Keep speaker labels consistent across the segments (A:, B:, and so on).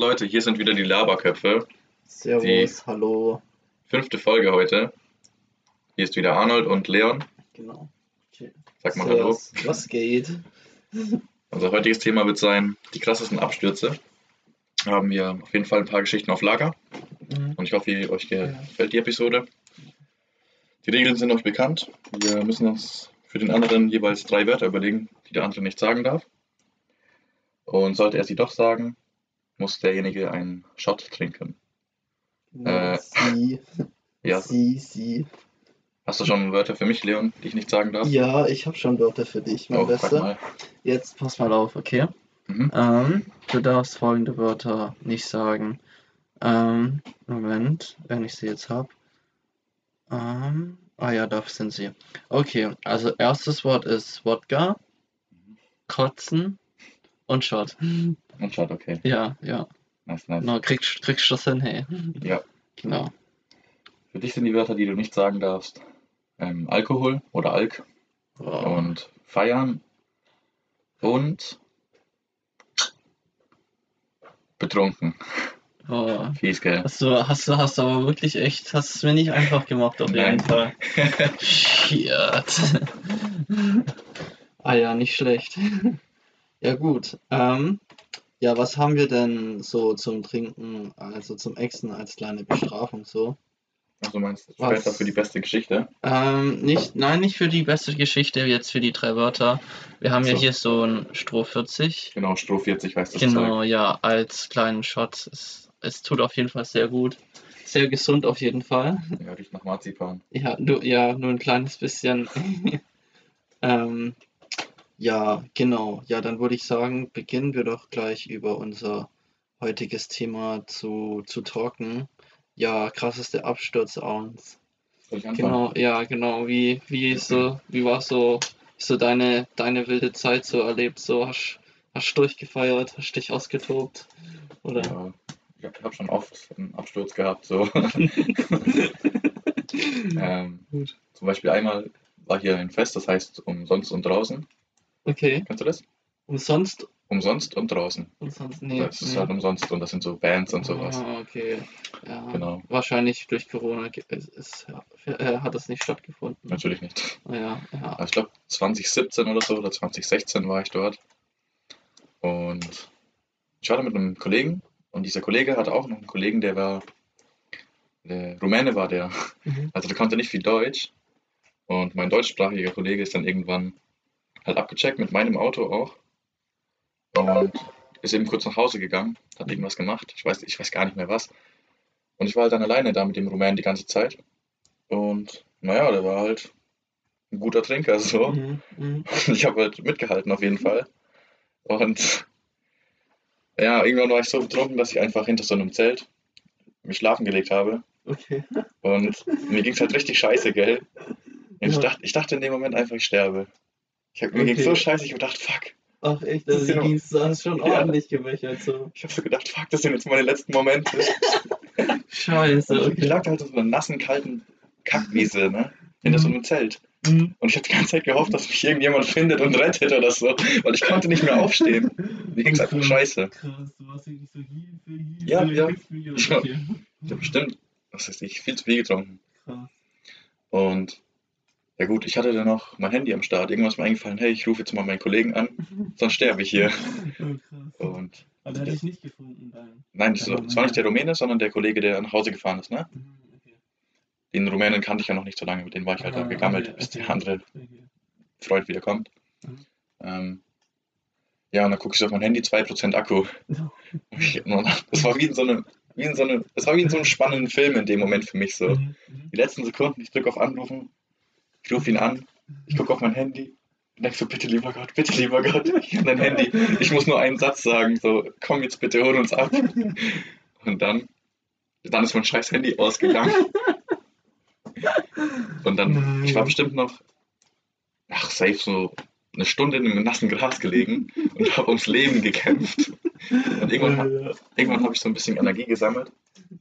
A: Leute, hier sind wieder die Laberköpfe.
B: Servus, hallo.
A: Fünfte Folge heute. Hier ist wieder Arnold und Leon.
B: Genau. Okay.
A: Sag mal Hallo.
B: Servus. Was geht?
A: Unser heutiges Thema wird sein, die krassesten Abstürze. Haben wir auf jeden Fall ein paar Geschichten auf Lager.
B: Mhm.
A: Und ich hoffe, euch gefällt die Episode. Die Regeln sind euch bekannt. Wir müssen uns für den anderen jeweils drei Wörter überlegen, die der andere nicht sagen darf. Und sollte er sie doch sagen, muss derjenige einen Shot trinken. Äh,
B: sie,
A: Ja.
B: sie, sie.
A: Hast du schon Wörter für mich, Leon, die ich nicht sagen darf?
B: Ja, ich habe schon Wörter für dich, mein
A: Oh,
B: Bester. Jetzt pass mal auf, okay?
A: Mhm.
B: Ähm, du darfst folgende Wörter nicht sagen. Ähm, Moment, wenn ich sie jetzt habe. Ähm, ah ja, da sind sie. Okay, also erstes Wort ist Wodka, Kotzen und Shot.
A: Und schaut, okay.
B: Ja, ja.
A: Nice, nice.
B: Na, kriegst, kriegst du das hin, hey.
A: Ja.
B: Genau.
A: Für dich sind die Wörter, die du nicht sagen darfst, ähm, Alkohol oder Alk
B: Oh.
A: und Feiern und betrunken.
B: Oh.
A: Fies, gell?
B: Hast du, hast du, hast du aber wirklich echt, hast es mir nicht einfach gemacht auf jeden. Fall. Shit. ah ja, nicht schlecht. Ja gut. Ähm, ja, was haben wir denn so zum Trinken, also zum Exen als kleine Bestrafung so?
A: Also meinst du
B: Was?
A: später für die beste Geschichte?
B: Ähm, nicht, nein, nicht für die beste Geschichte, jetzt für die drei Wörter. Wir haben ja
A: So.
B: hier so ein Stroh 40.
A: Genau, Stroh 40 heißt das
B: Genau,
A: Zeug.
B: ja, als kleinen Shot. Es, es tut auf jeden Fall sehr gut. Sehr gesund auf jeden Fall.
A: Ja, riecht nach Marzipan.
B: Ja, du, ja, nur ein kleines bisschen. ähm, ja, genau. Ja, dann würde ich sagen, beginnen wir doch gleich über unser heutiges Thema zu, zu talken. Ja, krasseste Absturz abends.
A: Soll ich anfangen?
B: Genau, ja, genau. Wie, wie ist so, wie war so, so deine, deine wilde Zeit so erlebt? So, hast, hast durchgefeiert, hast dich ausgetobt? Oder?
A: Ja, ich habe hab schon oft einen Absturz gehabt. So. ähm,
B: Gut.
A: zum Beispiel einmal war hier ein Fest, das heißt umsonst und draußen.
B: Okay.
A: Kennst du das?
B: Umsonst?
A: Umsonst und draußen.
B: Umsonst? Nee.
A: das ist
B: nee.
A: halt umsonst und das sind so Bands und sowas.
B: Ah, okay. Ja,
A: Genau.
B: wahrscheinlich durch Corona ist, ist, äh, hat das nicht stattgefunden.
A: Natürlich nicht.
B: Ah, Ja, ja.
A: Aber ich glaube 2017 oder so oder 2016 war ich dort. Und ich war da mit einem Kollegen und dieser Kollege hatte auch noch einen Kollegen, der war, der Rumäne war der.
B: Mhm.
A: Also der konnte nicht viel Deutsch. Und mein deutschsprachiger Kollege ist dann irgendwann halt abgecheckt mit meinem Auto auch. Und ist eben kurz nach Hause gegangen, hat irgendwas gemacht. Ich weiß, ich weiß gar nicht mehr was. Und ich war halt dann alleine da mit dem Rumänen die ganze Zeit. Und naja, der war halt ein guter Trinker so.
B: Mhm. Mhm.
A: Ich habe halt mitgehalten auf jeden Fall. Und ja, irgendwann war ich so betrunken, dass ich einfach hinter so einem Zelt mich schlafen gelegt habe.
B: Okay.
A: Und mir ging es halt richtig scheiße, gell? Und ich,
B: Ja.
A: dachte, ich dachte in dem Moment einfach, ich sterbe. Ich hab, mir
B: Okay.
A: ging's so scheiße, ich hab gedacht, fuck.
B: Ach echt, also
A: Ja.
B: Dienst hast schon
A: Ja.
B: ordentlich gewächert so.
A: Ich habe so gedacht, fuck, das sind jetzt meine letzten Momente.
B: Scheiße,
A: Und ich
B: okay.
A: lag da halt auf so einer nassen, kalten Kackwiese, ne? Hinter so einem Zelt.
B: Mhm.
A: Und ich habe die ganze Zeit gehofft, dass mich irgendjemand findet und rettet oder so, weil ich konnte nicht mehr aufstehen. Mir ging's einfach scheiße.
B: Krass, du warst wirklich so hier hier.
A: Ja,
B: so
A: ja.
B: Okay.
A: Ich habe bestimmt, was weiß ich, viel zu viel getrunken.
B: Krass.
A: Und ja gut, ich hatte dann noch mein Handy am Start. Irgendwas ist mir eingefallen, hey, ich rufe jetzt mal meinen Kollegen an, sonst sterbe ich hier.
B: Oh, krass.
A: Und
B: Aber der hat dich nicht gefunden dann.
A: nein, das, das war nicht der Rumäne, sondern der Kollege, der nach Hause gefahren ist. Ne?
B: Mhm, okay.
A: Den Rumänen kannte ich ja noch nicht so lange, mit denen war ich halt
B: Ah,
A: da gegammelt,
B: okay,
A: bis
B: okay.
A: der andere. Freund wieder kommt.
B: Mhm.
A: Ähm, ja, und dann gucke ich auf mein Handy, 2% Akku. Das war wie in so einem, wie in so einem, das war wie in so einem spannenden Film in dem Moment für mich so.
B: Mhm, mhm.
A: Die letzten Sekunden, ich drücke auf Anrufen, ich rufe ihn an, ich gucke auf mein Handy und denke so, bitte lieber Gott, bitte lieber Gott, ich habe dein Handy, ich muss nur einen Satz sagen, so, komm jetzt bitte, hol uns ab. Und dann, dann ist mein scheiß Handy ausgegangen. Und dann, ich war bestimmt noch, ach, safe so eine Stunde in einem nassen Gras gelegen und habe ums Leben gekämpft. Und irgendwann, irgendwann habe ich so ein bisschen Energie gesammelt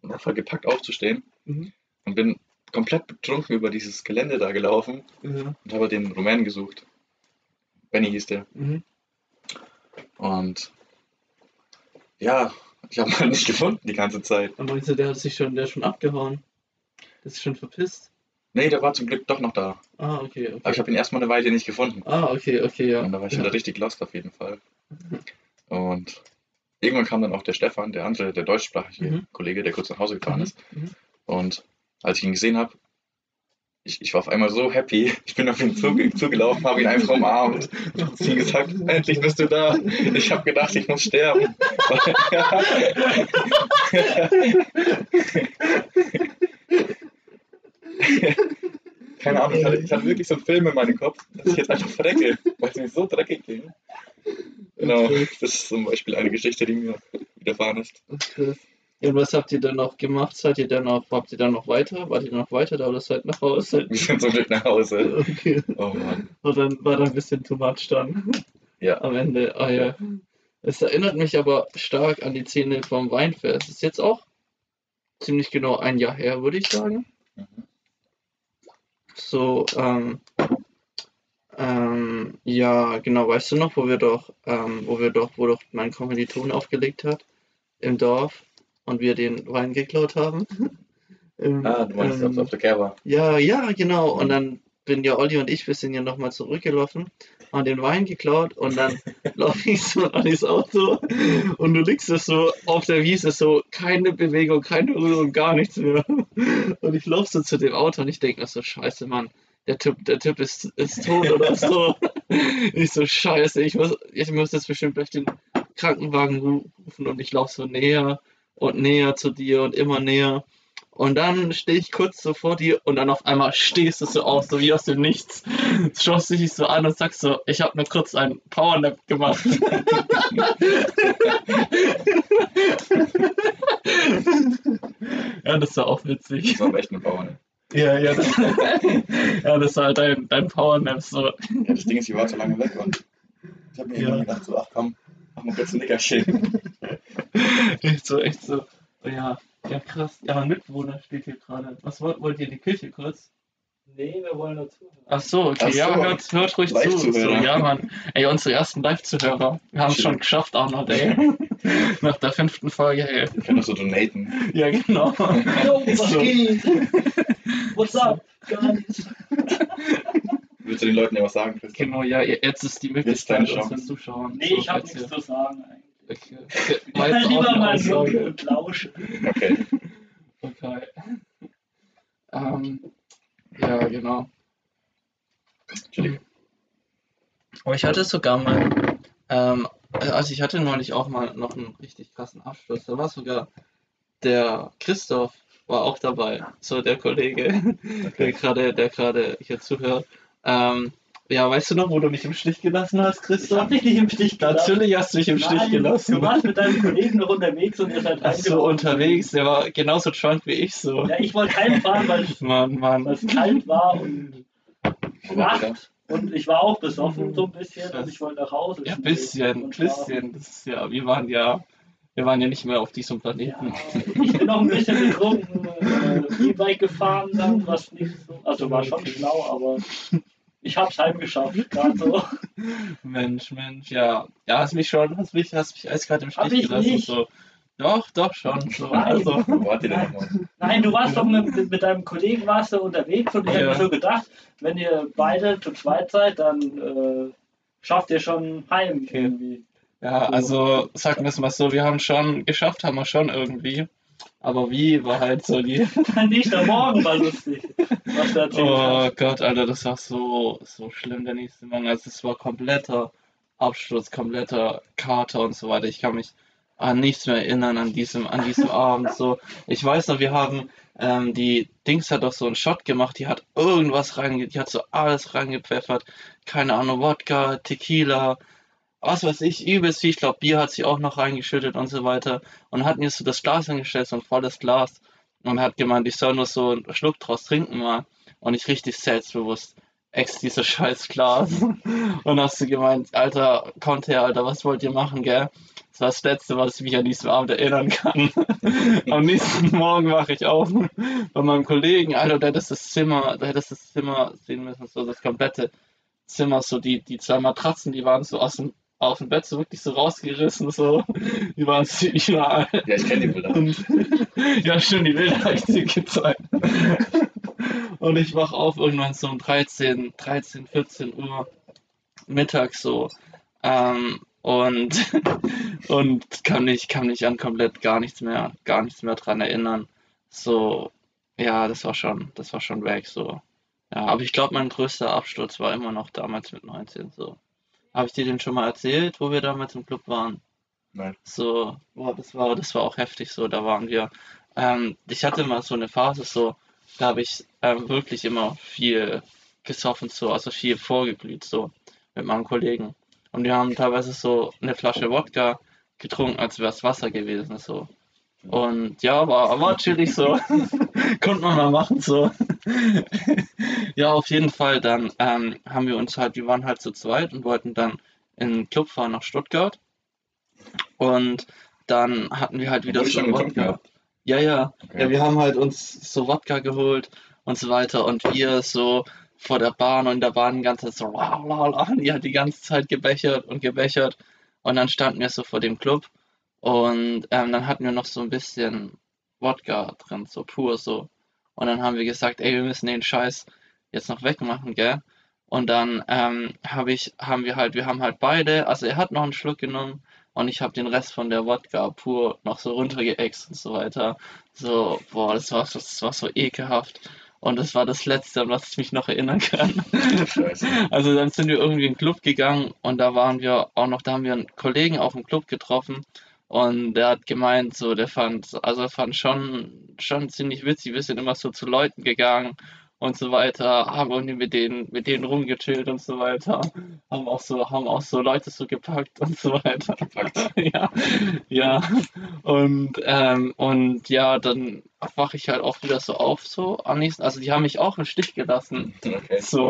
A: und habe halt gepackt aufzustehen
B: Mhm.
A: und bin komplett betrunken über dieses Gelände da gelaufen
B: Ja.
A: und habe den Rumänen gesucht. Benny hieß der.
B: Mhm.
A: Und ja, Ich habe ihn halt nicht gefunden die ganze Zeit.
B: Und meinst du, der hat sich schon, der schon abgehauen? Der ist schon verpisst?
A: Nee, der war zum Glück doch noch da.
B: Ah, okay, okay.
A: Aber ich habe ihn erstmal eine Weile nicht gefunden.
B: Ah, okay, okay, ja.
A: Und da war ich
B: ja.
A: halt richtig lost auf jeden Fall. Und irgendwann kam dann auch der Stefan, der andere, der deutschsprachige
B: Mhm.
A: Kollege, der kurz nach Hause gefahren
B: Mhm,
A: ist.
B: mhm.
A: Und als ich ihn gesehen habe, ich, ich war auf einmal so happy. Ich bin auf ihn zuge zugelaufen, habe ihn einfach umarmt und habe zu ihm gesagt, endlich bist du da. Ich habe gedacht, ich muss sterben. Keine Ahnung, ich hatte, ich hatte wirklich so einen Film in meinem Kopf, dass ich jetzt einfach verrecke, weil es mir so dreckig ging. Genau, das ist zum Beispiel eine Geschichte, die mir widerfahren ist.
B: Okay. Und was habt ihr dann noch gemacht? Seid ihr dann noch, habt ihr dann noch weiter? Wart ihr noch weiter da oder seid nach Hause?
A: Wir sind zum Glück nach Hause.
B: Okay.
A: Oh Mann.
B: Und dann war da ein bisschen too much dann
A: Ja.
B: am Ende. Ah ja. Es erinnert mich aber stark an die Szene vom Weinfest. Ist jetzt auch ziemlich genau ein Jahr her, würde ich sagen.
A: Mhm.
B: So, ähm, ähm, ja, genau, weißt du noch, wo wir doch, ähm, wo wir doch, wo doch mein Kommiliton aufgelegt hat im Dorf und wir den Wein geklaut haben? Im,
A: Ah, du meinst,
B: ähm,
A: auf der war.
B: ja, ja, genau. Und
A: Mhm.
B: dann bin ja Olli und ich, wir sind ja nochmal zurückgelaufen, haben den Wein geklaut und dann laufe ich so an das Auto und du liegst es so auf der Wiese, so keine Bewegung, keine Rührung, gar nichts mehr. Und ich laufe so zu dem Auto und ich denke mir so, scheiße, Mann, der Typ, der Typ ist, ist tot oder so. Ich so, scheiße, ich muss, ich muss jetzt bestimmt gleich den Krankenwagen rufen und ich laufe so näher und näher zu dir und immer näher. Und dann stehe ich kurz so vor dir und dann auf einmal stehst du so auf, so wie aus dem Nichts. Schaust dich so an und sagst so, ich habe nur kurz einen Powernap gemacht. ja, das war auch witzig.
A: Das war echt eine Bauern.
B: Ja, ja, das, ja, das war halt dein, dein Powernap so.
A: Ja, das Ding ist, ich war zu lange weg und ich habe mir
B: Ja.
A: gedacht, so, ach komm, mal kurz ein Nickerchen.
B: Echt so, echt so. Oh ja, ja krass. Ja, mein Mitbewohner steht hier gerade. Was wollt, wollt ihr in die Küche kurz?
C: Nee, wir wollen dazu.
B: Ach so, okay,
A: Ach so.
B: ja, hört, hört ruhig zu. So, ja, Mann. Ey, unsere ersten Live-Zuhörer. Wir haben es schon geschafft, Arnold, ey. Nach der fünften Folge, ey.
A: Ich kann doch so donaten.
B: Ja, genau.
C: Yo, was
B: So.
C: geht? What's up? Gar nichts.
A: Willst du den Leuten ja was sagen, Christian?
B: Genau, ja, jetzt ist die Möglichkeit, uns
A: Chance.
B: dann zuschauen.
C: Nee,
B: So,
C: ich habe nichts zu sagen eigentlich.
B: Okay. okay.
C: Lieber mal so
B: Aussage.
C: und lausche.
A: Okay.
B: Okay. Ähm, ja, genau.
A: Entschuldigung.
B: Aber ich hatte sogar mal, ähm, also ich hatte neulich auch mal noch einen richtig krassen Abschluss. Da war sogar der Christoph war auch dabei, so der Kollege, der
A: Okay.
B: gerade, der gerade hier zuhört. Ähm, ja, weißt du noch, wo du mich im Stich gelassen hast,
C: Ich
B: Christoph?
C: hab dich nicht im Stich gelassen.
B: Natürlich hast du mich im Stich
C: Nein,
B: gelassen.
C: Du warst mit deinem Kollegen noch unterwegs und ihr seid
B: Ach so, unterwegs, der war genauso drunk wie ich so.
C: Ja, ich wollte heimfahren, weil es
B: Mann, Mann.
C: weil es kalt war und
A: da?
C: Nacht. Und ich war auch besoffen so ein bisschen und ich wollte nach Hause.
B: Ja, bisschen,
C: Und schlafen.
B: bisschen. Das ist ja, wir waren ja, wir waren ja nicht mehr auf diesem
C: Ja,
B: Planeten.
C: ich bin noch ein bisschen betrunken, äh, E-Bike gefahren dann, was nicht so, also war schon schlau, aber ich hab's heimgeschafft, gerade so.
B: Mensch, Mensch, ja. Ja, hast mich schon, hast mich, hast mich eiskalt im Stich
C: ich
B: gelassen. So. Doch, doch schon. So.
C: Nein.
B: Also,
A: Wo wart ihr denn nochmal?
C: Nein, du warst doch mit, mit, deinem Kollegen warst du unterwegs und ich
B: Ja.
C: hab mir so gedacht, wenn ihr beide zu zweit seid, dann äh, schafft ihr schon heim
B: Okay.
C: irgendwie.
B: ja, also sagen wir es mal so, wir haben schon geschafft, haben wir schon irgendwie. Aber wie war halt so die.
C: Dein nächster Morgen war lustig, was
B: Oh. Gott, Alter, das war so, so schlimm, der nächste Morgen. Also es war kompletter Absturz, kompletter Kater und so weiter. Ich kann mich an nichts mehr erinnern an diesem, an diesem Abend. So, ich weiß noch, wir haben ähm, die Dings hat doch so einen Shot gemacht, die hat irgendwas reinge, die hat so alles reingepfeffert. Keine Ahnung, Wodka, Tequila, was weiß ich, übelst viel. Ich glaube, Bier hat sie auch noch reingeschüttet und so weiter. Und hat mir so das Glas hingestellt, so ein volles Glas. Und hat gemeint, ich soll nur so einen Schluck draus trinken mal. Und ich richtig selbstbewusst. Ex dieses scheiß Glas. Und hast du gemeint, Alter, kommt her, Alter, was wollt ihr machen, gell? Das war das Letzte, was ich mich an diesem Abend erinnern kann. Am nächsten Morgen wache ich auf bei meinem Kollegen, Alter, der hättest das Zimmer, der hättest das Zimmer sehen müssen, so das komplette Zimmer, so die, die zwei Matratzen, die waren so aus dem aus dem Bett so wirklich so rausgerissen, so. Die waren ziemlich überall.
A: Ja, ich kenne die Bilder.
B: Und, ja, stimmt, die Bilder habe ich dir gezeigt. Und ich wach auf irgendwann so um 13, 13, 14 Uhr mittags so. Ähm, und, und kann mich, kann mich an komplett gar nichts mehr, gar nichts mehr dran erinnern. So, ja, das war schon, das war schon weg, so. Ja, aber ich glaube, mein größter Absturz war immer noch damals mit 19, so. Habe ich dir den schon mal erzählt, wo wir damals im Club waren?
A: Nein.
B: So, boah, das war, das war auch heftig so, da waren wir. Ähm, ich hatte mal so eine Phase, so, da habe ich ähm, wirklich immer viel gesoffen, so, also viel vorgeglüht, so, mit meinen Kollegen. Und wir haben teilweise so eine Flasche Wodka getrunken, als wäre es Wasser gewesen, so. Und ja, war, war chillig so. Konnte man mal machen so. ja, auf jeden Fall. Dann ähm, haben wir uns halt, wir waren halt zu zweit und wollten dann in den Club fahren nach Stuttgart. Und dann hatten wir halt wieder so Wodka. Ja, ja.
A: Okay.
B: Ja, wir haben halt uns so Wodka geholt und so weiter. Und wir so vor der Bahn und da waren die ganze Zeit so, la, la, la. Und die hat die ganze Zeit gebechert und gebechert. Und dann standen wir so vor dem Club und ähm, dann hatten wir noch so ein bisschen Wodka drin, so pur so. Und dann haben wir gesagt, ey, wir müssen den Scheiß jetzt noch wegmachen, gell? Und dann ähm, habe ich, haben wir halt, wir haben halt beide, also er hat noch einen Schluck genommen und ich habe den Rest von der Wodka pur noch so runtergeäxt und so weiter. So, boah, das war, das war so ekelhaft. Und das war das Letzte, an was ich mich noch erinnern kann.
A: Scheiße.
B: Also dann sind wir irgendwie in den Club gegangen und da waren wir auch noch, da haben wir einen Kollegen auf dem Club getroffen und der hat gemeint, so, der fand, also fand schon, schon ziemlich witzig, wir sind immer so zu Leuten gegangen und so weiter, haben irgendwie mit denen, mit denen rumgechillt und so weiter, haben auch so, haben auch so Leute so gepackt und so weiter.
A: Gepackt.
B: Ja, ja. Und, ähm, und ja, dann wache ich halt auch wieder so auf, so am nächsten, also die haben mich auch im Stich gelassen.
A: Okay.
B: So.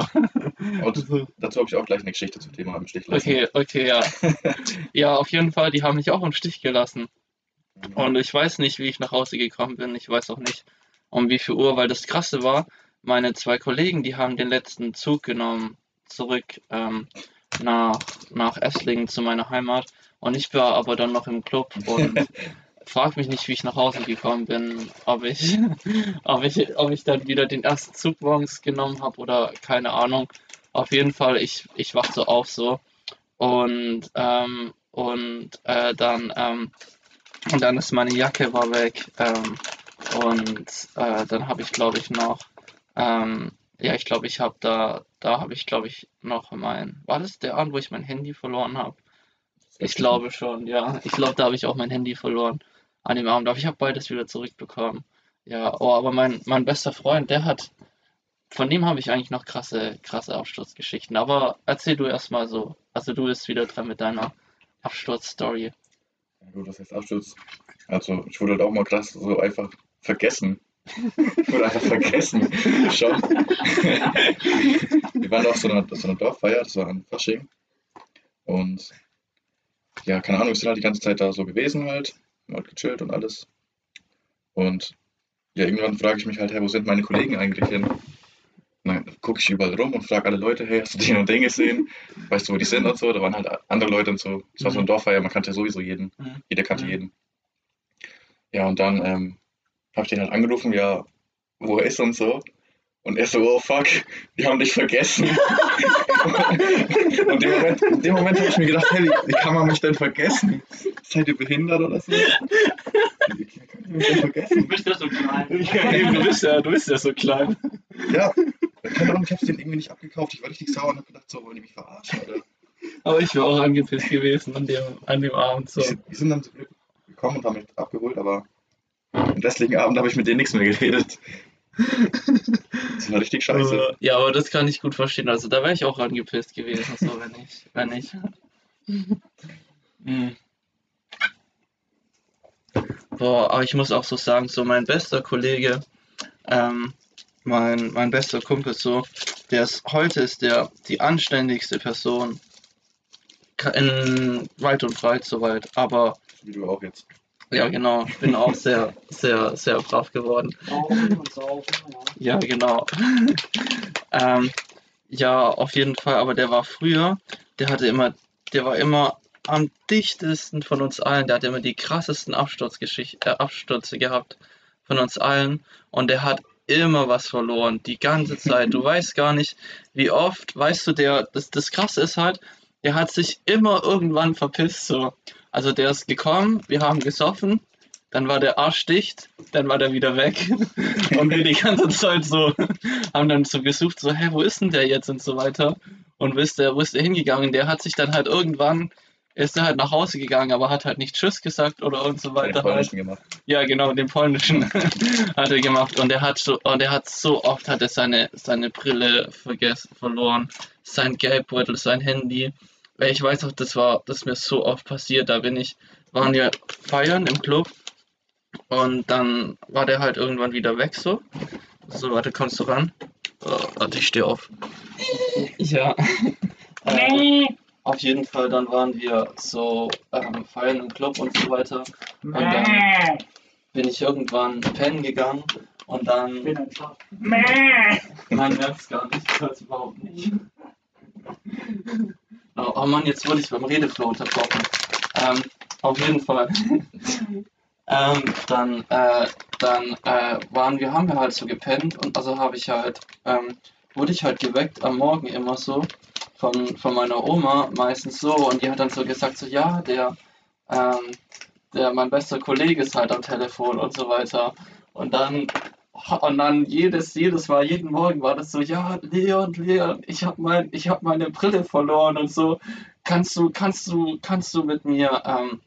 A: Und dazu habe ich auch gleich eine Geschichte zum Thema im Stich lassen.
B: Okay, okay, ja. Ja, auf jeden Fall, die haben mich auch im Stich gelassen. Und ich weiß nicht, wie ich nach Hause gekommen bin. Ich weiß auch nicht, um wie viel Uhr, weil das Krasse war, meine zwei Kollegen, die haben den letzten Zug genommen, zurück ähm, nach, nach Esslingen zu meiner Heimat. Und ich war aber dann noch im Club und frag mich nicht, wie ich nach Hause gekommen bin, ob ich, ob ich, ob ich dann wieder den ersten Zug morgens genommen habe oder keine Ahnung. Auf jeden Fall, ich, ich wach so auf so. Und, ähm, und äh, dann, ähm, und dann ist meine Jacke war weg. Ähm, und äh, dann habe ich, glaube ich, noch, ähm, ja, ich glaube, ich habe da, da habe ich, glaube ich, noch mein, war das der Abend, wo ich mein Handy verloren habe? Ich glaube schon, ja. Ich glaube, da habe ich auch mein Handy verloren an dem Abend, aber ich habe beides wieder zurückbekommen. Ja, oh, aber mein, mein bester Freund, der hat, von dem habe ich eigentlich noch krasse, krasse Absturzgeschichten. Aber erzähl du erstmal so. Also du bist wieder dran mit deiner Absturzstory.
A: Ja, gut, das heißt Absturz. Also, ich wurde halt auch mal krass so einfach vergessen. Wurde einfach vergessen. Schon. Wir waren auf so einer, so einer Dorffeier, das war ein Fasching. Und ja, keine Ahnung, wir sind halt die ganze Zeit da so gewesen halt. Haben halt gechillt und alles. Und ja, irgendwann frage ich mich halt, hey, wo sind meine Kollegen eigentlich hin? Dann gucke ich überall rum und frage alle Leute, hey, hast du den und den gesehen? Weißt du, wo die sind und so? Da waren halt andere Leute und so. Es war so ein Dorffeier, man kannte sowieso jeden.
B: Mhm.
A: Jeder kannte
B: Mhm.
A: jeden. Ja, und dann ähm, habe ich den halt angerufen, ja, wo er ist und so. Und er so, oh fuck, die haben dich vergessen. und in dem Moment, in dem Moment habe ich mir gedacht, hey, wie, wie kann man mich denn vergessen? Seid ihr behindert oder so? Wie kann ich mich denn
C: Du
A: vergessen?
C: bist ja so klein.
B: Ja, eben, du bist ja, du bist ja so klein.
A: Ja, keine Ahnung, ich habe den irgendwie nicht abgekauft. Ich war richtig sauer und habe gedacht, so, wollen die mich verarschen? Oder?
B: Aber ich wäre auch angepisst gewesen an dem, an dem Abend so.
A: Die, sind, die sind dann zum Glück gekommen und haben mich abgeholt, aber am restlichen Abend habe ich mit denen nichts mehr geredet. Das war richtig scheiße.
B: Äh, Ja, aber das kann ich gut verstehen. Also da wäre ich auch angepisst gewesen, so wenn ich, wenn ich. Hm. Boah, aber ich muss auch so sagen, so mein bester Kollege, ähm, mein, mein bester Kumpel so, der ist heute ist der die anständigste Person in weit und breit soweit. Aber
A: Wie du auch jetzt.
B: Ja genau, ich bin auch sehr, sehr, sehr brav geworden.
C: Rauchen und saufen, ja.
B: Ja, genau. ähm, ja, auf jeden Fall, aber der war früher, der hatte immer der war immer am dichtesten von uns allen. Der hat immer die krassesten Absturzgeschichte, äh, Abstürze gehabt von uns allen. Und der hat immer was verloren, die ganze Zeit. Du weißt gar nicht, wie oft, weißt du, der, das, das Krasse ist halt, der hat sich immer irgendwann verpisst, so. Also der ist gekommen, wir haben gesoffen, dann war der Arsch dicht, dann war der wieder weg. Und wir die ganze Zeit so, haben dann so gesucht, so, hä, wo ist denn der jetzt und so weiter. Und wo ist der, wo ist der hingegangen? Der hat sich dann halt irgendwann, ist er halt nach Hause gegangen, aber hat halt nicht Tschüss gesagt oder und so
A: Den
B: weiter. Halt.
A: polnischen gemacht.
B: Ja, genau, den polnischen hat er gemacht und er hat so, und er hat so oft hat er seine, seine Brille vergessen, verloren, sein Geldbeutel, sein Handy. Weil Ich weiß auch, das war, das ist mir so oft passiert. Da bin ich, waren wir feiern im Club und dann war der halt irgendwann wieder weg so. So, warte, kommst du ran? Oh, warte, ich stehe auf. Ja. äh, auf jeden Fall, dann waren wir so ähm, feiern im Club und so weiter. Und dann bin ich irgendwann pennen gegangen und dann.
C: bin ein Schaf.
B: Nein, merk's gar nicht, ich hör's überhaupt nicht. Oh, oh Mann, jetzt wurde ich beim Redeflow unterbrochen. Ähm, auf jeden Fall. ähm, dann äh, dann äh, waren wir, haben wir halt so gepennt und also habe ich halt, ähm, wurde ich halt geweckt am Morgen immer so von, von meiner Oma, meistens so und die hat dann so gesagt, so ja, der, ähm, der, mein bester Kollege ist halt am Telefon und so weiter. Und dann, und dann jedes, jedes Mal, jeden Morgen war das so, ja, Leon, Leon, ich habe mein, ich hab meine Brille verloren und so. Kannst du, kannst du, kannst du mit mir, ähm,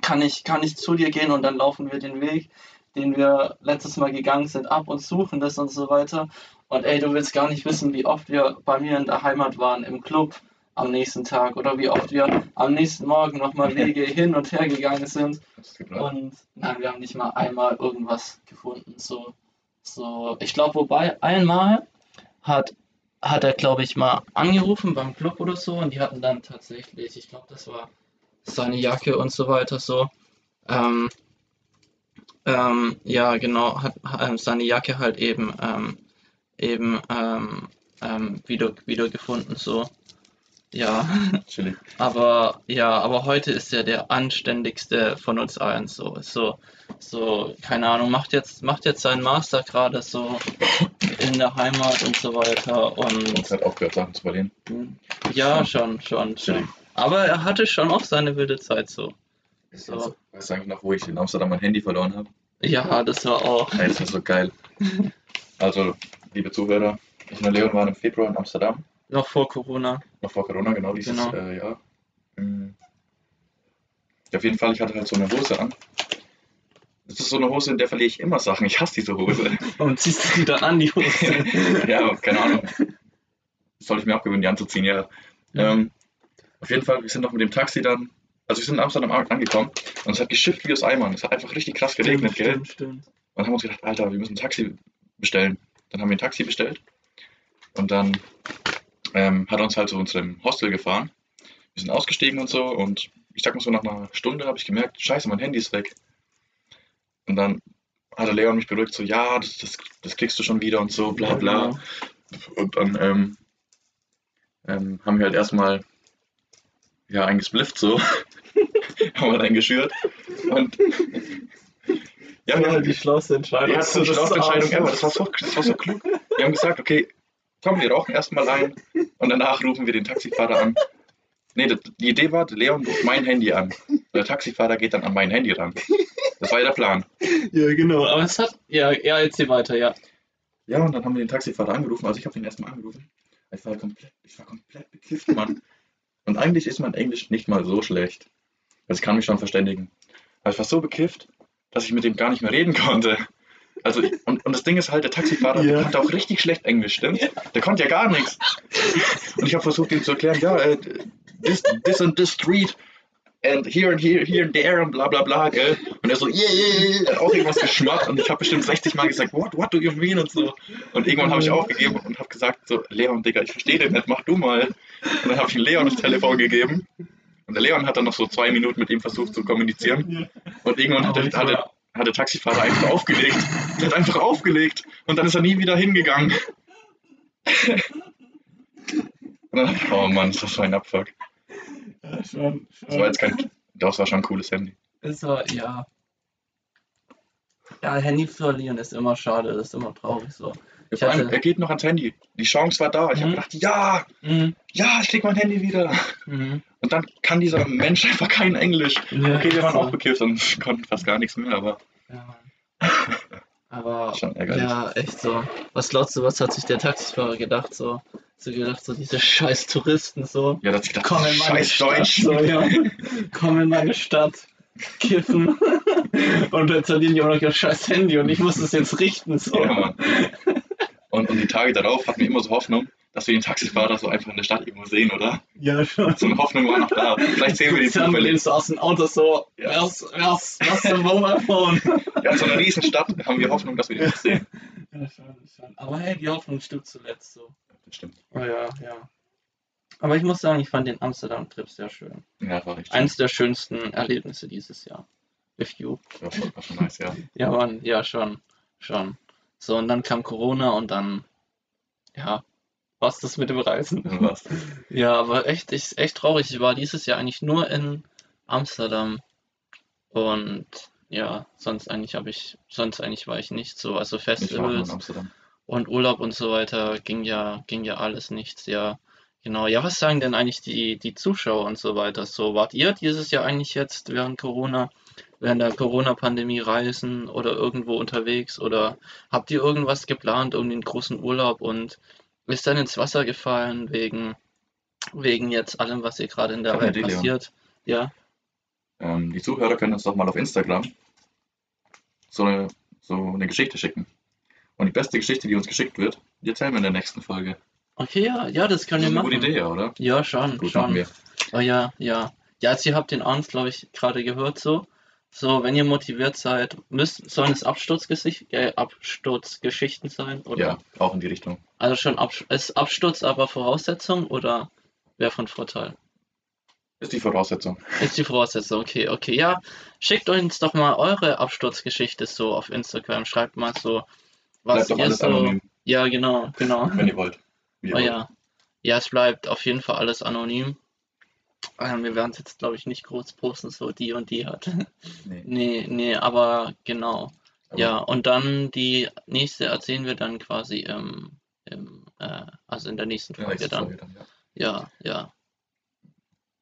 B: kann ich, kann ich zu dir gehen und dann laufen wir den Weg, den wir letztes Mal gegangen sind, ab und suchen das und so weiter. Und ey, du willst gar nicht wissen, wie oft wir bei mir in der Heimat waren, im Club am nächsten Tag oder wie oft wir am nächsten Morgen nochmal Wege hin und her gegangen sind. Und nein, wir haben nicht mal einmal irgendwas gefunden. So, so. Ich glaube, wobei einmal hat, hat er, glaube ich, mal angerufen beim Club oder so und die hatten dann tatsächlich, ich glaube, das war seine Jacke und so weiter so. Ähm, ähm, ja, genau, hat ähm, seine Jacke halt eben ähm, eben ähm, ähm, wieder, wieder gefunden so. Ja.
A: Chillig.
B: Aber ja, aber heute ist er der anständigste von uns allen so. So, so, keine Ahnung, macht jetzt, macht jetzt seinen Master gerade so in der Heimat und so weiter.
A: Und
B: Und
A: hat aufgehört, Sachen zu verlieren.
B: ja, schon, schon, schon. Aber er hatte schon auch seine wilde Zeit so. So.
A: Weißt du eigentlich noch, wo ich in Amsterdam mein Handy verloren habe?
B: Ja, das war auch.
A: Ey, das war so geil. Also, liebe Zuhörer, ich und Leon waren im Februar in Amsterdam,
B: Noch vor Corona.
A: Noch vor Corona, genau dieses
B: Genau.
A: Äh, Jahr. Mm. Ja, auf jeden Fall, ich hatte halt so eine Hose an. Das ist so eine Hose, in der verliere ich immer Sachen. Ich hasse diese Hose.
B: Und ziehst du die dann an, die Hose?
A: ja, keine Ahnung. Das sollte ich mir abgewöhnen, die anzuziehen, ja.
B: Ja.
A: Ähm, auf jeden Fall, wir sind noch mit dem Taxi dann, also wir sind in Amsterdam an- angekommen und es hat geschifft wie aus Eimern. Es hat einfach richtig krass geregnet, gell?
B: Stimmt, stimmt.
A: Und dann haben wir uns gedacht, Alter, wir müssen ein Taxi bestellen. Dann haben wir ein Taxi bestellt und dann ähm, hat uns halt zu unserem Hostel gefahren. Wir sind ausgestiegen und so und ich sag mal so, nach einer Stunde habe ich gemerkt, scheiße, mein Handy ist weg. Und dann hat der Leon mich beruhigt, so, ja, das, das, das kriegst du schon wieder und so, bla bla.
B: Genau.
A: Und dann ähm, ähm, haben wir halt erstmal ja, eingesplifft so. haben wir dann geschürt. Und ja, wir
B: Ja,
A: haben
B: die schlauste Entscheidung.
A: ja, das die schlauste Entscheidung ever. Das war, so, das war so klug. Wir haben gesagt, okay, komm, wir rauchen erstmal ein und danach rufen wir den Taxifahrer an. Nee, die Idee war, Leon ruft mein Handy an. Der Taxifahrer geht dann an mein Handy ran. Das war ja der Plan.
B: Ja, genau. Aber es hat. Ja, ja, erzähl weiter, ja.
A: Ja, und dann haben wir den Taxifahrer angerufen. Also ich habe den erstmal angerufen. Ich war komplett, ich war komplett bekifft, Mann. Und eigentlich ist mein Englisch nicht mal so schlecht. Also ich kann mich schon verständigen. Aber ich war so bekifft, dass ich mit dem gar nicht mehr reden konnte. Also, und, und das Ding ist halt, der Taxifahrer,
B: Ja.
A: der konnte auch richtig schlecht Englisch, stimmt? Der konnte ja gar nichts. Und ich habe versucht, ihm zu erklären, ja, äh, this, this and this street and here and here, here and there und bla bla bla, gell? Und er so, yeah, yeah, yeah, hat auch irgendwas geschmatzt und ich habe bestimmt 60 Mal gesagt, what, what do you mean und so. Und irgendwann habe ich aufgegeben und habe gesagt, so, Leon, Digga, ich verstehe den nicht, mach du mal. Und dann habe ich Leon das Telefon gegeben. Und der Leon hat dann noch so zwei Minuten mit ihm versucht zu kommunizieren. Und irgendwann hat der, hat der, hat der Taxifahrer einfach aufgelegt. Der hat einfach aufgelegt. Und dann ist er nie wieder hingegangen. Oh Mann, ist das so ein Abfuck.
B: schon.
A: Das war jetzt kein, das war schon ein cooles Handy.
B: Es war, ja. Ja, Handy verlieren ist immer schade, das ist immer traurig so. Ich
A: Vor allem, er geht noch ans Handy. Die Chance war da. Ich habe
B: Mhm.
A: gedacht, ja,
B: Mhm.
A: ja, ich krieg mein Handy wieder.
B: Mhm.
A: Und dann kann dieser Mensch einfach kein Englisch.
B: Ja,
A: Okay, wir waren
B: so.
A: auch bekifft und konnten fast gar nichts mehr, aber
B: Ja. Aber
A: schon ärgerlich.
B: ja, echt so. Was glaubst du, was hat sich der Taxifahrer gedacht? So, so gedacht, so diese scheiß Touristen so.
A: Ja, da hat sich gedacht,
B: Komm in meine
A: scheiß
B: Stadt,
A: Deutsch.
B: so, ja. Komm in meine Stadt, kiffen. und jetzt verdienen die auch noch ihr scheiß Handy und ich muss es jetzt richten. So.
A: Ja, Mann. Und, und die Tage darauf hatten wir immer so Hoffnung, dass wir den Taxifahrer so einfach in der Stadt irgendwo sehen, oder?
B: Ja, schon.
A: So eine Hoffnung war noch da. Vielleicht sehen wir den
B: Dann
A: zufällig.
B: du aus dem Auto so,
A: Ja.
B: was, was, was für ein Mobile Phone.
A: Ja, in so einer riesen Stadt haben wir Hoffnung, dass wir den nicht sehen.
B: Ja, schon, schon. Aber hey, die Hoffnung stimmt zuletzt so.
A: Das stimmt.
B: Oh ja, ja. Aber ich muss sagen, ich fand den Amsterdam-Trip sehr schön.
A: Ja, war richtig.
B: Eins der schönsten Erlebnisse dieses Jahr. With you.
A: Schon, war schon nice, ja.
B: Ja, Mann, ja, schon. Schon. So, und dann kam Corona und dann, ja, was das mit dem Reisen?
A: War's.
B: Ja, aber echt, ich, echt traurig. Ich war dieses Jahr eigentlich nur in Amsterdam. Und ja, sonst eigentlich habe ich, sonst eigentlich war ich nicht so. Also
A: war
B: Festivals und Urlaub und so weiter ging ja, ging ja alles nichts. Ja, genau. Ja, was sagen denn eigentlich die, die Zuschauer und so weiter? So, wart ihr dieses Jahr eigentlich jetzt während Corona, während der Corona-Pandemie reisen oder irgendwo unterwegs? Oder habt ihr irgendwas geplant, um den großen Urlaub und ist dann ins Wasser gefallen wegen, wegen jetzt allem, was hier gerade in der Welt passiert? Ja,
A: Ähm, die Zuhörer können uns doch mal auf Instagram so eine, so eine Geschichte schicken. Und die beste Geschichte, die uns geschickt wird, die erzählen wir in der nächsten Folge.
B: Okay, ja, ja, das
A: Das
B: können
A: ist
B: wir
A: eine gute
B: machen.
A: Idee, oder?
B: Ja, schon,
A: Gut,
B: schon.
A: machen wir.
B: Oh ja, ja. Ja, also ihr habt den Arns, glaube ich, gerade gehört so. So, wenn ihr motiviert seid, müsst, sollen es Absturzgesicht, äh, Absturzgeschichten sein? Oder?
A: Ja, auch in die Richtung.
B: Also schon Abs ist Absturz aber Voraussetzung oder wäre von Vorteil?
A: Ist die Voraussetzung.
B: Ist die Voraussetzung, okay, okay. Ja, schickt uns doch mal eure Absturzgeschichte so auf Instagram. Schreibt mal so, was
A: Bleibt doch
B: ihr
A: alles
B: so.
A: anonym,
B: Ja, genau, genau.
A: wenn ihr wollt. Ihr
B: Oh ja. Ja, es bleibt auf jeden Fall alles anonym. Ähm, wir werden es jetzt, glaube ich, nicht groß posten, so die und die hat.
A: Nee,
B: Nee, nee, aber genau.
A: aber
B: Ja, und dann die nächste erzählen wir dann quasi im, im äh, also in der nächsten Folge
A: nächsten
B: dann.
A: Folge dann, ja.
B: Ja, ja.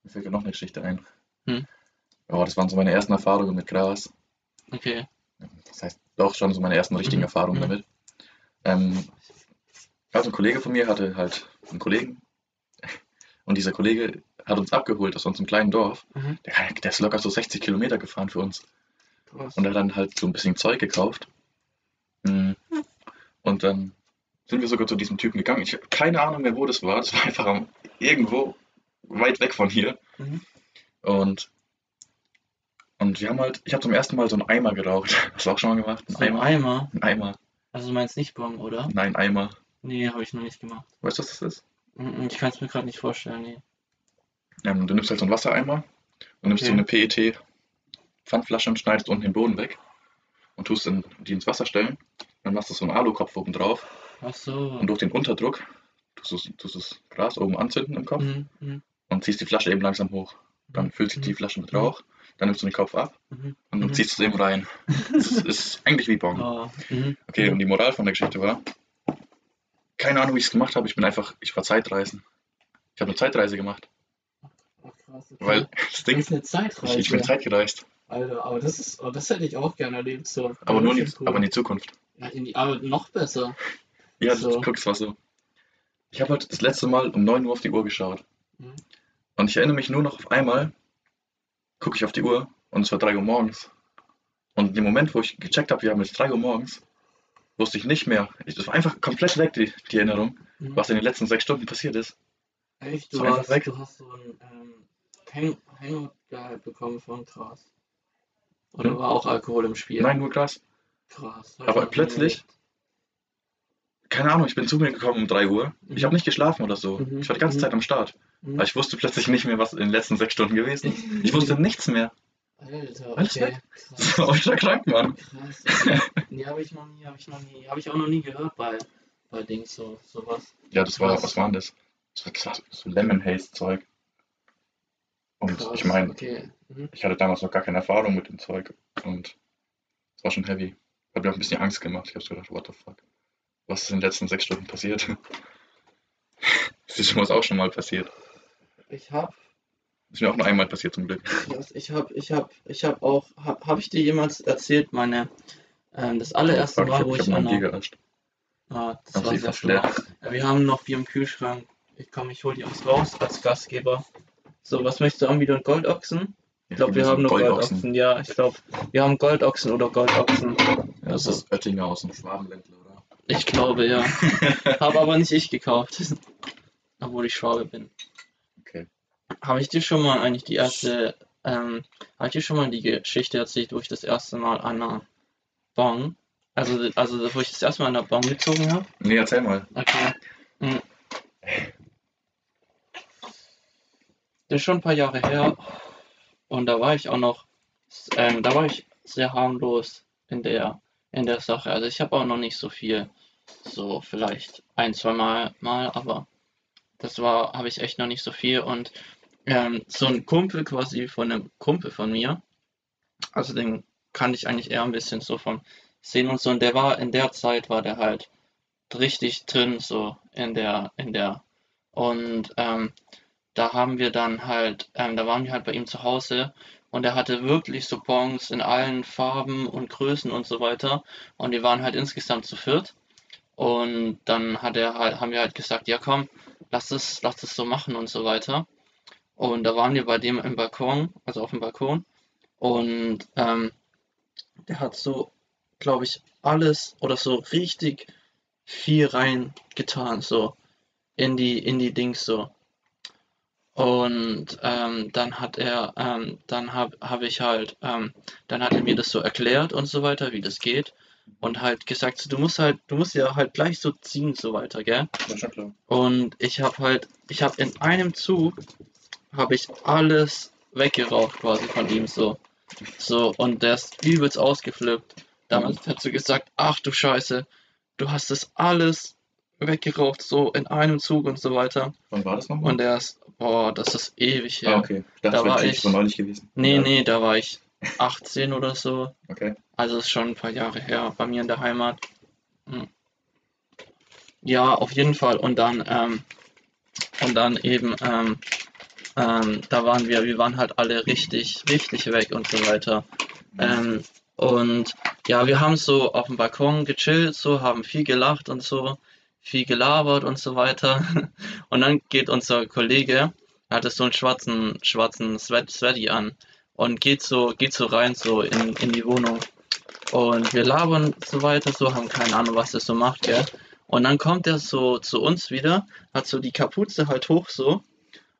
A: Mir fällt gerade noch eine Geschichte ein.
B: Hm.
A: Oh, das waren so meine ersten Erfahrungen mit Gras.
B: Okay.
A: Das heißt, doch schon so meine ersten richtigen
B: Mhm,
A: Erfahrungen
B: mhm.
A: damit. Ähm, also ein Kollege von mir hatte halt einen Kollegen und dieser Kollege hat uns abgeholt aus unserem kleinen Dorf.
B: Mhm.
A: Der, der ist locker so 60 Kilometer gefahren für uns
B: Krass.
A: und er hat dann halt so ein bisschen Zeug gekauft. Mm. Und dann sind wir sogar zu diesem Typen gegangen. Ich habe keine Ahnung mehr, wo das war. Das war einfach am, irgendwo weit weg von hier.
B: Mhm.
A: Und, und wir haben halt, ich habe zum ersten Mal so einen Eimer geraucht. Hast du auch schon mal gemacht? Ein
B: So
A: Eimer?
B: Eimer.
A: Ein Eimer.
B: Also du meinst nicht Bong, oder?
A: Nein, Eimer.
B: Nee, habe ich noch nicht gemacht.
A: Weißt du, was das ist?
B: Mhm, Ich kann es mir gerade nicht vorstellen, nee.
A: Ähm, du nimmst halt so einen Wassereimer und nimmst so
B: Okay.
A: eine PET-Pfandflasche und schneidest unten den Boden weg und tust dann die ins Wasser stellen. Dann machst du so einen Alukopf oben drauf
B: Ach so.
A: und durch den Unterdruck tust du das- tust du das Gras oben anzünden im Kopf
B: Mhm, mhm,
A: und ziehst die Flasche eben langsam hoch. Dann füllt sich die Flasche mit Rauch, dann nimmst du den Kopf ab
B: mhm,
A: und dann
B: mhm.
A: ziehst du es eben rein. Das ist, eigentlich wie Bong.
B: Oh, mhm.
A: Okay, und die Moral von der Geschichte war, keine Ahnung, wie ich es gemacht habe. Ich bin einfach, ich war Zeitreisen. Ich habe eine Zeitreise gemacht,
B: Ach, krass, okay.
A: weil das Ding,
B: ist eine
A: ich,
B: Zeitreise.
A: ich bin zeitgereist,
B: Alter, aber das ist, das hätte ich auch gerne erlebt. So.
A: aber nur in die,
B: cool.
A: aber in die Zukunft.
B: ja, in die, aber noch besser.
A: Ja,
B: So.
A: so. guck's was so. Ich habe halt das letzte Mal um 9 Uhr auf die Uhr geschaut.
B: Mhm.
A: Und ich erinnere mich nur noch auf einmal, gucke ich auf die Uhr und es war 3 Uhr morgens. Und in dem Moment, wo ich gecheckt habe, wir haben jetzt 3 Uhr morgens, wusste ich nicht mehr. Ich, das war einfach komplett weg, die, die Erinnerung,
B: Mhm.
A: was in den letzten sechs Stunden passiert ist.
B: Echt? Du hast,
A: weg.
B: du hast so ein ähm, Hang Hangout-Gehalt bekommen von Gras. Oder
A: Hm?
B: war auch Alkohol im Spiel?
A: Nein, nur krass.
B: Krass. ich
A: Aber plötzlich-. Keine Ahnung, ich bin zu mir gekommen um 3 Uhr. Ich
B: Mhm.
A: habe nicht geschlafen oder so.
B: Mhm.
A: Ich war die ganze
B: Mhm.
A: Zeit am Start.
B: Mhm.
A: Aber ich wusste plötzlich nicht mehr, was in den letzten sechs Stunden gewesen ist. Ich wusste nichts mehr.
B: Alter, okay. Krass.
A: Das war ultra krank, Mann.
B: Krass. Nee, habe ich noch nie, habe ich noch nie, habe ich auch noch nie gehört bei, bei Dings so, sowas.
A: Ja, das war,
B: Krass.
A: was war denn das? Das war, das war so Lemon Haze Zeug. Und
B: Krass,
A: ich meine,
B: Okay. Mhm.
A: ich hatte damals noch gar keine Erfahrung mit dem Zeug und es war schon heavy. Hat mir auch ein bisschen Angst gemacht. Ich habe so gedacht, what the fuck? Was ist in den letzten sechs Stunden passiert? Das ist mir auch schon mal passiert.
B: Ich hab,
A: Ist mir auch nur einmal passiert zum Glück.
B: ich hab, ich hab, ich hab auch, hab, hab ich dir jemals erzählt, meine, ähm, das allererste Mal, wo ich
A: ich
B: an
A: noch ein Bier
B: der,
A: geascht.
B: ah, das
A: Hab
B: war sehr schlimm. Ja, wir haben noch Bier im Kühlschrank. Ich komm, ich hol die uns raus als Gastgeber. So, was möchtest du haben? Wieder ein Goldochsen? Ich glaube, wir haben noch Goldochsen. Ja, ich glaube, wir haben Goldochsen oder Goldochsen.
A: Ja, das
B: Also-
A: ist Oettinger aus dem Schwabenländler, oder?
B: Ich glaube, ja. Habe aber nicht ich gekauft. Obwohl ich Schwabe bin. Habe ich dir schon mal eigentlich die erste, ähm, habe ich dir schon mal die Geschichte erzählt, wo ich das erste Mal an einer Bon, also, also wo ich das erste Mal an der Bon gezogen habe?
A: Nee, erzähl mal.
B: Okay. Hm. Das ist schon ein paar Jahre her. Und da war ich auch noch, ähm, da war ich sehr harmlos in der, in der Sache. Also ich habe auch noch nicht so viel, so vielleicht ein, zwei Mal, mal aber das war, habe ich echt noch nicht so viel. Und ähm, so ein Kumpel quasi von einem Kumpel von mir, also den kannte ich eigentlich eher ein bisschen so vom Sehen und so. Und der war in der Zeit, war der halt richtig drin, so in der, in der. Und ähm, da haben wir dann halt, ähm, da waren wir halt bei ihm zu Hause und er hatte wirklich so Bons in allen Farben und Größen und so weiter. Und wir waren halt insgesamt zu viert. Und dann hat er halt, haben wir halt gesagt, ja komm, lass es, lass es so machen und so weiter. Und da waren wir bei dem im Balkon, also auf dem Balkon. Und ähm, der hat so, glaube ich, alles oder so richtig viel reingetan, so in die, in die Dings so. Und ähm, dann hat er, ähm, dann habe hab ich halt, ähm, dann hat er mir das so erklärt und so weiter, wie das geht. Und halt gesagt, so, du musst halt, du musst ja halt gleich so ziehen, so weiter, gell?
A: Ja, schon klar.
B: Und ich habe halt, ich habe in einem Zug, habe ich alles weggeraucht quasi von ihm so. So, und der ist übelst ausgeflippt. Damals hat sie gesagt, ach du Scheiße, du hast das alles weggeraucht, so in einem Zug und so weiter.
A: Wann war das nochmal?
B: Und der ist, boah, das ist ewig her.
A: Ah, okay.
B: Da
A: das wäre
B: war ich-
A: von neulich gewesen.
B: Nee,
A: ja.
B: nee, da war ich 18 oder so.
A: Okay.
B: Also ist schon ein paar Jahre her bei mir in der Heimat. Hm. Ja, auf jeden Fall. Und dann, ähm, und dann eben, ähm, ähm, da waren wir, wir waren halt alle richtig, richtig weg und so weiter. Ähm, und ja, wir haben so auf dem Balkon gechillt, so, haben viel gelacht und so, viel gelabert und so weiter. Und dann geht unser Kollege, er hatte so einen schwarzen, schwarzen Sweat, Sweaty an und geht so, geht so rein, so in, in die Wohnung. Und wir labern so weiter, so, haben keine Ahnung, was das so macht, gell. Und dann kommt er so zu uns wieder, hat so die Kapuze halt hoch so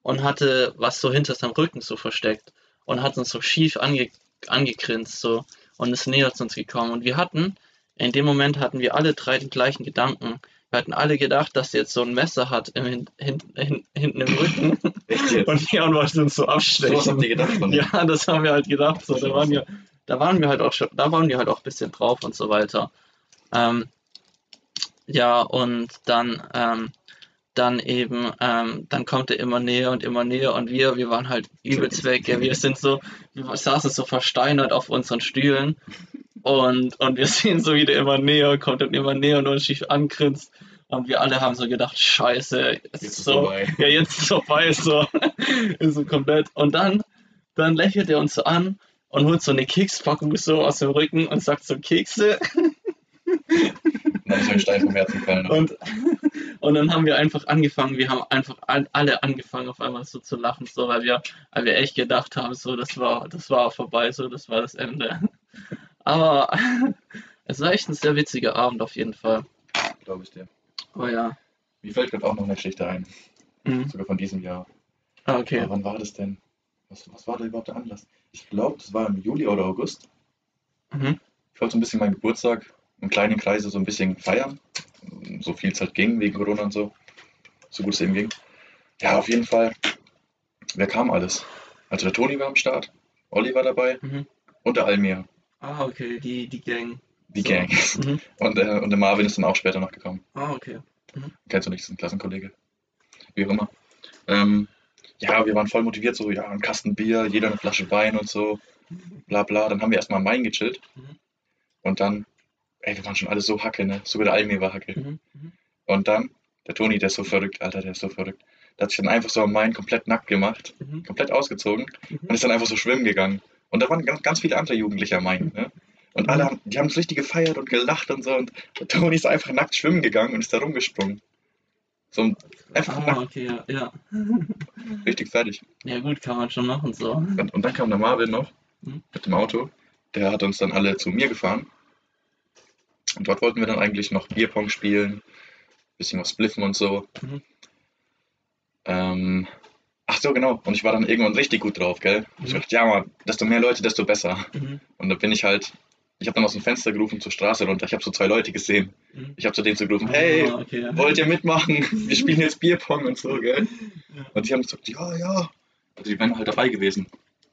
B: und hatte was so hinter seinem Rücken so versteckt und hat uns so schief ange angegrinst so und ist näher zu uns gekommen. Und wir hatten, in dem Moment hatten wir alle drei den gleichen Gedanken. Wir hatten alle gedacht, dass er jetzt so ein Messer hat im, hin, hin, hin, hinten im Rücken und wir wollten uns so
A: So was
B: abstechen.
A: habt ihr gedacht dem?
B: Ja, das haben wir halt gedacht. So, da waren wir, da waren wir halt auch schon, da waren wir halt auch ein bisschen drauf und so weiter. Ähm, ja, und dann, ähm, dann eben, ähm, dann kommt er immer näher und immer näher und wir, wir waren halt übelst weg. Ja, wir sind so, wir saßen so versteinert auf unseren Stühlen und, und wir sehen so wieder immer näher, kommt dann immer näher und uns schief angrinst. Und wir alle haben so gedacht, scheiße,
A: Jetzt
B: ist
A: ist
B: so,
A: vorbei.
B: ja, jetzt ist vorbei, so, ist so komplett. Und dann, dann lächelt er uns so an und holt so eine Kekspackung so aus dem Rücken und sagt so Kekse.
A: Dann ist mir ein Stein vom Herzen gefallen.
B: Und, und dann haben wir einfach angefangen, wir haben einfach all, alle angefangen auf einmal so zu lachen, so, weil wir, weil wir echt gedacht haben, so, das war, das war vorbei, so, das war das Ende. Aber es war echt ein sehr witziger Abend auf jeden Fall.
A: Glaube ich dir.
B: Oh ja.
A: Mir fällt gerade auch noch eine Geschichte ein.
B: Mhm.
A: Sogar von diesem Jahr.
B: Ah, okay.
A: Aber wann war das denn? Was, was war da überhaupt der Anlass? Ich glaube, das war im Juli oder August.
B: Mhm.
A: Ich wollte so ein bisschen meinen Geburtstag im kleinen Kreise so ein bisschen feiern. So viel es halt ging wegen Corona und so. So gut es eben ging. Ja, auf jeden Fall. Wer kam alles? Also der Toni war am Start, Olli war dabei
B: Mhm.
A: und der Almir.
B: Ah, okay, die, die Gang.
A: Die
B: So.
A: Gang.
B: Mhm.
A: Und, der, und der Marvin ist dann auch später noch gekommen.
B: Ah, okay.
A: Kennst du nicht, ist ein Klassenkollege. Wie auch immer. Ähm, ja, wir waren voll motiviert, so, ja, ein Kasten Bier, jeder eine Flasche Wein und so, bla bla. Dann haben wir erstmal am Main gechillt.
B: Mhm.
A: Und dann, ey, wir waren schon alle so Hacke, ne? Sogar der Almir war Hacke.
B: Mhm. Mhm.
A: Und dann, der Toni, der ist so verrückt, Alter, der ist so verrückt. Der hat sich dann einfach so am Main komplett nackt gemacht,
B: Mhm.
A: komplett ausgezogen
B: Mhm.
A: und ist dann einfach so schwimmen gegangen. Und da waren ganz, ganz viele andere Jugendliche am Main, ne? Und alle haben, die haben es richtig gefeiert und gelacht und so. Und der Toni ist einfach nackt schwimmen gegangen und ist da rumgesprungen. So einfach
B: Ah,
A: nackt,
B: okay, ja, ja.
A: richtig fertig.
B: Ja gut, kann man schon machen so.
A: Und, und dann kam der Marvin noch
B: Mhm.
A: mit dem Auto. Der hat uns dann alle zu mir gefahren. Und dort wollten wir dann eigentlich noch Bierpong spielen, bisschen was spliffen und so.
B: Mhm.
A: Ähm, ach so, genau. Und ich war dann irgendwann richtig gut drauf, gell? Ich
B: Mhm.
A: dachte, ja, Mann, desto mehr Leute, desto besser.
B: Mhm.
A: Und da bin ich halt, ich habe dann aus dem Fenster gerufen zur Straße runter. Ich habe so zwei Leute gesehen.
B: Mhm.
A: Ich habe zu denen so gerufen, hey,
B: Ah, okay.
A: wollt ihr mitmachen? Wir spielen jetzt Bierpong und so, gell?
B: Ja.
A: Und die haben gesagt, ja, ja. Also die wären halt dabei gewesen.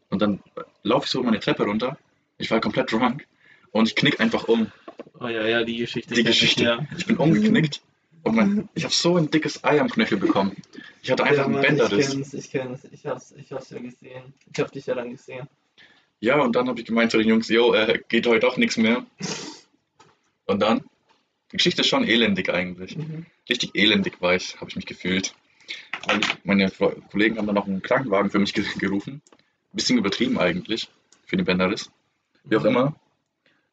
A: Und dann laufe ich so meine Treppe runter. Ich war komplett drunk. Und ich knick einfach um.
B: Oh ja, ja, die Geschichte.
A: Die Geschichte.
B: Ja.
A: Ich bin umgeknickt. Und mein, ich habe so ein dickes Ei am Knöchel bekommen. Ich hatte einfach
B: ja,
A: einen
B: Mann,
A: Bänderriss.
B: Ich kenn's, ich kenn's. Ich hab's, ich hab's ja gesehen. Ich hab dich ja dann gesehen.
A: Ja, und dann habe ich gemeint zu den Jungs, jo, äh, geht heute doch nichts mehr. Und dann, die Geschichte ist schon elendig eigentlich.
B: Mhm.
A: Richtig elendig war ich, habe ich mich gefühlt. Und meine Kollegen haben dann noch einen Krankenwagen für mich ge gerufen. Bisschen übertrieben eigentlich, für den Bänderriss. Wie auch immer.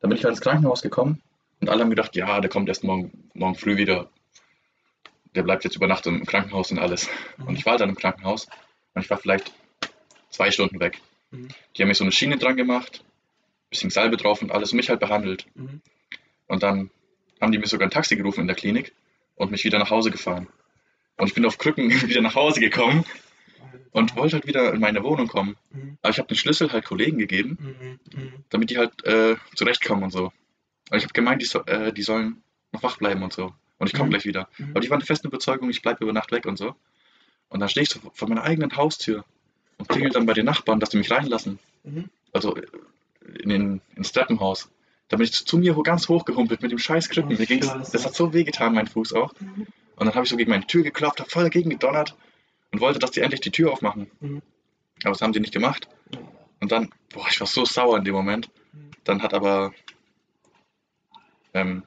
A: Dann bin ich halt ins Krankenhaus gekommen und alle haben gedacht, ja, der kommt erst morgen, morgen früh wieder. Der bleibt jetzt über Nacht im Krankenhaus und alles.
B: Mhm.
A: Und ich war halt dann im Krankenhaus und ich war vielleicht zwei Stunden weg.
B: Mhm.
A: Die haben mir so eine Schiene dran gemacht, bisschen Salbe drauf und alles und mich halt behandelt.
B: Mhm.
A: Und dann haben die mir sogar ein Taxi gerufen in der Klinik und mich wieder nach Hause gefahren. Und ich bin auf Krücken wieder nach Hause gekommen und wollte halt wieder in meine Wohnung kommen.
B: Mhm.
A: Aber ich habe den Schlüssel halt Kollegen gegeben,
B: Mhm. Mhm.
A: damit die halt äh, zurechtkommen und so. Und ich habe gemeint, die, so, äh, die sollen noch wach bleiben und so. Und ich komme
B: Mhm.
A: gleich wieder.
B: Mhm.
A: Aber die waren der festen Überzeugung, ich bleibe über Nacht weg und so. Und dann stehe ich so vor meiner eigenen Haustür und klingel dann bei den Nachbarn, dass die mich reinlassen. Also äh, in den, ins Treppenhaus. Da bin ich zu mir ganz hochgehumpelt mit dem scheiß Krücken.
B: Oh,
A: das hat so weh getan, mein Fuß auch. Und dann habe ich so gegen meine Tür geklopft, habe voll dagegen gedonnert und wollte, dass die endlich die Tür aufmachen.
B: Mhm.
A: Aber das haben sie nicht gemacht. Und dann, boah, ich war so sauer in dem Moment.
B: Mhm.
A: Dann hat aber ähm,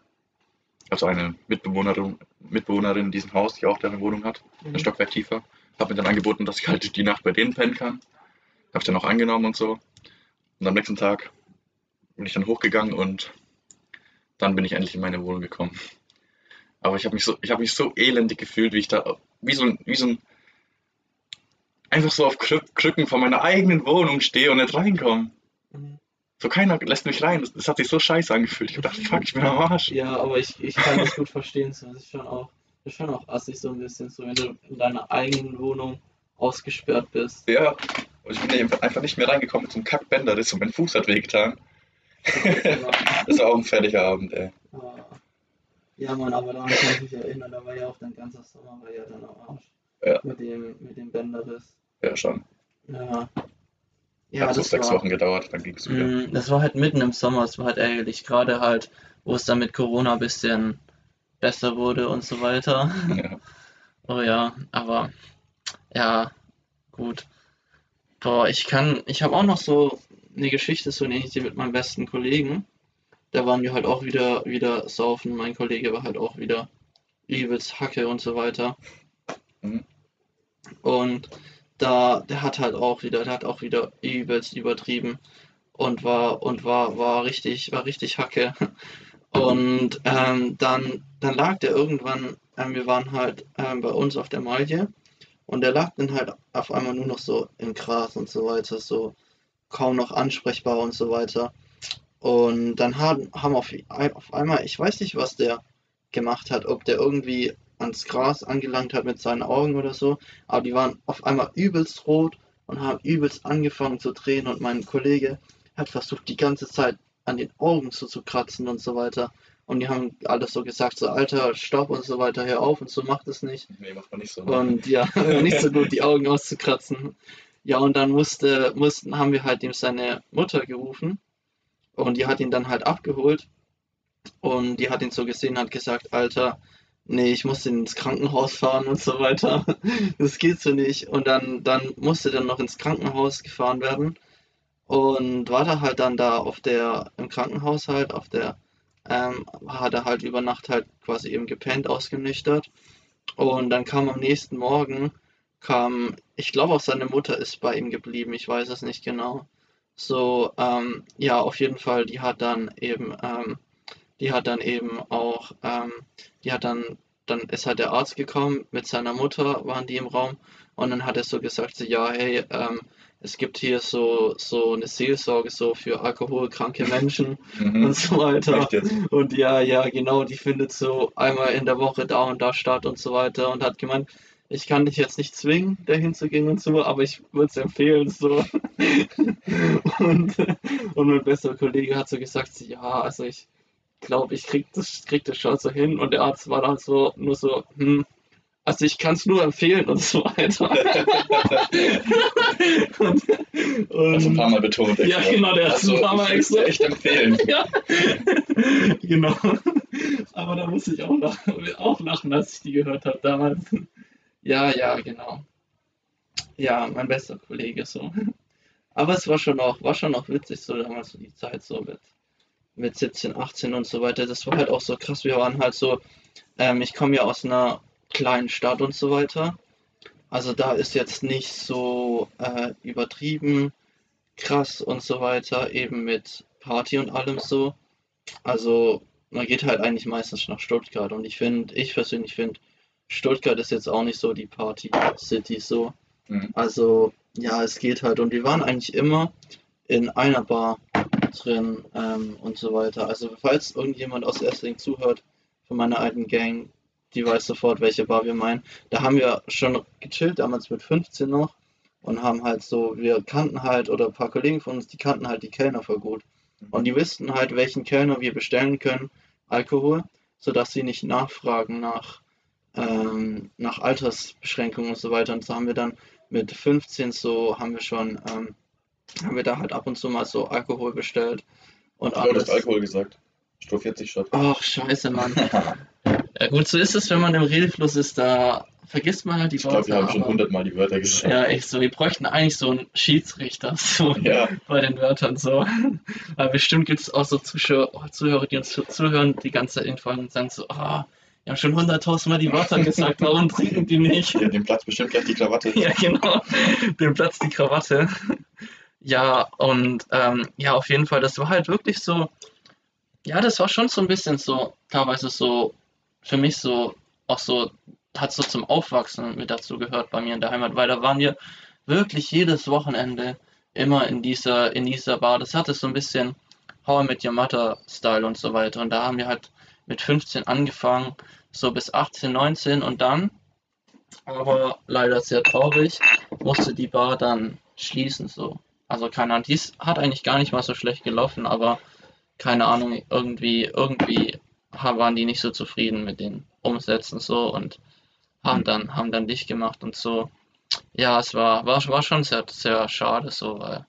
A: also eine Mitbewohnerin, Mitbewohnerin in diesem Haus, die auch eine Wohnung hat, ein
B: Mhm.
A: Stockwerk tiefer, hat mir dann angeboten, dass ich halt die Nacht bei denen pennen kann. Habe ich dann auch angenommen und so. Und am nächsten Tag bin ich dann hochgegangen und dann bin ich endlich in meine Wohnung gekommen. Aber ich habe mich so, ich habe mich so elendig gefühlt, wie ich da, wie so ein, wie so ein, einfach so auf Krü Krücken von meiner eigenen Wohnung stehe und nicht reinkomme.
B: Mhm.
A: So keiner lässt mich rein. Das, das hat sich so scheiße angefühlt. Ich gedacht, fuck, ich bin am Arsch.
B: Ja, aber ich, ich kann das gut verstehen. So. Das ist schon auch, das ist schon auch assig so ein bisschen, so wenn du in deiner eigenen Wohnung ausgesperrt bist.
A: Ja. Und ich bin einfach- nicht mehr reingekommen mit so einem Kackbänderriss und mein Fuß hat wehgetan. Das war auch ein fertiger Abend, ey.
B: Ja, Mann, aber daran kann ich mich erinnern, da war ja auch dein ganzer Sommer war ja dann am Arsch.
A: Ja.
B: Mit dem, mit dem Bänderriss.
A: Ja, schon.
B: Ja. Ja,
A: hat so
B: das
A: sechs
B: war,
A: Wochen gedauert, dann ging es wieder.
B: Mm, das war halt mitten im Sommer, es war halt ärgerlich, gerade halt, wo es dann mit Corona ein bisschen besser wurde und so weiter.
A: Ja.
B: Oh ja, aber ja, gut. Boah, ich kann, ich habe auch noch so eine Geschichte, so nenne ich die mit meinem besten Kollegen. Da waren wir halt auch wieder, wieder saufen. Mein Kollege war halt auch wieder übelst Hacke und so weiter.
A: Mhm.
B: Und da, der hat halt auch wieder, der hat auch wieder übelst übertrieben und war und war, war richtig, war richtig Hacke. Und ähm, dann, dann lag der irgendwann, ähm, wir waren halt ähm, bei uns auf der Malje und der lag dann halt auf einmal nur noch so im Gras und so weiter, so kaum noch ansprechbar und so weiter. Und dann haben, haben auf, auf einmal, ich weiß nicht, was der gemacht hat, ob der irgendwie ans Gras angelangt hat mit seinen Augen oder so, aber die waren auf einmal übelst rot und haben übelst angefangen zu drehen und mein Kollege hat versucht die ganze Zeit an den Augen so zu kratzen und so weiter. Und die haben alles so gesagt, so Alter, stopp und so weiter, hör auf und so, macht es nicht.
A: Nee, macht man nicht so.
B: Und ja, nicht so gut die Augen auszukratzen. Ja, und dann musste, mussten, haben wir halt ihm seine Mutter gerufen und die hat ihn dann halt abgeholt und die hat ihn so gesehen, hat gesagt, Alter, nee, ich muss ins Krankenhaus fahren und so weiter. Das geht so nicht. Und dann, dann musste dann noch ins Krankenhaus gefahren werden und war da halt dann da auf der, im Krankenhaus halt, auf der, ähm, hat er halt über Nacht halt quasi eben gepennt, ausgenüchtert. Und dann kam am nächsten Morgen, kam, ich glaube auch seine Mutter ist bei ihm geblieben, ich weiß es nicht genau. So, ähm, ja, auf jeden Fall, die hat dann eben, ähm, die hat dann eben auch, ähm, die hat dann, dann ist halt der Arzt gekommen, mit seiner Mutter waren die im Raum und dann hat er so gesagt, so, ja, hey, ähm, es gibt hier so, so eine Seelsorge so für alkoholkranke Menschen
A: Mhm.
B: und so weiter. Und ja, ja, genau, die findet so einmal in der Woche da und da statt und so weiter und hat gemeint, ich kann dich jetzt nicht zwingen, dahin zu gehen und so, aber ich würde es empfehlen, so. Und, und mein bester Kollege hat so gesagt, ja, also ich glaube, ich krieg das, krieg das schon so hin und der Arzt war dann so, nur so, hm, also ich kann es nur empfehlen und so weiter. und,
A: Also ein
B: und,
A: paar Mal betont.
B: Ja,
A: extra.
B: genau, der hat
A: Also,
B: ein paar Mal extra-
A: echt empfehlen.
B: ja, genau. Aber da musste ich auch lachen, auch lachen, als ich die gehört habe damals. Ja, ja, genau. Ja, mein bester Kollege so. Aber es war schon auch, war schon auch witzig, so damals so die Zeit so mit, mit 17, 18 und so weiter. Das war halt auch so krass. Wir waren halt so, ähm, ich komme ja aus einer kleinen Stadt und so weiter. Also da ist jetzt nicht so äh, übertrieben krass und so weiter, eben mit Party und allem so. Also man geht halt eigentlich meistens nach Stuttgart und ich finde, ich persönlich finde, Stuttgart ist jetzt auch nicht so die Party-City so.
A: Mhm.
B: Also ja, es geht halt und wir waren eigentlich immer in einer Bar drin ähm, und so weiter. Also falls irgendjemand aus Essling zuhört von meiner alten Gang, die weiß sofort, welche Bar wir meinen. Da haben wir schon gechillt, damals mit 15 noch und haben halt so, wir kannten halt, oder ein paar Kollegen von uns, die kannten halt die Kellner voll gut. Und die wussten halt, welchen Kellner wir bestellen können, Alkohol, sodass sie nicht nachfragen nach, ähm, nach Altersbeschränkungen und so weiter. Und so haben wir dann mit 15 so, haben wir schon, ähm, haben wir da halt ab und zu mal so Alkohol bestellt und
A: Oh, du hast Alkohol gesagt. Stur 40 Shot.
B: Ach, scheiße, Mann. Ja gut, so ist es, wenn man im Redefluss ist, da vergisst man halt die
A: Ich glaube, wir haben schon hundertmal die Wörter gesagt.
B: Ja, echt so. Wir bräuchten eigentlich so einen Schiedsrichter so
A: Ja.
B: bei den Wörtern so. Aber bestimmt gibt es auch so Zuschauer, oh, Zuhörer, die uns zu- zuhören, die ganze Zeit infallen und sagen so, ah, wir haben schon hunderttausendmal die Wörter gesagt, warum trinken die nicht?
A: Dem Platz bestimmt gleich die Krawatte.
B: Ja, genau. Dem Platz die Krawatte. Ja, und ähm, ja, auf jeden Fall, das war halt wirklich so, ja, das war schon so ein bisschen so, teilweise so, für mich so, auch so, hat so zum Aufwachsen mit dazu gehört bei mir in der Heimat, weil da waren wir wirklich jedes Wochenende immer in dieser, in dieser Bar. Das hatte so ein bisschen How I Met Your Mother Style und so weiter. Und da haben wir halt mit 15 angefangen, so bis 18, 19 und dann, aber leider sehr traurig, musste die Bar dann schließen so. Also keine Ahnung, dies hat eigentlich gar nicht mal so schlecht gelaufen, aber keine Ahnung, irgendwie, irgendwie waren die nicht so zufrieden mit den Umsätzen so und haben dann, haben dann dicht gemacht und so. Ja, es war, war, war schon sehr, sehr schade so, weil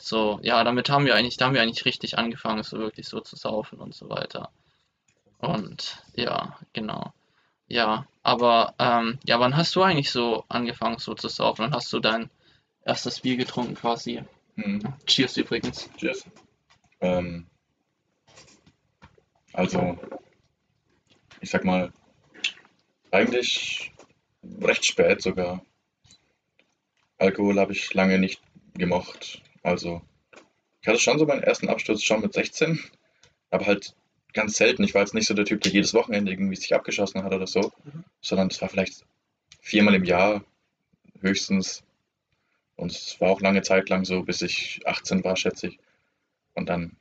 B: so, ja, damit haben wir eigentlich, da haben wir eigentlich richtig angefangen, so wirklich so zu saufen und so weiter. Und ja, genau. Ja, aber ähm, ja, wann hast du eigentlich so angefangen so zu saufen? Wann hast du dein erstes Bier getrunken quasi?
A: Hm.
B: Cheers übrigens.
A: Cheers. Ähm, also, ich sag mal, eigentlich recht spät sogar. Alkohol habe ich lange nicht gemocht. Also, ich hatte schon so meinen ersten Absturz schon mit 16, aber halt ganz selten. Ich war jetzt nicht so der Typ, der jedes Wochenende irgendwie sich abgeschossen hat oder so,
B: Mhm.
A: sondern es war vielleicht viermal im Jahr höchstens. Und es war auch lange Zeit lang so, bis ich 18 war, schätze ich. Und dann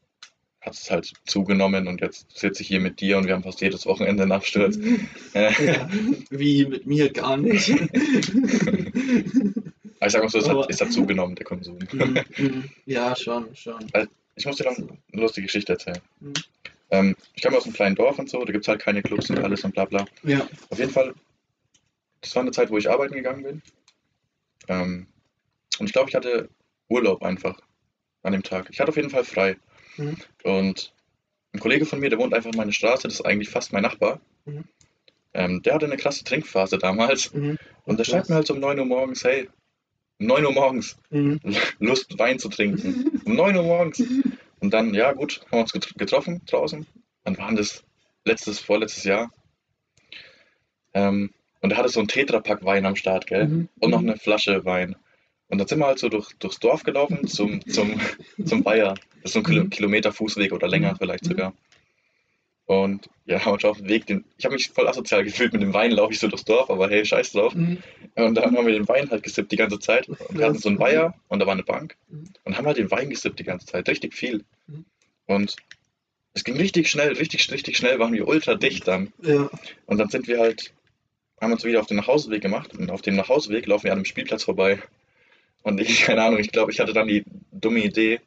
A: hat es halt zugenommen und jetzt sitze ich hier mit dir und wir haben fast jedes Wochenende einen Absturz.
B: Ja, wie mit mir gar nicht.
A: Aber ich sag mal so, es hat, es hat zugenommen, der Konsum.
B: Mhm, mhm. ja, schon, schon.
A: Ich muss dir noch eine lustige Geschichte erzählen.
B: Mhm.
A: Ähm, ich komme aus einem kleinen Dorf und so, da gibt es halt keine Clubs und alles und bla bla.
B: Ja.
A: Auf jeden Fall, das war eine Zeit, wo ich arbeiten gegangen bin. Ähm, und ich glaube, ich hatte Urlaub einfach an dem Tag. Ich hatte auf jeden Fall frei.
B: Mhm.
A: Und ein Kollege von mir, der wohnt einfach in meiner Straße, das ist eigentlich fast mein Nachbar.
B: Mhm.
A: Ähm, der hatte eine krasse Trinkphase damals.
B: Mhm.
A: Und der schreibt mir halt so um 9 Uhr morgens, hey, um 9 Uhr morgens,
B: Mhm.
A: Lust, Wein zu trinken. Um 9 Uhr morgens. Und dann, ja gut, haben wir uns getr- getroffen draußen. Dann waren das letztes, vorletztes Jahr. Ähm, und er hatte so einen Tetrapack Wein am Start, gell?
B: Mhm.
A: Und noch eine Flasche Wein. Und dann sind wir halt so durch, durchs Dorf gelaufen zum, zum, zum Bayer. Das ist so ein
B: Mhm.
A: Kilometer Fußweg oder länger vielleicht
B: Mhm.
A: sogar. Und ja, uns auf dem Weg, den, ich habe mich voll asozial gefühlt mit dem Wein, laufe ich so durchs Dorf, aber hey, scheiß drauf.
B: Mhm.
A: Und dann haben wir den Wein halt gesippt die ganze Zeit. Und wir hatten so einen Bayer und da war eine Bank.
B: Mhm.
A: Und haben halt den Wein gesippt die ganze Zeit, richtig viel.
B: Mhm.
A: Und es ging richtig schnell, richtig, richtig schnell, waren wir ultra dicht dann.
B: Ja.
A: Und dann sind wir halt, haben uns wieder auf den Nachhauseweg gemacht. Und auf dem Nachhauseweg laufen wir an einem Spielplatz vorbei. Und ich, keine Ahnung, ich glaube, ich hatte dann die dumme Idee,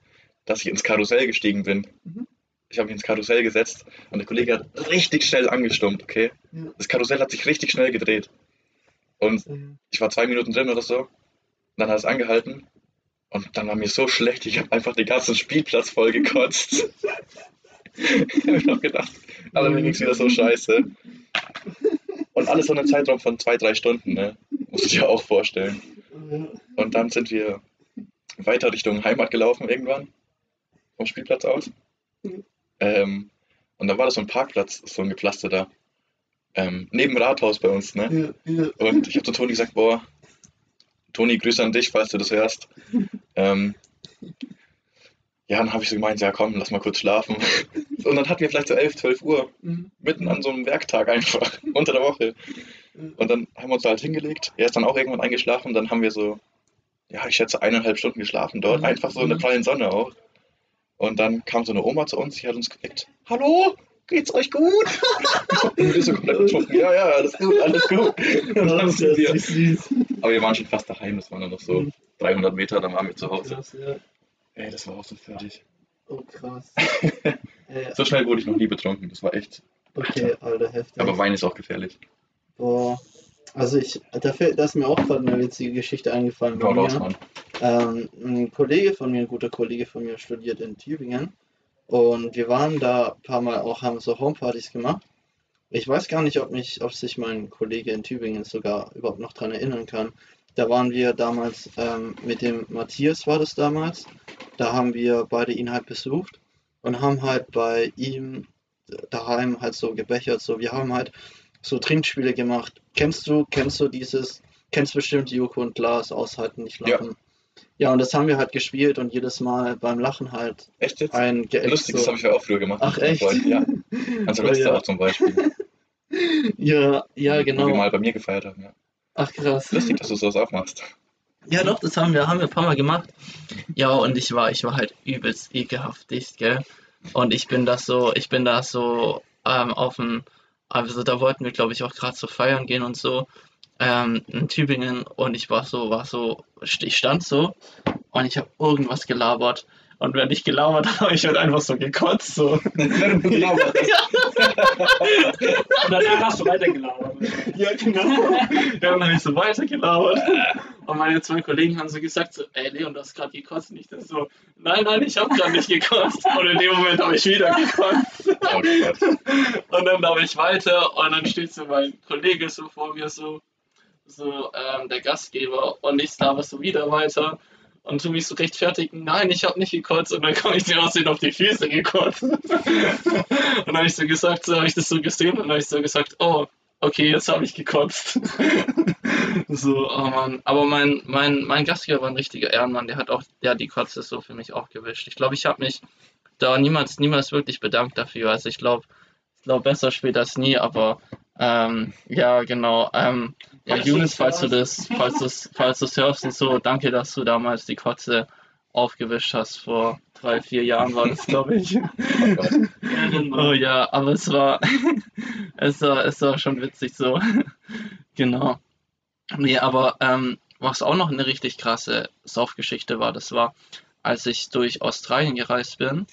A: dass ich ins Karussell gestiegen bin.
B: Mhm.
A: Ich habe mich ins Karussell gesetzt und der Kollege hat richtig schnell angestummt, okay?
B: Ja.
A: Das Karussell hat sich richtig schnell gedreht. Und
B: Mhm.
A: ich war zwei Minuten drin oder so. Und dann hat es angehalten. Und dann war mir so schlecht, ich habe einfach den ganzen Spielplatz voll gekotzt. ich habe gedacht, aber mir ging es wieder so scheiße. Und alles so in einem Zeitraum von zwei, drei Stunden, ne? Musst du dir auch vorstellen. Und dann sind wir weiter Richtung Heimat gelaufen irgendwann. Vom Spielplatz aus.
B: Mhm.
A: Ähm, und dann war das so ein Parkplatz, so ein gepflasterter. Ähm, neben Rathaus bei uns, ne?
B: Ja. Ja.
A: Und ich habe zu Toni gesagt, boah, Toni, Grüße an dich, falls du das hörst. Ähm, ja, dann habe ich so gemeint, ja komm, lass mal kurz schlafen. Und dann hatten wir vielleicht so 11, 12 Uhr,
B: Mhm.
A: mitten an so einem Werktag einfach, unter der Woche. Und dann haben wir uns da halt hingelegt. Er ist dann auch irgendwann eingeschlafen. Dann haben wir so, ja, ich schätze eineinhalb Stunden geschlafen dort,
B: Mhm.
A: einfach so in der
B: Mhm.
A: prallen Sonne auch. Und dann kam so eine Oma zu uns, die hat uns geweckt. Hallo, geht's euch gut? Und wir so komplett betrunken. Ja, ja, alles gut, alles gut. Und dann sind wir, aber wir waren schon fast daheim, das waren dann noch so
B: Mhm.
A: 300 Meter, dann waren wir zu Hause.
B: Krass, ja.
A: Ey, das war auch so fertig.
B: Oh, krass. Äh,
A: So schnell wurde ich noch nie betrunken, das war echt.
B: okay, Alter, heftig.
A: Aber Wein ist auch gefährlich.
B: Boah. Also ich, da, fällt, da ist mir auch gerade eine witzige Geschichte eingefallen bei
A: raus,
B: mir. Ähm, ein Kollege von mir, ein guter Kollege von mir, studiert in Tübingen. Und wir waren da ein paar Mal auch, haben so Homepartys gemacht. Ich weiß gar nicht, ob mich, ob sich mein Kollege in Tübingen sogar überhaupt noch dran erinnern kann. Da waren wir damals ähm, mit dem Matthias, war das damals. Da haben wir beide ihn halt besucht und haben halt bei ihm daheim halt so gebechert. So, wir haben halt so Trinkspiele gemacht. Kennst du, kennst du dieses, kennst bestimmt Joko und Glas aushalten, nicht
A: Ja.
B: lachen. Ja. und das haben wir halt gespielt und jedes Mal beim Lachen halt
A: Echt jetzt?
B: ein geäxt
A: Lustig, das
B: so.
A: habe ich ja auch früher gemacht.
B: Ach, echt?
A: Freund. Ja, an Silvester
B: ja.
A: auch zum Beispiel.
B: Ja, ja,
A: Wo wir
B: genau.
A: mal bei mir gefeiert haben. Ja.
B: Ach krass.
A: Lustig, dass du sowas auch machst.
B: Ja, doch, das haben wir, haben wir ein paar Mal gemacht. Ja, und ich war, ich war halt übelst ekelhaft dicht, gell? Und ich bin das so, ich bin da so ähm, auf dem, also da wollten wir, glaube ich, auch gerade so feiern gehen und so ähm, in Tübingen und ich war so, war so, ich stand so und ich habe irgendwas gelabert. Und wenn ich gelabert habe, habe ich halt einfach so gekotzt. So.
A: genau.
C: Und danach hast du weitergelaufen.
B: Ja, genau. Ja, dann habe ich so weitergelabert. Und meine zwei Kollegen haben so gesagt, so, ey Leon, du hast gerade gekotzt. Und ich das so, nein, nein, ich habe gerade nicht gekotzt. Und in dem Moment habe ich wieder gekotzt.
A: Oh.
B: Und dann laufe ich weiter und dann steht so mein Kollege so vor mir, so, so ähm, der Gastgeber. Und ich laber so wieder weiter und tu mich so rechtfertigen, nein, ich habe nicht gekotzt. Und dann komme ich dir aussehen auf die Füße gekotzt. und dann habe ich so gesagt, so habe ich das so gesehen und dann habe ich so gesagt, oh, okay, jetzt habe ich gekotzt. so, oh Mann. Aber mein, mein, mein Gastgeber war ein richtiger Ehrenmann, der hat auch, der hat die Kotze so für mich auch gewischt. Ich glaube, ich habe mich da niemals, niemals wirklich bedankt dafür. Also ich glaube, ich glaube besser später als nie, aber ähm, ja, genau. Ähm, ja,
C: das
B: falls du das, falls du falls du hörst und so, danke, dass du damals die Kotze aufgewischt hast. Vor drei, vier Jahren war das, glaube ich.
A: Oh Gott.
B: Oh ja, aber es war, es war, es war schon witzig so. Genau. Nee, aber ähm, was auch noch eine richtig krasse Saufgeschichte war, das war, als ich durch Australien gereist bin.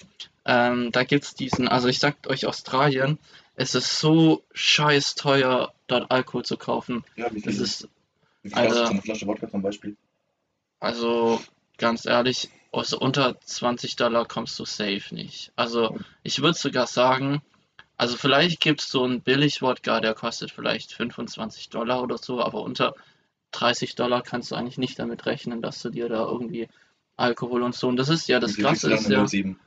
B: Ähm, da gibt's diesen, also ich sag euch Australien, es ist so scheiß teuer, dort Alkohol zu kaufen.
A: Ja, wie
B: Das
A: viel,
B: ist,
A: wie viel kostet
B: Alter.
A: so eine Flasche Wodka zum Beispiel?
B: also ganz ehrlich, also unter 20 Dollar kommst du safe nicht. Also ich würde sogar sagen, Also vielleicht gibt es so einen Billig-Wodka, der kostet vielleicht 25 Dollar oder so, aber unter 30 Dollar kannst du eigentlich nicht damit rechnen, dass du dir da irgendwie Alkohol und so. Und das ist ja das Krasse ist ja,
A: Eine 07?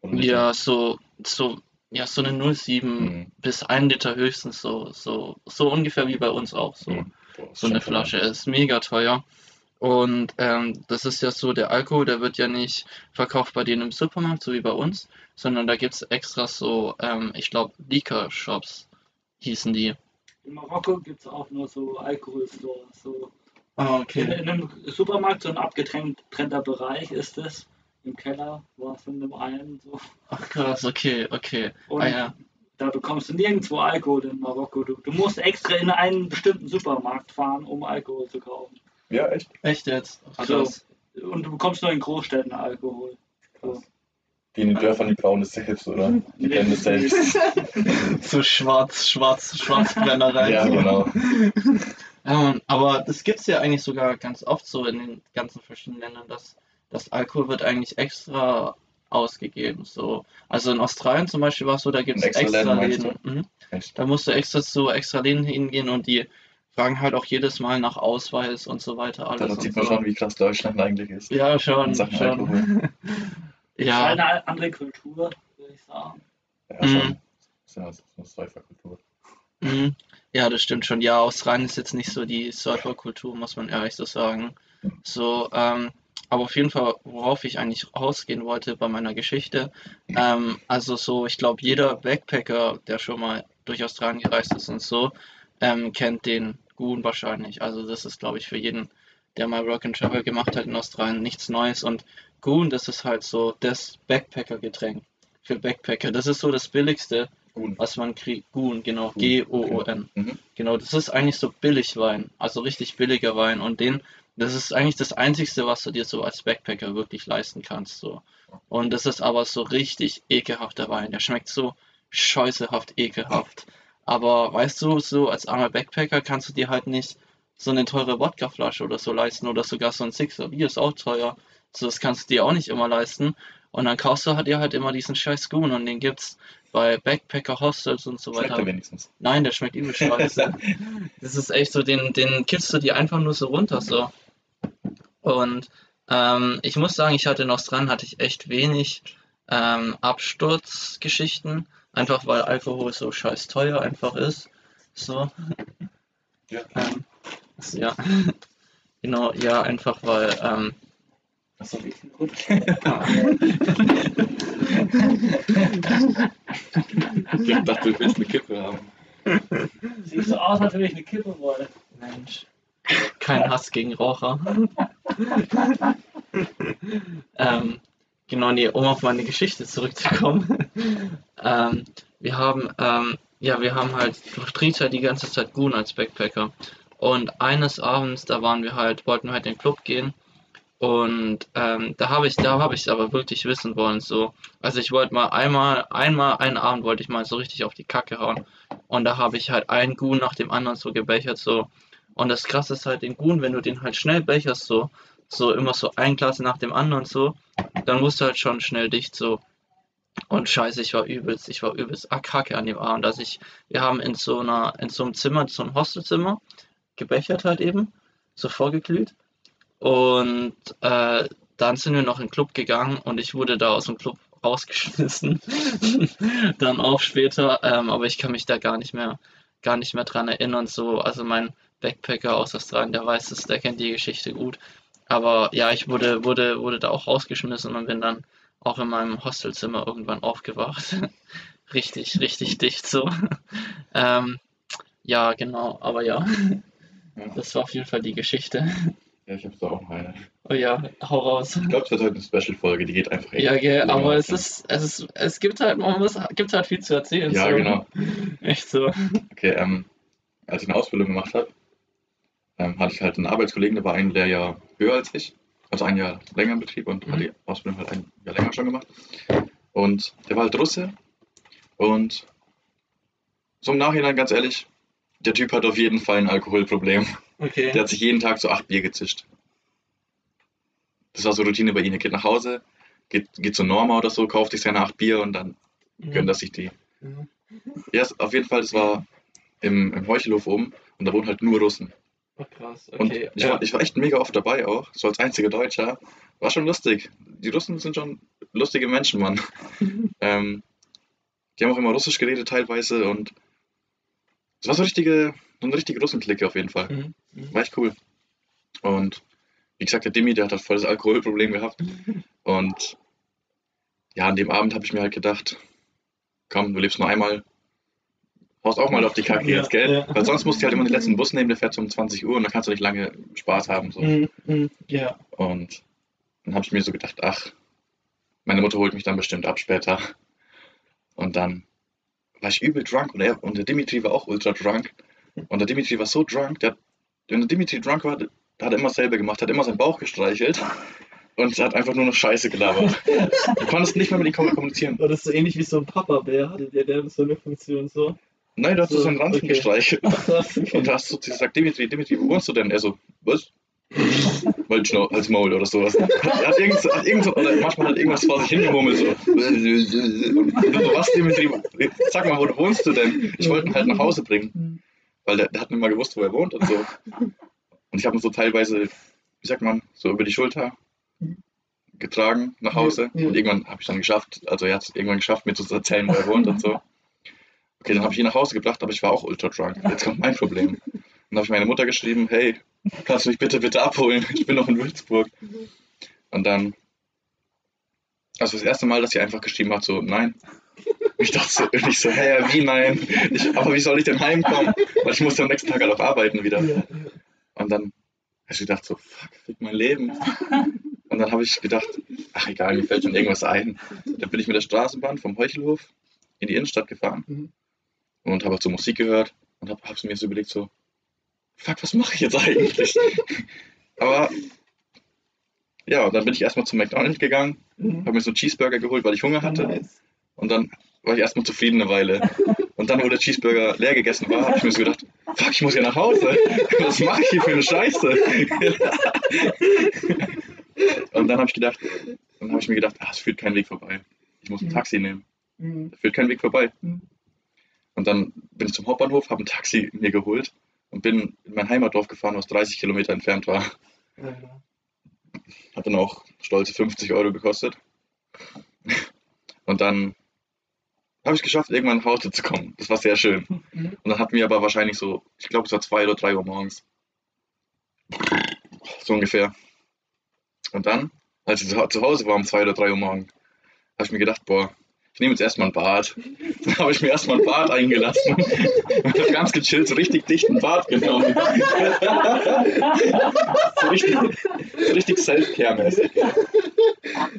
A: Oder nicht?
B: ja so, so, ja, so eine 07
A: Mhm.
B: bis 1 Liter höchstens, so, so, so ungefähr wie bei uns auch so.
A: Mhm. Boah,
B: So eine
A: schon teuer.
B: Flasche ist mega teuer. Und ähm, das ist ja so, der Alkohol, der wird ja nicht verkauft bei denen im Supermarkt, so wie bei uns, sondern da gibt es extra so, ähm, ich glaube, Liquor-Shops hießen die.
C: In Marokko gibt es auch nur so Alkoholstores. So.
B: Ah,
C: In, in einem Supermarkt, so ein abgetrennter Bereich ist es. Im Keller war es in dem einen so.
B: Ach krass, okay, okay.
C: Und
B: Ah ja,
C: da bekommst du nirgendwo Alkohol in Marokko. Du, du musst extra in einen bestimmten Supermarkt fahren, um Alkohol zu kaufen.
A: Ja, echt?
B: echt jetzt?
C: Also-
B: krass.
C: Und du bekommst nur in Großstädten Alkohol. So.
A: Die in den Dörfern, die brauen das selbst, oder? Die kennen das selbst.
B: So schwarz, schwarz, Schwarzbrennerei.
A: Ja, genau.
B: Ähm, aber das gibt es ja eigentlich sogar ganz oft so in den ganzen verschiedenen Ländern, dass das Alkohol wird eigentlich extra ausgegeben. So. Also in Australien zum Beispiel war es so, da gibt es
A: extra
B: extra
A: Läden.
B: Mhm. Da musst du extra zu extra Läden hingehen und die fragen halt auch jedes Mal nach Ausweis und so weiter. Alles
A: Daran
B: und
A: sieht man
B: so.
A: schon, wie krass Deutschland eigentlich ist.
B: Ja, schon, schon.
C: Ja.
B: Ja,
C: Eine andere Kultur, würde ich sagen.
A: Ja,
B: Mhm.
A: schon. Das ist ja eine Säuferkultur.
B: Mhm. Ja, das stimmt schon. Ja, Australien ist jetzt nicht so die Surferkultur, muss man ehrlich so sagen. So, ähm, aber auf jeden Fall, worauf ich eigentlich rausgehen wollte bei meiner Geschichte, ähm, also so, ich glaube, jeder Backpacker, der schon mal durch Australien gereist ist und so, ähm, kennt den Goon wahrscheinlich. Also das ist, glaube ich, für jeden, der mal Work and Travel gemacht hat in Australien, nichts Neues. Und Goon, das ist halt so das Backpacker-Getränk für Backpacker. Das ist so das billigste,
A: Gut.
B: was man kriegt. Goon, genau,
A: Goon,
B: G-O-O-N.
A: Mhm.
B: Genau, das ist eigentlich so Billigwein, also richtig billiger Wein. Und den, das ist eigentlich das Einzigste, was du dir so als Backpacker wirklich leisten kannst. So. Und das ist aber so richtig ekelhafter Wein. Der schmeckt so scheußehaft ekelhaft. Aber weißt du, so als armer Backpacker kannst du dir halt nicht so eine teure Wodkaflasche oder so leisten oder sogar so ein Sixer Bier ist auch teuer. So, das kannst du dir auch nicht immer leisten. Und dann kaufst du halt dir halt immer diesen scheiß Goon und den gibt's bei Backpacker Hostels und so
A: Schmeckt
B: weiter.
A: er wenigstens.
B: Nein, der schmeckt übel scheiße. Das ist echt so, den, den kippst du dir einfach nur so runter so. Und ähm, ich muss sagen, ich hatte in Australien hatte ich echt wenig ähm, Absturzgeschichten, einfach weil Alkohol so scheiß teuer einfach ist. So.
A: Ja.
B: Ähm, ja. Genau, ja, einfach weil ähm,
A: Achso. Ich dachte, du willst eine Kippe haben.
C: Siehst so aus, als würde ich eine Kippe wollen.
B: Mensch, kein Hass gegen Raucher. ähm, genau, nee, um auf meine Geschichte zurückzukommen. ähm, wir haben, ähm, ja, wir haben halt, du trinkst halt die ganze Zeit Goon als Backpacker. Und eines Abends, da waren wir halt, wollten wir halt in den Club gehen. Und ähm, da habe ich, da habe ich es aber wirklich wissen wollen. So, also ich wollte mal einmal, einmal einen Abend wollte ich mal so richtig auf die Kacke hauen. Und da habe ich halt einen Goon nach dem anderen so gebechert, so. Und das krasse ist halt den Goon, wenn du den halt schnell becherst, so, so immer so ein Glas nach dem anderen, so, dann musst du halt schon schnell dicht, so. Und scheiße, ich war übelst, ich war übelst ah, kacke an dem Abend, dass ich, wir haben in so einer, in so einem Zimmer, so einem Hostelzimmer, gebechert halt eben, so vorgeglüht. Und äh, dann sind wir noch in den Club gegangen und ich wurde da aus dem Club rausgeschmissen. dann auch später, ähm, aber ich kann mich da gar nicht mehr, gar nicht mehr dran erinnern. So, also mein Backpacker aus Australien, der weiß es, der kennt die Geschichte gut. Aber ja, ich wurde, wurde, wurde da auch rausgeschmissen und bin dann auch in meinem Hostelzimmer irgendwann aufgewacht. richtig, richtig dicht so. ähm, ja, genau, aber ja,
A: Ja,
B: das war auf jeden Fall die Geschichte.
A: ja ich habe da auch noch eine.
B: Oh ja, hau raus.
A: Ich glaube, es wird heute eine Special-Folge, die geht einfach
B: Ja, gell, aber es ist, es ist, es gibt halt, man muss, gibt halt viel zu erzählen.
A: Ja,
B: so.
A: genau.
B: Echt so.
A: Okay, ähm, als ich eine Ausbildung gemacht habe, ähm, hatte ich halt einen Arbeitskollegen, der war ein Lehrjahr höher als ich, also ein Jahr länger im Betrieb und
B: Mhm.
A: hat die Ausbildung halt ein Jahr länger schon gemacht. Und der war halt Russe und so im Nachhinein, ganz ehrlich, der Typ hat auf jeden Fall ein Alkoholproblem.
B: Okay.
A: Der hat sich jeden Tag so acht Bier gezischt. Das war so Routine bei ihm. Er geht nach Hause, geht, geht zu Norma oder so, kauft sich seine acht Bier und dann gönnt er sich die.
B: Mhm.
A: Ja, auf jeden Fall, das war im, im Heuchelhof oben und da wohnen halt nur Russen.
B: Oh, krass,
A: Und
B: okay.
A: ich, war, ich war echt mega oft dabei auch, so als einziger Deutscher. War schon lustig. Die Russen sind schon lustige Menschen, Mann. ähm, die haben auch immer Russisch geredet teilweise und es war so, richtige, so eine richtige Russenklicke auf jeden Fall.
B: Mhm. Mhm.
A: War echt cool. Und wie gesagt, der Demi, der hat halt voll das Alkoholproblem gehabt. Und ja, an dem Abend habe ich mir halt gedacht, komm, du lebst nur einmal, haust auch mal auf die Kacke
C: Ja,
A: jetzt, gell?
C: ja.
A: Weil sonst musst du halt immer den letzten Bus nehmen, der fährt so um 20 Uhr und dann kannst du nicht lange Spaß haben. So.
B: Mhm. Mhm. Ja.
A: Und dann habe ich mir so gedacht, ach, meine Mutter holt mich dann bestimmt ab später. Und dann war ich übel drunk und, er, und der Dimitri war auch ultra drunk. Und der Dimitri war so drunk, der, wenn der Dimitri drunk war, der hat immer dasselbe gemacht, hat immer seinen Bauch gestreichelt und hat einfach nur noch Scheiße gelabert. Du konntest nicht mehr mit ihm kommunizieren.
B: War das so ähnlich wie so ein Papa-Bär? Der, der so eine Funktion so?
A: Nein, du hast so
B: So,
A: seinen Ranzen
B: okay.
A: gestreichelt.
B: Okay.
A: Und da hast du gesagt, Dimitri, Dimitri, wo wohnst du denn? Er so, was? Waldschnau als Maul oder sowas. Er hat irgend, so- hat irgend so, manchmal hat irgendwas vor sich hingemurmelt, so. So, was, Dimitri? Sag mal, wo wohnst du denn? Ich wollte ihn halt nach Hause bringen, weil der, der hat nicht mal gewusst, wo er wohnt und so. Und ich habe ihn so teilweise, wie sagt man, so über die Schulter getragen nach Hause.
B: Ja, ja.
A: Und irgendwann habe ich dann geschafft, also er hat es irgendwann geschafft, mir zu erzählen, wo er wohnt und so. Okay, dann habe ich ihn nach Hause gebracht, aber ich war auch ultra drunk. Jetzt kommt mein Problem. Dann habe ich meine Mutter geschrieben, hey, kannst du mich bitte, bitte abholen? Ich bin noch in Würzburg. Und dann, also das erste Mal, dass sie einfach geschrieben hat, so, nein. Ich dachte so, und ich so, hä, wie nein? Ich, aber wie soll ich denn heimkommen? Weil ich musste am nächsten Tag halt auch arbeiten wieder. Und dann habe ich gedacht, so, fuck, fick mein Leben. Und dann habe ich gedacht, ach egal, mir fällt schon irgendwas ein. Dann bin ich mit der Straßenbahn vom Heuchelhof in die Innenstadt gefahren
B: Mhm.
A: Und habe halt so Musik gehört und habe hab mir so überlegt, so, fuck, was mache ich jetzt eigentlich? Aber ja, und dann bin ich erstmal zum McDonald's gegangen,
B: Mhm.
A: habe mir so einen Cheeseburger geholt, weil ich Hunger hatte.
B: Nice.
A: Und dann war ich erstmal zufrieden eine Weile. Und dann, wo der Cheeseburger leer gegessen war, habe ich mir so gedacht, fuck, ich muss ja nach Hause. Was mache ich hier für eine Scheiße? Und dann habe ich gedacht, dann habe ich mir gedacht, ah, es führt kein Weg vorbei. Ich muss ein Taxi nehmen.
B: Mhm.
A: Da führt kein Weg vorbei.
B: Mhm.
A: Und dann bin ich zum Hauptbahnhof, habe ein Taxi mir geholt und bin in mein Heimatdorf gefahren, was 30 Kilometer entfernt war.
B: Alter.
A: Hat dann auch stolze 50 Euro gekostet. Und dann habe ich es geschafft, irgendwann nach Hause zu kommen. Das war sehr schön.
B: Mhm.
A: Und dann hatten wir aber wahrscheinlich so, ich glaube, es war zwei oder drei Uhr morgens. So ungefähr. Und dann, als ich zu zu Hause war um zwei oder drei Uhr morgens, habe ich mir gedacht, boah, ich nehme jetzt erstmal ein Bad. Dann habe ich mir erstmal ein Bad eingelassen und habe ganz gechillt so richtig dichten Bad genommen. so richtig, so richtig Self-Care-mäßig.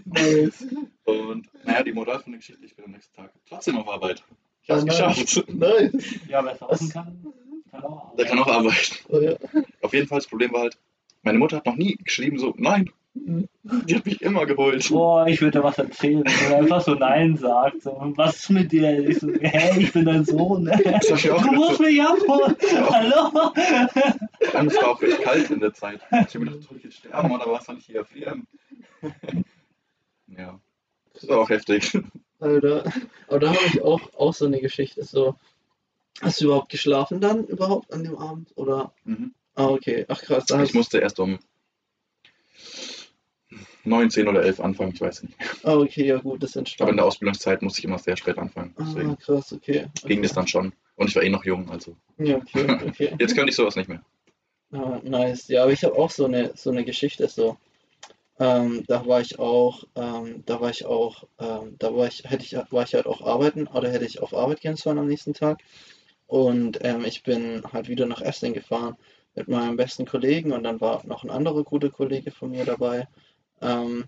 B: Nice.
A: Und naja, die Moral von der Geschichte, ich bin am nächsten Tag trotzdem auf Arbeit. Ich habe es
B: Ah, nice.
A: geschafft.
B: Nice.
C: Ja, wer saufen kann, kann auch.
A: Der kann auch arbeiten.
B: Oh, ja.
A: Auf jeden Fall, das Problem war halt, meine Mutter hat noch nie geschrieben so, nein. Die hat mich immer geholt.
C: Boah, ich würde dir was erzählen, wenn er einfach so Nein sagt. So, was ist mit dir? Ich so, hey, ich bin dein Sohn.
A: Das hab ich auch
C: Du musst
A: gedacht.
C: mich abholen. Hallo?
A: Allem, es war auch recht kalt in der Zeit. Ich habe mir gedacht, soll ich jetzt sterben oder was soll ich hier erfrieren? ja, das war auch heftig.
B: Alter. Aber da habe ich auch, auch so eine Geschichte. So, hast du überhaupt geschlafen dann überhaupt an dem Abend? Oder?
A: Mhm.
B: Ah, okay. Ach krass. Da
A: Ich musste erst um 9, 10 oder 11 anfangen, ich weiß nicht.
B: ah, okay, ja gut, das ist
A: Aber in
B: entspannt.
A: der Ausbildungszeit musste ich immer sehr spät anfangen.
B: Ah,
A: Deswegen
B: krass, okay.
A: ging das dann schon. Und ich war eh noch jung, also.
B: Ja, okay, okay.
A: Jetzt könnte ich sowas nicht mehr.
B: Ah, nice. Ja, aber ich habe auch so eine so eine Geschichte so. Ähm, da war ich auch, ähm, da war ich auch, ähm, da war ich, hätte ich, war ich halt auch arbeiten oder hätte ich auf Arbeit gehen sollen am nächsten Tag. Und ähm, ich bin halt wieder nach Essling gefahren mit meinem besten Kollegen und dann war noch ein anderer guter Kollege von mir dabei. Ähm,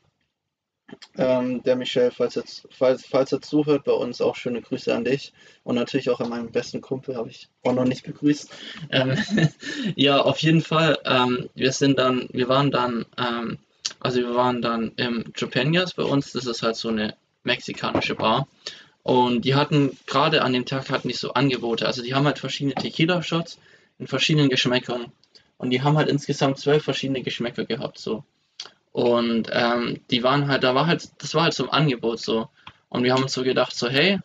B: ähm, der Michel, falls jetzt, falls, falls er zuhört, bei uns auch schöne Grüße an dich und natürlich auch an meinen besten Kumpel, habe ich auch noch nicht begrüßt. Ähm, ja, auf jeden Fall. Ähm, wir sind dann, wir waren dann, ähm, also wir waren dann im Jupenias bei uns. Das ist halt so eine mexikanische Bar. Und die hatten gerade an dem Tag hatten die so Angebote. Also die haben halt verschiedene Tequila-Shots in verschiedenen Geschmäckern. Und die haben halt insgesamt zwölf verschiedene Geschmäcker gehabt so. Und ähm, die waren halt, da war halt, das war halt so ein Angebot so. Und wir haben uns so gedacht, so, hey,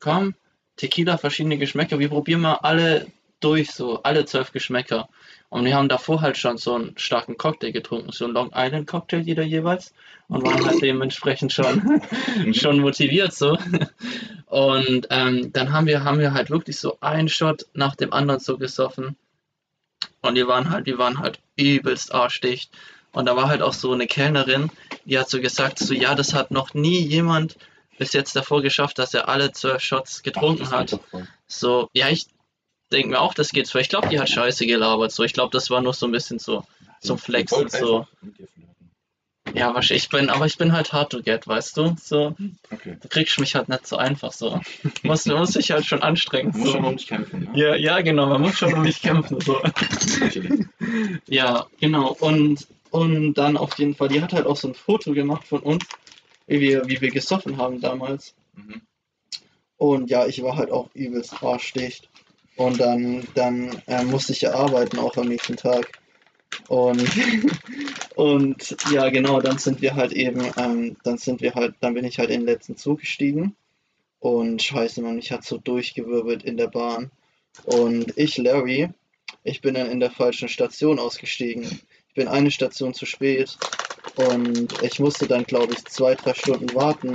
B: komm, Tequila, verschiedene Geschmäcker. Wir probieren mal alle durch, so alle zwölf Geschmäcker. Und wir haben davor halt schon so einen starken Cocktail getrunken, so einen Long Island Cocktail jeder jeweils. Und waren halt dementsprechend schon, schon motiviert so. Und ähm, dann haben wir, haben wir halt wirklich so einen Shot nach dem anderen so gesoffen. Und wir waren halt, wir waren halt übelst arschdicht. Und da war halt auch so eine Kellnerin, die hat so gesagt, so ja, das hat noch nie jemand bis jetzt davor geschafft, dass er alle zwölf Shots getrunken
A: Ach,
B: hat. So, ja, ich denke mir auch, das geht so. Ich glaube, die hat scheiße gelabert. So, ich glaube, das war nur so ein bisschen so zum Flexen. So, ja, wahrscheinlich, ich bin, aber ich bin halt hard to get, weißt du? So,
A: Okay.
B: du kriegst mich halt nicht so einfach so. Muss, muss sich halt schon anstrengen.
A: Du musst schon um dich kämpfen, ne?
B: Ja, ja, genau, man muss schon um mich kämpfen. So. Ja, genau. Und, und dann auf jeden Fall, die hat halt auch so ein Foto gemacht von uns, wie wir, wie wir gesoffen haben damals.
A: Mhm.
B: Und ja, ich war halt auch übelst arschdicht. Und dann, dann äh, musste ich ja arbeiten, auch am nächsten Tag. Und, und ja, genau, dann sind wir halt eben, ähm, dann sind wir halt, dann bin ich halt in den letzten Zug gestiegen. Und scheiße, man, mich hat so durchgewirbelt in der Bahn. Und ich, Larry, ich bin dann in der falschen Station ausgestiegen. Ich bin eine Station zu spät. Und ich musste dann, glaube ich, zwei, drei Stunden warten,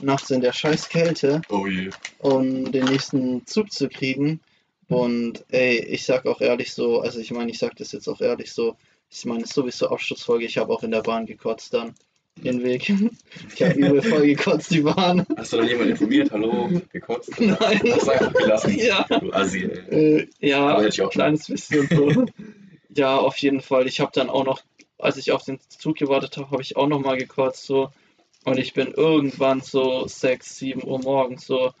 B: nachts in der scheiß Kälte
A: Oh je.
B: um den nächsten Zug zu kriegen. Und ey, ich sag auch ehrlich so, also ich meine, ich sag das jetzt auch ehrlich so, ich meine, es ist sowieso Absturzfolge, ich habe auch in der Bahn gekotzt dann. Den Weg. Ich habe übel voll gekotzt, die Bahn.
A: Hast du dann jemand informiert? Hallo? Gekotzt?
B: Nein.
A: Hast du einfach gelassen?
B: Ja.
A: Du Assi, ey.
B: Äh, ja,
A: Aber hätte
B: ein
A: ich auch
B: kleines bisschen so. Ja, auf jeden Fall. Ich habe dann auch noch, als ich auf den Zug gewartet habe, habe ich auch noch mal gekotzt so. Und ich bin irgendwann so 6, 7 Uhr morgens so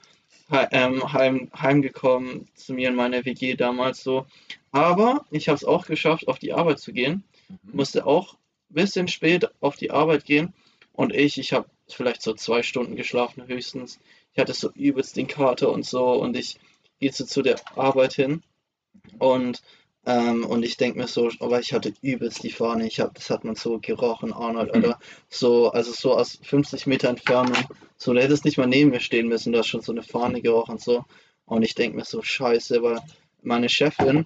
B: he ähm, heim, heimgekommen zu mir in meiner WG damals so. Aber ich habe es auch geschafft, auf die Arbeit zu gehen.
A: Mhm.
B: Musste auch ein bisschen spät auf die Arbeit gehen. Und ich, ich habe vielleicht so zwei Stunden geschlafen höchstens. Ich hatte so übelst den Kater und so. Und ich gehe so zu der Arbeit hin. Und, ähm, und ich denke mir so, aber ich hatte übelst die Fahne. Ich hab, das hat man so gerochen, Arnold,
A: Mhm.
B: Alter. So, also so aus 50 Meter Entfernung. So, du hättest nicht mal neben mir stehen müssen, da ist schon so eine Fahne gerochen, so. Und ich denke mir so, scheiße, weil meine Chefin,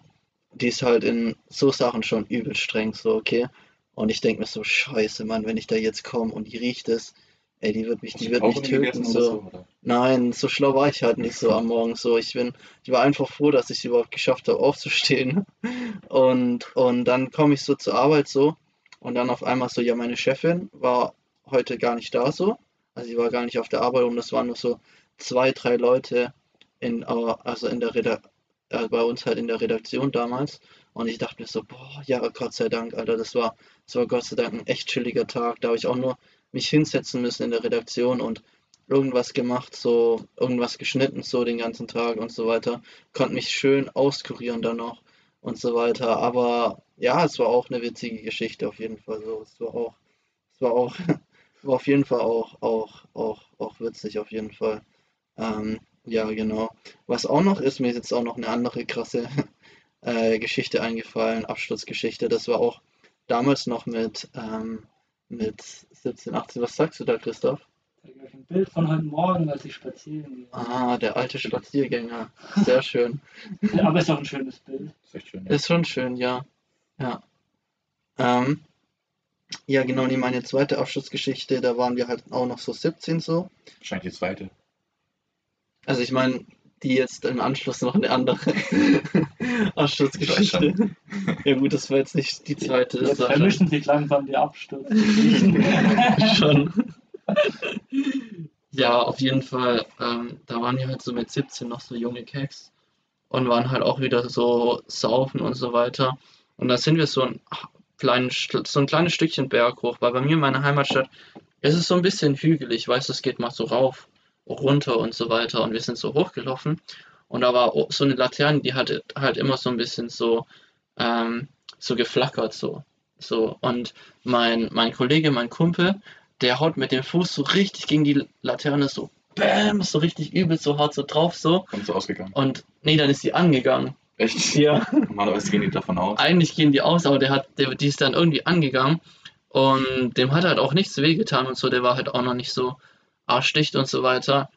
B: die ist halt in so Sachen schon übel streng, so, okay. Und ich denke mir so, scheiße, Mann, wenn ich da jetzt komme und die riecht es, ey, die wird mich, die wird mich töten,
A: oder
B: so. Nein, so schlau war ich halt nicht so am Morgen so. Ich bin, ich war einfach froh, dass ich es überhaupt geschafft habe, aufzustehen. Und, und dann komme ich so zur Arbeit so und dann auf einmal so, ja, meine Chefin war heute gar nicht da so. Also sie war gar nicht auf der Arbeit und das waren nur so zwei, drei Leute in, äh, also in der Reda äh, bei uns halt in der Redaktion damals. Und ich dachte mir so, boah, ja, Gott sei Dank, Alter, das war, das war Gott sei Dank ein echt chilliger Tag. Da habe ich auch nur mich hinsetzen müssen in der Redaktion und irgendwas gemacht, so irgendwas geschnitten, so den ganzen Tag und so weiter. Konnte mich schön auskurieren dann noch und so weiter. Aber ja, es war auch eine witzige Geschichte auf jeden Fall so. Es war auch, es war auch, war auf jeden Fall auch, auch, auch, auch witzig auf jeden Fall. Ähm, ja, genau. Was auch noch ist, mir ist jetzt auch noch eine andere krasse äh, Geschichte eingefallen, Absturzgeschichte. Das war auch damals noch mit, ähm, mit 17, 18. Was sagst du da, Christoph?
C: Ich zeige euch ein Bild von heute Morgen, als ich spazieren gehe.
B: Ah, der alte Spaziergänger. Sehr schön.
C: Aber ist auch ein schönes Bild.
A: ist echt schön. Ja.
B: Ist schon schön, ja. Ja. Ähm, ja, genau, nee, meine zweite Abschlussgeschichte, da waren wir halt auch noch so 17 so.
A: Wahrscheinlich die zweite.
B: Also ich meine, die jetzt im Anschluss noch eine andere Absturzgeschichte. Ja gut, das war jetzt nicht die zweite.
C: Jetzt vermischen sich langsam die Abstürze.
B: schon. Ja, auf jeden Fall. Ähm, da waren wir halt so mit 17 noch so junge Keks und waren halt auch wieder so saufen und so weiter. Und da sind wir so ein, kleinen, so ein kleines Stückchen Berg hoch, weil bei mir in meiner Heimatstadt ist es so ein bisschen hügelig, weißt du, es geht mal so rauf, runter und so weiter. Und wir sind so hochgelaufen und da war so eine Laterne, die hat halt immer so ein bisschen so, ähm, so geflackert so. So, und mein, mein Kollege, mein Kumpel, der haut mit dem Fuß so richtig gegen die Laterne so, bam, so richtig übel, so hart so drauf, so.
A: Kommt so ausgegangen.
B: Und nee, dann ist die angegangen.
A: Echt?
B: Ja.
A: Normalerweise gehen die davon aus.
B: Eigentlich gehen die aus, aber der hat, der, die ist dann irgendwie angegangen. Und dem hat halt auch nichts wehgetan und so, der war halt auch noch nicht so arschdicht und so weiter.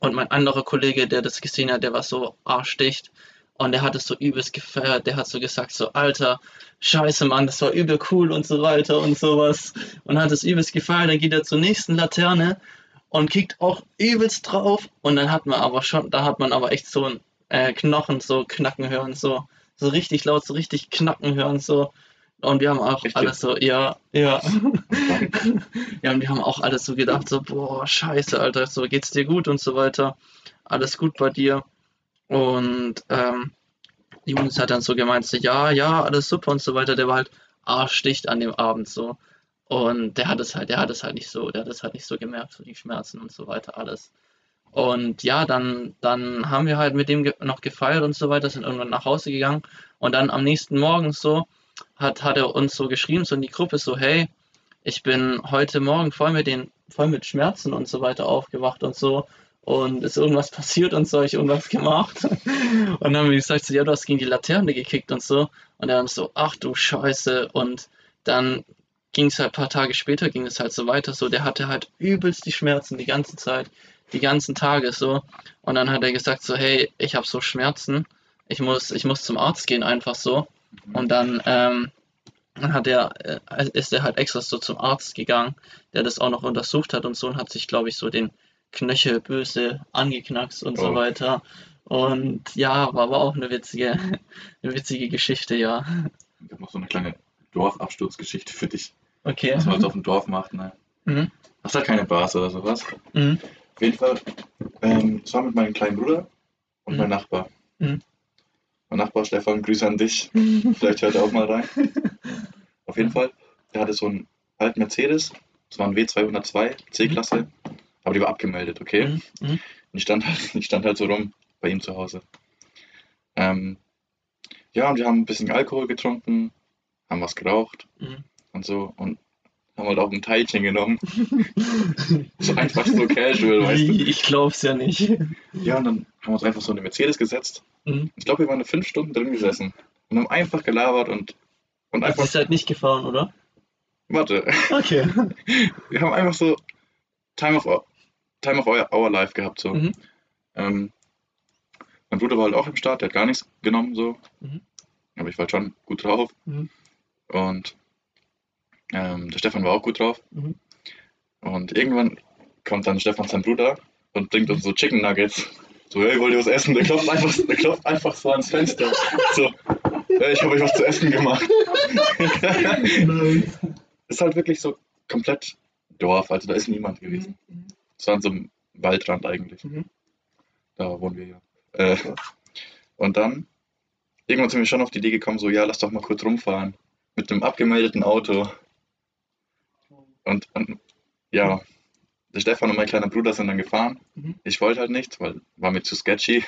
B: Und mein anderer Kollege, der das gesehen hat, der war so arschdicht. Und der hat es so übelst gefeiert. Der hat so gesagt, so, Alter, scheiße, Mann, das war übel cool und so weiter und sowas. Und hat es übelst gefeiert. Dann geht er zur nächsten Laterne und kickt auch übelst drauf. Und dann hat man aber schon, da hat man aber echt so ein äh, Knochen so knacken hören, so, so richtig laut, so richtig knacken hören, so. Und wir haben auch
A: Echt
B: alles so, ja, ja. ja, und wir haben auch alles so gedacht, so, boah, scheiße, Alter, so geht's dir gut und so weiter. Alles gut bei dir. Und ähm, die Jungs hat dann so gemeint, so, ja, ja, alles super und so weiter. Der war halt arschdicht an dem Abend so. Und der hat es halt, der hat es halt nicht so, der hat es halt nicht so gemerkt, so die Schmerzen und so weiter, alles. Und ja, dann, dann haben wir halt mit dem noch gefeiert und so weiter, sind irgendwann nach Hause gegangen. Und dann am nächsten Morgen so hat, hat er uns so geschrieben, so in die Gruppe, so, hey, ich bin heute Morgen voll mit den, voll mit Schmerzen und so weiter aufgewacht und so. Und ist irgendwas passiert und so, ich irgendwas gemacht. Und dann haben wir gesagt, so, ja, du hast gegen die Laterne gekickt und so. Und dann so, ach du Scheiße. Und dann ging es halt ein paar Tage später, ging es halt so weiter, so, der hatte halt übelst die Schmerzen die ganze Zeit, die ganzen Tage so. Und dann hat er gesagt, so, hey, ich habe so Schmerzen, ich muss, ich muss zum Arzt gehen, einfach so. Und dann, ähm, dann hat er, äh, ist er halt extra so zum Arzt gegangen, der das auch noch untersucht hat und so und hat sich, glaube ich, so den Knöchel böse angeknackst und so
A: Oh.
B: weiter. Und ja, war aber auch eine witzige, eine witzige Geschichte, ja.
A: Ich habe noch so eine kleine Dorfabsturzgeschichte für dich,
B: Okay.
A: was man jetzt auf dem Dorf macht. Ne?
B: Mhm.
A: Hast halt keine Bars oder sowas.
B: Mhm.
A: Auf jeden Fall, ähm, es war mit meinem kleinen Bruder und
B: Mhm.
A: meinem Nachbar.
B: Mhm.
A: Mein Nachbar Stefan, Grüße an dich. Vielleicht hört er auch mal rein. Auf jeden Fall, der hatte so einen alten Mercedes. Das war ein W202 C-Klasse. Aber die war abgemeldet, okay?
B: Mhm. Mhm.
A: Ich stand halt, ich stand halt so rum bei ihm zu Hause. Ähm, ja, und wir haben ein bisschen Alkohol getrunken, haben was geraucht
B: Mhm.
A: und so und haben halt auch ein Teilchen genommen. so einfach so casual, weißt du?
B: Ich glaub's ja nicht.
A: Ja, und dann haben wir uns einfach so in eine Mercedes gesetzt.
B: Mhm.
A: Ich glaube, wir waren fünf Stunden drin gesessen und haben einfach gelabert und, und
B: Das
A: einfach,
B: ist halt nicht gefahren, oder?
A: warte,
B: Okay.
A: wir haben einfach so Time of, Time of our, our Life gehabt, so.
B: Mhm.
A: Ähm, mein Bruder war halt auch im Start, der hat gar nichts genommen, so.
B: Mhm.
A: Aber ich war halt schon gut drauf.
B: Mhm.
A: Und ähm, der Stefan war auch gut drauf.
B: Mhm.
A: Und irgendwann kommt dann Stefan, sein Bruder, und bringt uns so Chicken Nuggets. So, hey, wollt ihr was essen? Der klopft einfach, der klopft einfach so ans Fenster. So, hey, ich habe euch was zu essen gemacht. ist halt wirklich so komplett Dorf, also da ist niemand gewesen. Es war an so einem Waldrand eigentlich.
B: Mhm.
A: Da wohnen wir ja. Äh, und dann, irgendwann sind wir schon auf die Idee gekommen, so, ja, lass doch mal kurz rumfahren. Mit einem abgemeldeten Auto. Und, und ja, der Stefan und mein kleiner Bruder sind dann gefahren.
B: Mhm.
A: Ich wollte halt nicht, weil war mir zu sketchy.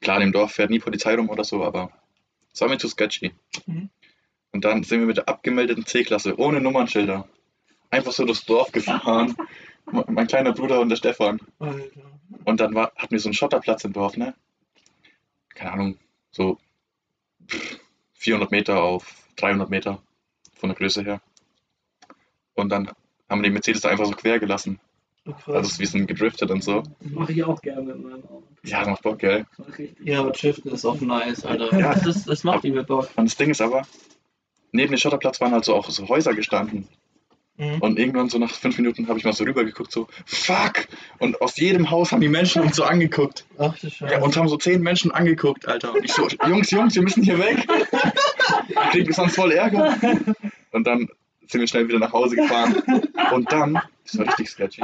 A: Klar, im Dorf fährt nie Polizei rum oder so, aber es war mir zu sketchy.
B: Mhm.
A: Und dann sind wir mit der abgemeldeten C-Klasse ohne Nummernschilder einfach so durchs Dorf gefahren. Me- mein kleiner Bruder und der Stefan.
B: Alter.
A: Und dann war, hatten wir so einen Schotterplatz im Dorf, ne? Keine Ahnung, so pff, 400 Meter auf 300 Meter von der Größe her. Und dann haben wir den Mercedes da einfach so quer gelassen. Also wir sind gedriftet und so.
C: Das mache ich auch gerne mit meinem Auto.
A: Ja, das macht Bock, gell?
B: Ja, aber Driften ist auch nice, Alter.
A: Ja.
B: Das, das macht übel Bock.
A: Und das Ding ist aber, neben dem Schotterplatz waren halt so auch so Häuser gestanden.
B: Mhm.
A: Und irgendwann so nach fünf Minuten habe ich mal so rübergeguckt, so, fuck! Und aus jedem Haus haben die Menschen uns so angeguckt.
B: Ach du Scheiße.
A: Ja, uns haben so zehn Menschen angeguckt, Alter. Und ich so, Jungs, Jungs, wir müssen hier weg. Wir kriegen sonst voll Ärger. Und dann sind wir schnell wieder nach Hause gefahren. Und dann, das war richtig sketchy,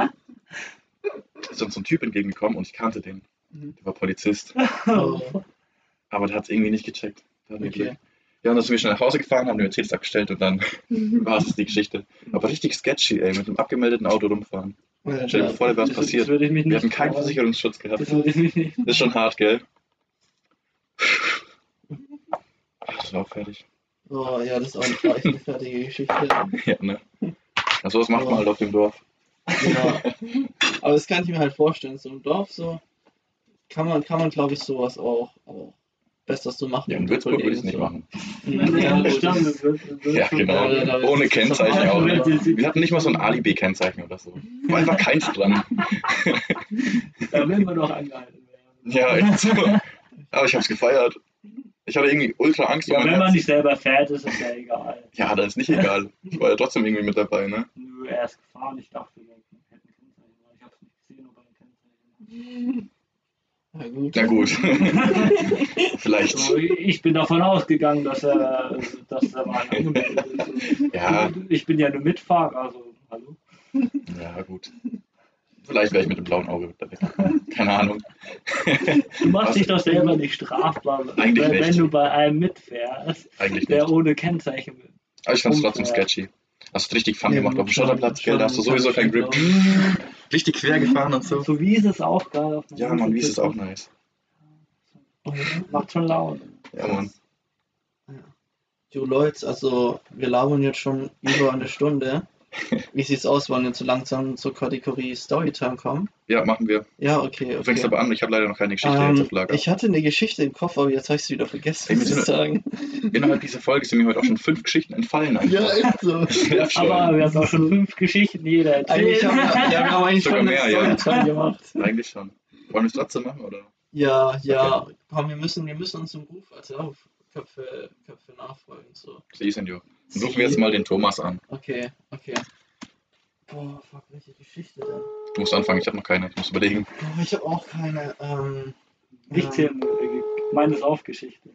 A: ist uns so ein Typ entgegengekommen und ich kannte den.
B: Mhm.
A: Der war Polizist.
B: Oh.
A: Aber der hat es irgendwie nicht gecheckt.
B: Okay.
A: Ja, und dann sind wir schnell nach Hause gefahren, haben den Mercedes abgestellt und dann war es die Geschichte. Aber richtig sketchy, ey, mit einem abgemeldeten Auto rumfahren. Stell dir mal vor, da wäre was passiert.
C: Das würde ich mich
A: Wir hatten keinen
C: trauen.
A: Versicherungsschutz gehabt.
C: Das würde ich mich nicht.
A: Das ist schon hart, gell? Ach, das war auch fertig.
B: Oh, ja, das ist auch eine, eine fertige Geschichte.
A: Ja, ne? Ja, sowas macht man halt auf dem Dorf.
B: Ja. Aber das kann ich mir halt vorstellen. So im Dorf so kann man, kann man glaube ich, sowas auch, auch Beste, was du machen
A: Ja, in Würzburg würde ich es nicht
B: so.
A: machen.
C: Ja,
A: Ja, genau. Ohne Kennzeichen auch. Wir hatten nicht mal so ein Alibi-Kennzeichen oder so. War einfach keins dran.
C: Da will man doch angehalten werden.
A: Ja, echt so. Aber ich hab's gefeiert. Ich hatte irgendwie ultra Angst
C: Ja,
A: um
C: wenn man nicht selber fährt, ist es ja egal.
A: Ja, dann ist nicht egal. Ich war ja trotzdem irgendwie mit dabei, ne?
C: Nö, er ist gefahren, ich dachte, wir hätten ein Kennzeichen. Ich hab's nicht gesehen, ob er ein Kennzeichen
B: Na gut.
A: Na gut. Vielleicht.
C: So, ich bin davon ausgegangen, dass er, dass er mal angemeldet ist.
A: Ja.
C: Ich bin ja nur Mitfahrer, also hallo.
A: Ja, gut. Vielleicht wäre ich mit dem blauen Auge da weggekommen. Keine Ahnung.
C: Du machst
A: Was?
C: dich doch selber nicht strafbar,
A: Eigentlich
C: wenn,
A: nicht.
C: wenn du bei einem mitfährst,
A: Eigentlich
C: der
A: nicht.
C: ohne Kennzeichen will.
A: Aber ich fand's trotzdem
C: Umfährt.
A: sketchy. Hast du richtig Fun
B: Ja,
A: gemacht auf dem Schotterplatz, gell? Da hast du sowieso keinen Grip. Richtig quer gefahren und so.
C: So wie ist es auch geil. auf einer
A: Ja, Mann, wie ist es auch nice.
C: Macht schon Laune.
A: Ja, Mann.
B: Du Leute, also wir labern jetzt schon über eine Stunde. Wie sieht's aus? Wollen wir zu langsam zur Kategorie Storytime kommen?
A: Ja, machen wir.
B: Ja, okay.
A: Du fängst
B: okay.
A: aber an, ich habe leider noch keine Geschichte jetzt
B: Ähm,
A: auf Lager.
B: ich hatte eine Geschichte im Kopf, aber jetzt habe ich sie wieder vergessen,
A: Ey, wir
B: muss ich
A: sind-
B: sagen.
A: Innerhalb dieser Folge sind mir heute auch schon fünf Geschichten entfallen. Einfach.
B: Ja, ist so.
A: Schon.
C: Aber wir haben auch schon fünf Geschichten jeder erzählt.
B: Eigentlich haben wir, ja, wir haben eigentlich
A: Sogar
B: schon
A: mehr,
B: eine
A: ja.
B: Storytime gemacht.
A: Eigentlich schon. Wollen wir es trotzdem machen, oder?
B: Ja, ja. Komm, wir müssen, wir müssen uns im Ruf also auf Köpfe, Köpfe nachfolgen. So.
A: Sie, Senor. Dann rufen wir jetzt mal den Thomas an.
B: Okay, okay. Boah, fuck, welche Geschichte denn?
A: Du musst anfangen, ich habe noch keine. Ich muss überlegen.
B: Boah, ich habe auch keine. Ähm,
C: Ich zähle meine Saufgeschichte.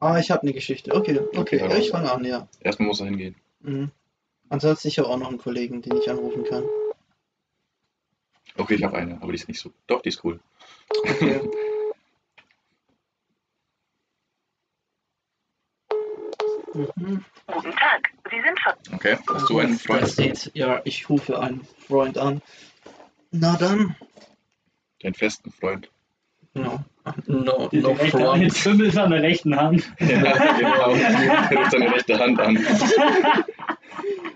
B: Ah, ich habe eine Geschichte. Okay, okay.
A: Okay,
B: ich fange an, ja.
A: Erstmal muss er hingehen.
B: Mhm. Ansonsten ich habe auch noch einen Kollegen, den ich anrufen kann.
A: Okay, ich habe eine, aber die ist nicht so. Doch, die ist cool.
B: Okay. mhm.
D: Guten Tag, Sie sind schon.
A: Okay, hast du einen
B: Da
A: Freund?
B: steht, ja, ich rufe einen Freund an. Na dann.
A: Deinen festen Freund.
B: No. No,
C: Die
B: no front.
C: jetzt ist an der rechten Hand.
A: Ja, genau. Er ruft seine rechte Hand an.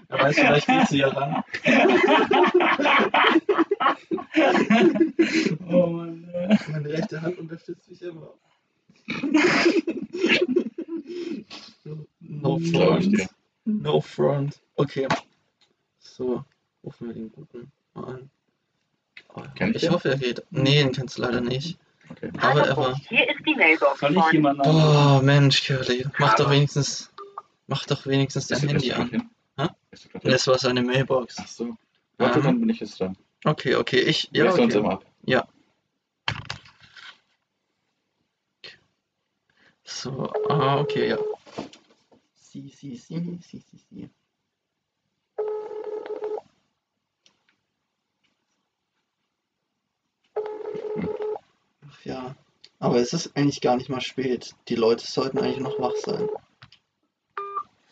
B: Er weiß, vielleicht geht sie ja ran.
C: Oh Mann.
B: Meine rechte Hand unterstützt mich immer. No
A: ich
B: front. No front. Okay. So, rufen wir den guten mal an. Oh,
A: ich den?
B: hoffe, er geht. Nee, den kennst du leider nicht.
A: Okay.
B: Aber er war.
D: hier ist die Mailbox
C: Soll ich jemanden?
B: Oh, Mensch, Curly. Mach doch wenigstens. Mach doch wenigstens dein Handy an.
A: hin?
B: Das war seine Mailbox.
A: Ach so. Warte,
B: Ähm.
A: dann bin ich jetzt dran.
B: Okay, okay, ich.
A: Ja,
B: Ja,
A: du uns
B: okay.
A: immer ab.
B: So, ah, okay, ja. Sie, sie, sie, sie, sie, sie. Ach ja. Aber es ist eigentlich gar nicht mal spät. Die Leute sollten eigentlich noch wach sein.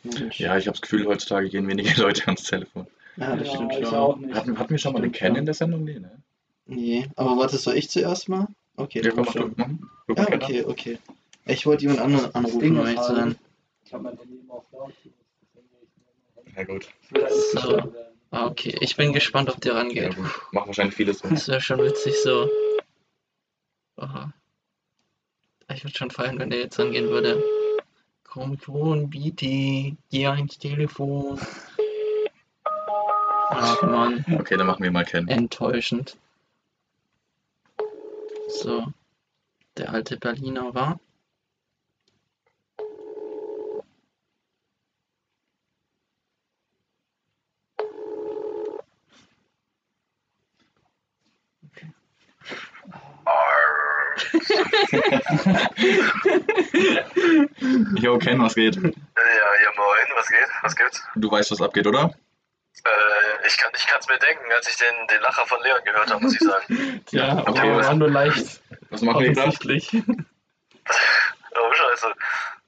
B: Mensch.
A: Ja, ich habe das Gefühl, heutzutage gehen wenige Leute ans Telefon.
B: Ja, das
C: Ja,
B: stimmt
C: ich
B: schon.
C: auch nicht.
A: Hatten, hatten wir schon mal den
B: Stimmt
A: Ken in der Sendung? Nee, ne?
B: Nee, aber warte, soll ich zuerst mal? Okay,
A: Ja,
B: du
A: komm,
B: schon.
A: du. Ruf
B: Ja, okay, okay. Ich wollte jemand anderen
C: Ding
B: anrufen, um ehrlich zu
C: halt-
B: sein.
C: Ich habe mein Handy immer auf laut.
A: Ja, gut.
C: Halt
B: So. Ah, okay. Ich bin gespannt, ob der
A: Ja,
B: rangeht.
A: gut. Machen wahrscheinlich viele so.
B: Das wäre schon witzig so. Aha. Ich würde schon feiern, wenn der jetzt angehen würde. Komm schon, bitte. Geh ans Telefon. Ach man,
A: Okay, dann machen wir mal Ken.
B: enttäuschend. So. Der alte Berliner war.
A: Jo, Ken, was geht?
E: Ja, ja, moin, was geht? Was gibt's?
A: Du weißt, was abgeht, oder?
E: Äh, ich kann ich kann's mir denken, als ich den, den Lacher von Leon gehört habe, muss ich sagen.
B: Ja,
A: aber Okay, was- war
B: nur leicht
A: Was machen wir
B: offensichtlich.
E: Oh, scheiße.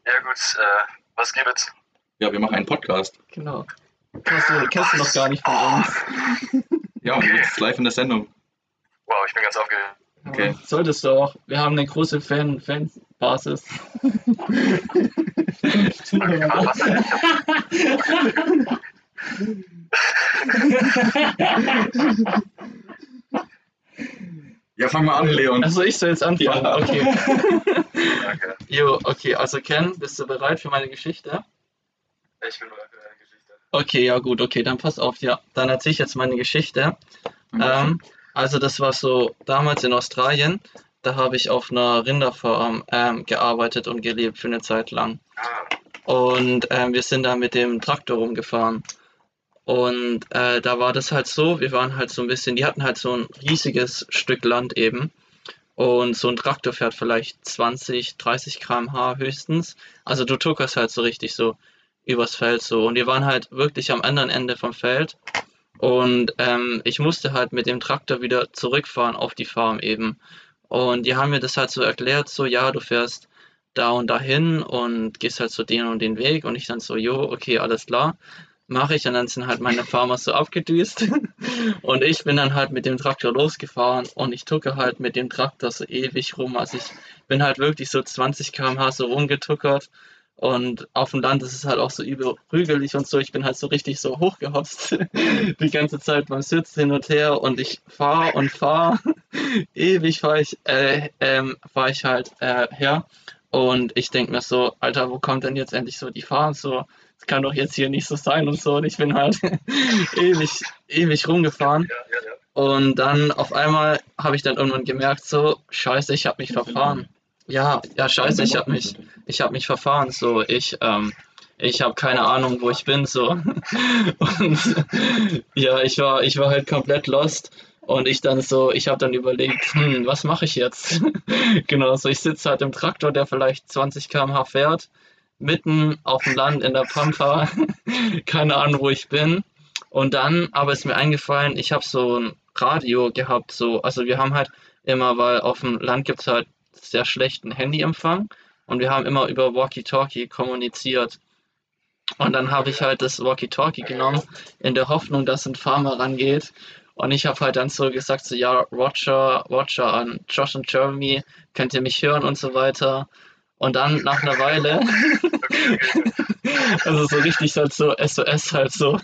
E: Ja gut, äh, was gibt's?
A: Ja, wir machen einen Podcast.
B: Genau. Kennst du, kennst du noch gar nicht von uns.
A: Ja, und jetzt live in der Sendung.
E: Wow, ich bin ganz aufgeregt.
A: Okay.
B: Ja, Solltest du auch. Wir haben eine große Fan Fanbasis.
A: Ja, fang mal an, Leon.
B: Also ich soll jetzt anfangen.
A: Ja.
B: Okay.
E: Danke.
B: Jo, okay, also Ken, bist du bereit für meine Geschichte?
E: Ich bin bereit für deine Geschichte.
B: Okay, ja gut, okay, dann pass auf, ja. Dann erzähle ich jetzt meine Geschichte. Ähm, also das war so damals in Australien, da habe ich auf einer Rinderfarm ähm, gearbeitet und gelebt für eine Zeit lang. Und ähm, wir sind da mit dem Traktor rumgefahren. Und äh, da war das halt so, wir waren halt so ein bisschen, die hatten halt so ein riesiges Stück Land eben. Und so ein Traktor fährt vielleicht 20, 30 km/h höchstens. Also du tuckerst halt so richtig so übers Feld so. Und wir waren halt wirklich am anderen Ende vom Feld. Und ähm, ich musste halt mit dem Traktor wieder zurückfahren auf die Farm eben. Und die haben mir das halt so erklärt, so ja, du fährst da und dahin und gehst halt so den und den Weg. Und ich dann so, jo, okay, alles klar, mache ich. Und dann sind halt meine Farmer so abgedüst. Und ich bin dann halt mit dem Traktor losgefahren und ich tucke halt mit dem Traktor so ewig rum. Also ich bin halt wirklich so 20 km/h so rumgetuckert. Und auf dem Land ist es halt auch so übel prügelig und so. Ich bin halt so richtig so hochgehopst die ganze Zeit beim Sitz hin und her und ich fahre und fahre. Ewig fahre ich, äh, ähm, fahr ich halt äh, her. Und ich denke mir so, Alter, wo kommt denn jetzt endlich so die Fahrt? So, das kann doch jetzt hier nicht so sein und so. Und ich bin halt ewig, ewig rumgefahren. Und dann auf einmal habe ich dann irgendwann gemerkt, so, scheiße, ich habe mich verfahren. Ja, ja, scheiße, ich habe mich, ich habe mich verfahren. So, ich, ähm, ich habe keine Ahnung, wo ich bin. So. Und ja, ich war, ich war halt komplett lost. Und ich dann so, ich habe dann überlegt, hm, was mache ich jetzt? genau, so ich sitze halt im Traktor, der vielleicht 20 km/h fährt, mitten auf dem Land in der Pampa, keine Ahnung, wo ich bin. Und dann aber ist mir eingefallen, ich habe so ein Radio gehabt, so, also wir haben halt immer, weil auf dem Land gibt es halt sehr schlechten Handyempfang und wir haben immer über Walkie-Talkie kommuniziert. Und dann habe ich halt das Walkie-Talkie genommen, in der Hoffnung, dass ein Farmer rangeht. Und ich habe halt dann so gesagt, so ja, Roger, Roger an Josh und Jeremy, könnt ihr mich hören und so weiter. Und dann nach einer Weile, also so richtig halt so SOS halt so.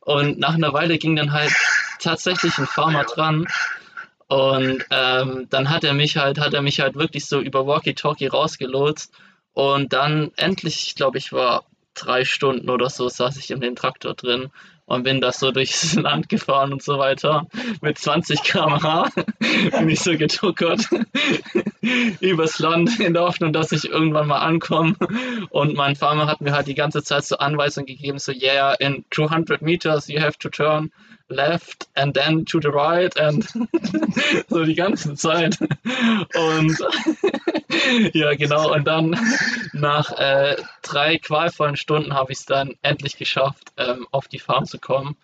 B: Und nach einer Weile ging dann halt tatsächlich ein Farmer dran. Und ähm, dann hat er mich halt, hat er mich halt wirklich so über Walkie-Talkie rausgelotst. Und dann endlich, ich glaube, ich war drei Stunden oder so, saß ich in dem Traktor drin und bin da so durchs Land gefahren und so weiter. Mit 20 km/h bin ich so getuckert übers Land in der Hoffnung, dass ich irgendwann mal ankomme. Und mein Farmer hat mir halt die ganze Zeit so Anweisungen gegeben, so yeah, in 200 meters you have to turn left and then to the right and so die ganze Zeit. Und ja, genau. Und dann nach äh, drei qualvollen Stunden habe ich es dann endlich geschafft, ähm, auf die Farm zu kommen.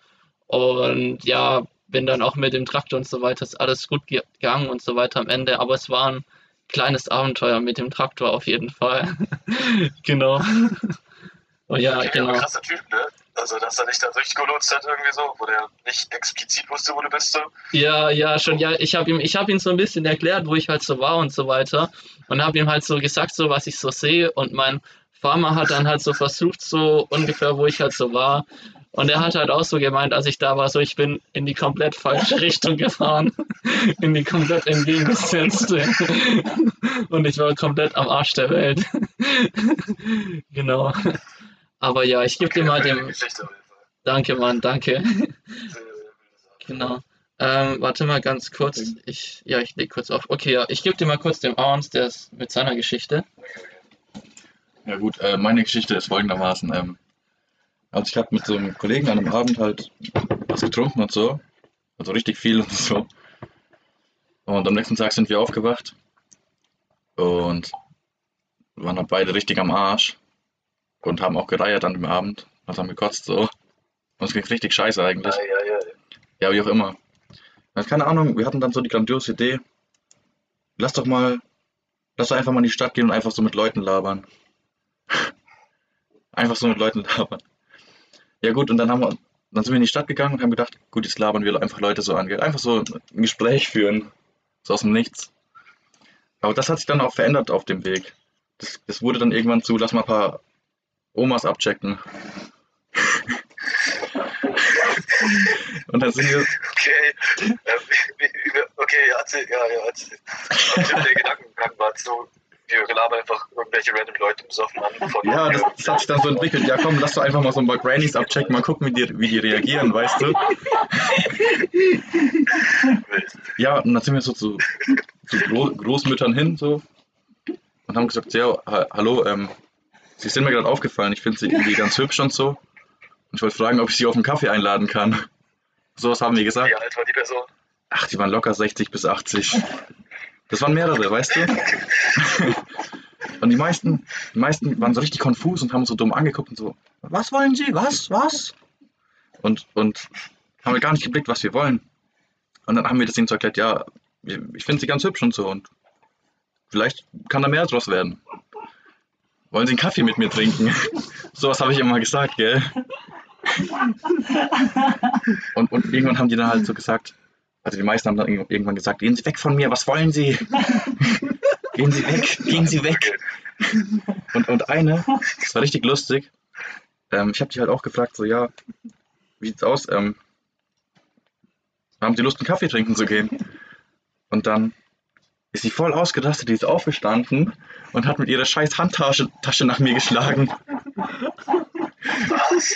B: Und ja, bin dann auch mit dem Traktor und so weiter, ist alles gut gegangen und so weiter am Ende. Aber es war ein kleines Abenteuer mit dem Traktor auf jeden Fall. genau. Oh ja,
E: Okay,
B: genau.
E: aber krasser Typ, ne? Also, dass er dich da durchgelotst hat irgendwie so, wo der nicht explizit wusste, wo du bist so.
B: Ja, ja, schon, ja, ich habe ihm, habe ihm so ein bisschen erklärt, wo ich halt so war und so weiter und habe ihm halt so gesagt, so was ich so sehe und mein Farmer hat dann halt so versucht, so ungefähr, wo ich halt so war und er hat halt auch so gemeint, als ich da war, so ich bin in die komplett falsche Richtung gefahren, in die komplett entgegengesetzte und ich war komplett am Arsch der Welt. genau. Aber ja, ich gebe dir mal dem, danke Mann, danke. Genau. Ähm, warte mal ganz kurz. Ich, ja, ich leg kurz auf. Okay, ja, ich gebe dir mal kurz dem Arns, der ist mit seiner Geschichte.
A: Ja gut, äh, meine Geschichte ist folgendermaßen. Ähm, also ich habe mit so einem Kollegen an einem Abend halt was getrunken und so. Also richtig viel und so. Und am nächsten Tag sind wir aufgewacht und waren halt beide richtig am Arsch und haben auch gereiert an dem Abend. Also haben gekotzt so. Und es ging richtig scheiße eigentlich.
E: Ja, ja, ja.
A: Ja, wie auch immer. Ja, keine Ahnung, wir hatten dann so die grandiose Idee. Lass doch mal, lass doch einfach mal in die Stadt gehen und einfach so mit Leuten labern. einfach so mit Leuten labern. Ja gut, und dann haben wir, dann sind wir in die Stadt gegangen und haben gedacht, gut, jetzt labern wir einfach Leute so an. Einfach so ein Gespräch führen. So aus dem Nichts. Aber das hat sich dann auch verändert auf dem Weg. Das, das wurde dann irgendwann zu, lass mal ein paar Omas abchecken. und dann sind wir,
E: Okay. Äh, okay, ja, erzähl, ja, ja, erzähl. Und der Gedankengang war so, wir labern einfach irgendwelche random Leute besoffen an. Von
A: Ja, das, das hat sich dann so entwickelt. Ja, komm, lass doch einfach mal so ein paar Grannies abchecken, mal gucken, wie die, wie die reagieren, weißt du? Ja, und dann sind wir so zu, zu Gro Großmüttern hin, so, und haben gesagt, ja, ha hallo, ähm, Sie sind mir gerade aufgefallen, ich finde Sie irgendwie ganz hübsch und so. Und ich wollte fragen, ob ich Sie auf einen Kaffee einladen kann. Sowas haben wir gesagt.
E: Wie alt war die Person?
A: Ach, die waren locker 60 bis 80. Das waren mehrere, weißt du? Und die meisten, die meisten waren so richtig konfus und haben uns so dumm angeguckt und so, was wollen Sie? Was? Was? Und, und haben wir gar nicht geblickt, was wir wollen. Und dann haben wir das ihnen so erklärt, ja, ich finde sie ganz hübsch und so und vielleicht kann da mehr draus werden. Wollen Sie einen Kaffee mit mir trinken? Sowas habe ich immer gesagt, gell? Und, und irgendwann haben die dann halt so gesagt, also die meisten haben dann irg- irgendwann gesagt, gehen Sie weg von mir, was wollen Sie? Gehen Sie weg, gehen Sie weg. Und, und eine, das war richtig lustig, ähm, ich habe die halt auch gefragt, so ja, wie sieht's aus? Ähm, haben Sie Lust, einen Kaffee trinken zu gehen? Und dann ist sie voll ausgerastet, die ist aufgestanden und hat mit ihrer scheiß Handtasche Tasche nach mir geschlagen.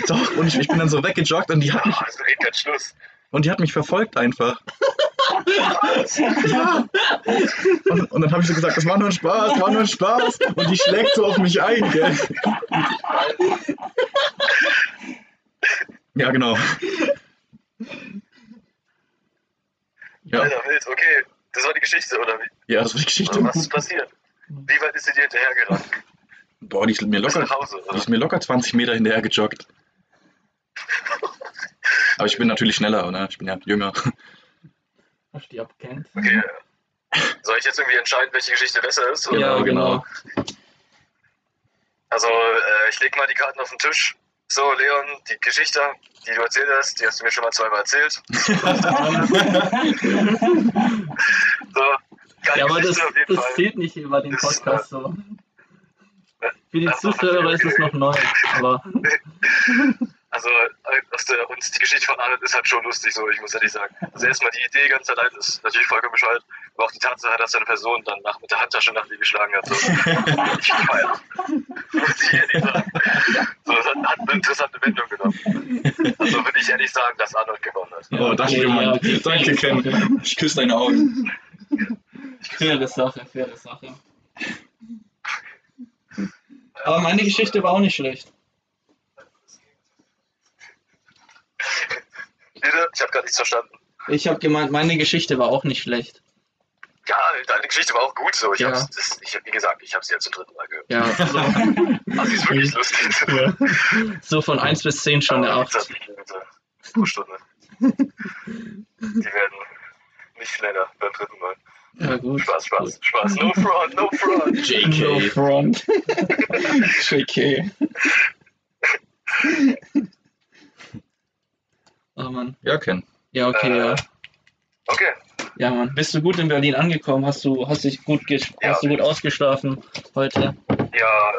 A: Doch, und ich, ich bin dann so weggejoggt und die hat mich,
E: Schluss.
A: und die hat mich verfolgt einfach. Ja. Und, und dann habe ich so gesagt, das war nur ein Spaß, war nur ein Spaß. Und die schlägt so auf mich ein, gell? Ja, genau. Ja,
E: Alter, wild, okay. Das war die Geschichte, oder wie?
A: ja, das war die Geschichte.
E: Was ist passiert? Wie weit ist sie dir hinterhergerannt?
A: Boah, die ist mir locker,
E: Hause,
A: die ist mir locker 20 Meter hinterher gejoggt. Aber ich bin natürlich schneller, oder? Ich bin ja jünger.
B: Hast du die abkennt?
E: Okay. Soll ich jetzt irgendwie entscheiden, welche Geschichte besser ist? Oder?
C: Ja, genau.
E: Also, äh, ich leg mal die Karten auf den Tisch. So, Leon, die Geschichte, die du erzählt hast, die hast du mir schon mal zweimal erzählt. So,
B: Ja, aber das,
E: Geschichte auf jeden
B: das
E: Fall.
B: zählt nicht über den
E: Das,
B: Podcast so. Für die Zuschauer ist es noch neu, aber
E: Also, aus der, und die Geschichte von Arnold ist halt schon lustig, so, ich muss ehrlich sagen. Also, erstmal die Idee ganz allein ist natürlich vollkommen bescheuert, aber auch die Tatsache, dass eine Person dann nach, mit der Handtasche nach dir geschlagen hat, so. Ich feier. Muss ich ehrlich sagen. So, das hat, hat eine interessante Wendung genommen. Also, würde ich ehrlich sagen, dass Arnold gewonnen hat.
A: Oh, danke, Mann. Danke, Ken. Ich küsse deine Augen.
B: faire Sache, faire Sache. Aber meine Geschichte war auch nicht schlecht.
E: Bitte? Ich habe gerade nichts verstanden.
B: Ich habe gemeint, meine Geschichte war auch nicht schlecht.
E: Ja, deine Geschichte war auch gut so. Ich
B: Ja.
E: hab's, das, ich, wie gesagt, ich habe sie jetzt zum dritten Mal gehört.
B: Ja, so,
E: Aber sie ist wirklich lustig.
B: so von 1 bis 10 schon eine
E: Aber
B: 8.
E: wie gesagt, Minute pro Stunde. Die werden nicht schneller beim dritten Mal.
B: Ja, gut.
E: Spaß, Spaß, Spaß. No front, no front.
B: No
A: JK.
B: front. JK. Mann.
A: Ja.
B: Ja, okay, ja.
E: Äh, Okay,
B: Ja, Mann. Bist du gut in Berlin angekommen? Hast du, hast dich gut,
E: Ja.
B: hast du gut ausgeschlafen heute?
E: ja,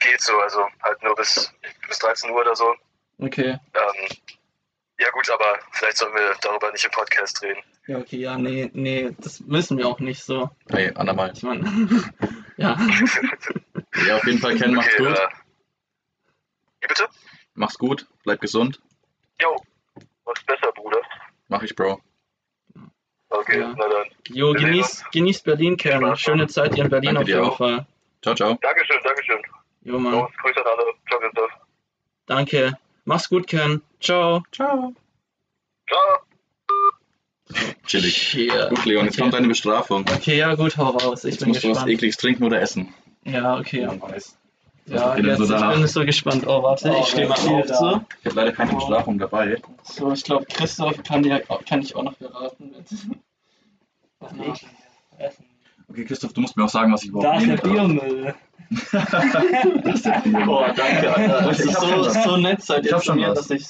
E: geht so. Also halt nur bis, bis 13 Uhr oder so.
B: Okay.
E: Ähm, ja gut, aber vielleicht sollen wir darüber nicht im Podcast reden.
B: Ja, okay, ja, nee, nee, das müssen wir auch nicht so.
A: Hey, andermal.
B: Ich meine, ja.
A: Ja, auf jeden Fall, Ken, mach's
E: Okay,
A: gut.
E: äh, wie bitte?
A: Mach's gut, bleib gesund.
E: Jo, was besser, Bruder.
A: Mach ich, Bro.
E: Okay,
B: Ja.
E: na dann.
B: Jo, genießt, genießt Berlin, Kern. Schöne. Zeit hier in Berlin
A: Danke
B: auf jeden
A: auch.
B: Fall.
A: Ciao, ciao.
E: Dankeschön, Dankeschön.
B: Jo, Mann.
E: Los, Grüße an alle. Ciao, Christoph.
B: Danke. Mach's gut, Kern. Ciao.
A: Ciao.
E: Ciao.
A: Chillig.
B: Yeah.
A: Gut, Leon, jetzt
B: Okay.
A: kommt deine Bestrafung.
B: Okay, ja, gut, hau raus. Ich
A: Jetzt
B: bin
A: musst du was
B: gespannt.
A: Ekliges trinken oder essen.
B: Ja, okay.
A: weiß.
B: Ja,
A: Ich bin
B: jetzt
A: so
B: ich bin so gespannt. Oh, warte,
C: Oh,
B: ich stehe mal auf. So.
A: Ich habe leider keine Bestrafung dabei.
B: so, ich glaube, Christoph kann, dir, kann ich auch noch beraten. Mit. Was Essen.
A: Okay, Christoph, du musst mir auch sagen, was ich überhaupt
B: Da ist der. Biomüll.
A: Das ist der Biomüll.
B: Oh, danke, Alter. Das
A: Ich
B: ist so, so nett seid
A: Ich
B: zu
A: schon
B: mir, dass ich.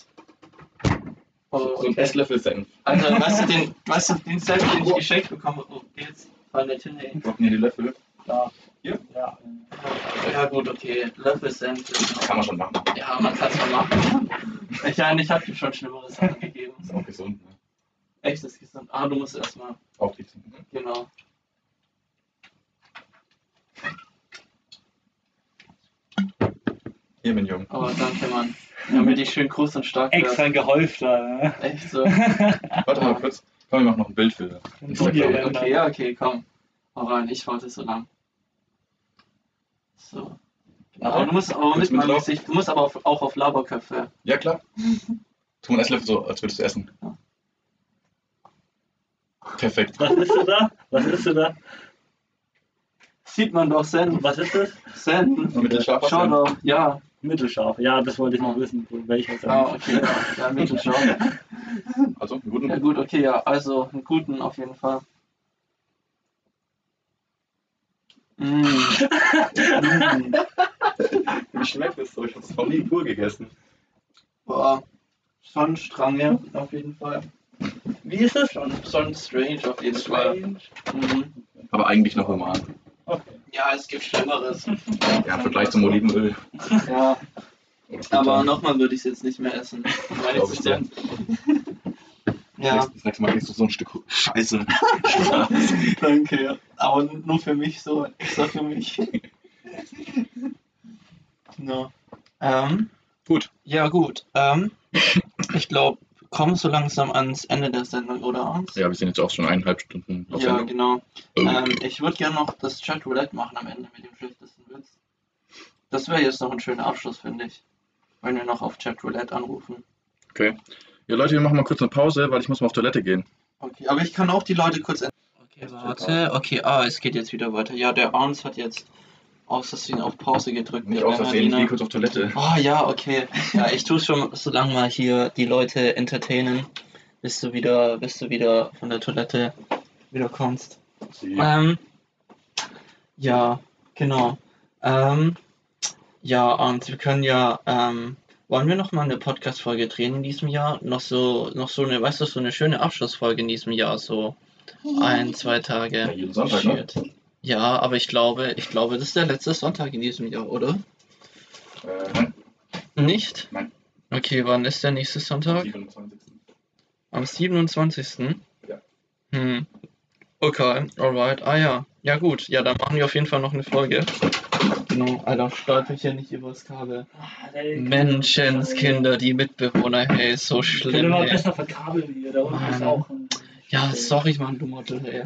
B: Oh,
A: So ein. Esslöffel Senf.
B: Alter, weißt du, den, weißt du, den Set, den ich geschenkt bekommen habe, oh, jetzt von der Tinte hin.
A: Brauchen hier die Löffel?
B: Da.
A: Hier?
B: Ja. Ja, gut, okay. Löffel sind.
A: Kann man schon machen.
B: Ja, man kann es mal machen. Ich meine, ich habe dir schon Schlimmeres angegeben.
A: Ist auch gesund. Ne?
B: Echtes Gesamt. Ah, du musst erstmal.
A: Aufrichten. Mhm.
B: Genau.
A: Hier, mein Junge.
B: Aber danke, Mann. Damit ich schön groß und stark
C: Extra
B: werde.
C: gehäuft da. Ne?
B: Echt so.
A: Warte mal kurz. Komm, wir machen noch ein Bild für Instagram.
B: Okay, ja, okay, komm. Hau rein, ich warte so lang. So. Genau, aber du musst aber mit
A: drauf?
B: Gesicht, du musst aber auf, auch auf Laberköpfe.
A: Ja, klar. Tu mal Esslöffel so, als würdest du essen.
B: Ja.
A: Perfekt.
C: Was ist du da? Was ist du da?
B: Sieht man doch, Sen.
C: Was ist das?
B: Sen.
A: Und mit den
B: Schau doch, ja.
C: Mittelscharf. Ja, das wollte ich noch wissen. Welches
B: Ah, okay, ja, ja mittelscharf.
A: Also, einen guten.
B: Ja gut, okay, ja, also einen guten auf jeden Fall. Mm.
A: Wie schmeckt das so? Ich habe es noch nie pur gegessen.
B: Boah, schon strange auf jeden Fall.
C: Wie ist es?
B: Schon, schon strange auf jeden Fall. Mhm.
A: Aber eigentlich noch human.
C: Okay.
B: Ja, es gibt Schlimmeres.
A: Ja, im Vergleich zum Olivenöl.
B: Ja, aber nochmal würde ich es jetzt nicht mehr essen. Weil
A: Glaub
B: ich
A: ich dir.
B: Ja,
A: Das nächste Mal kriegst du so ein Stück Scheiße.
B: danke. ja. Aber nur für mich so, extra für mich. No. Ähm,
A: Gut.
B: ja gut. Ähm, ich glaube, kommen so langsam ans Ende der Sendung, oder?
A: Ja, wir sind jetzt auch schon eineinhalb Stunden
B: Ja,
A: Sendung.
B: genau. Ähm, ich würde gerne noch das Chat Roulette machen am Ende mit dem schlechtesten Witz. Das wäre jetzt noch ein schöner Abschluss, finde ich. Wenn wir noch auf Chat Roulette anrufen.
A: Okay. Ja, Leute, wir machen mal kurz eine Pause, weil ich muss mal auf Toilette gehen.
B: Okay, aber ich kann auch die Leute kurz. Okay, warte. Okay, ah, es geht jetzt wieder weiter. Ja, der Arns hat jetzt aus Versehen auf Pause gedrückt.
A: Nicht aus Versehen, ich gehe kurz auf Toilette.
B: Oh ja, okay. Ja, ich tue schon so lange mal hier die Leute entertainen, bis du wieder, bis du wieder von der Toilette wieder kommst. Ähm, ja, genau. Ähm, ja, und wir können ja, ähm, wollen wir noch mal eine Podcast-Folge drehen in diesem Jahr? Noch so, noch so eine, weißt du, so eine schöne Abschlussfolge in diesem Jahr, so ein, zwei
A: Ja,
B: Tage.
A: jeden Sonntag, ne?
B: Ja, aber ich glaube, ich glaube, das ist der letzte Sonntag in diesem Jahr, oder?
A: Äh, nein,
B: Nicht?
A: Nein.
B: Okay, wann ist der nächste Sonntag?
A: 27.
B: Am 27.
A: Ja.
B: Hm. Okay, alright. Ah ja. Ja gut. Ja, dann machen wir auf jeden Fall noch eine Folge. Genau, Alter, stolper ich ja nicht übers Kabel.
C: Ah,
B: Menschenskinder, die Mitbewohner, hey, so
C: Ich könnte
B: schlimm,
C: mal besser verkabeln hier. Da unten ist auch ein.
B: Ja, sorry, Mann, du Model, ey.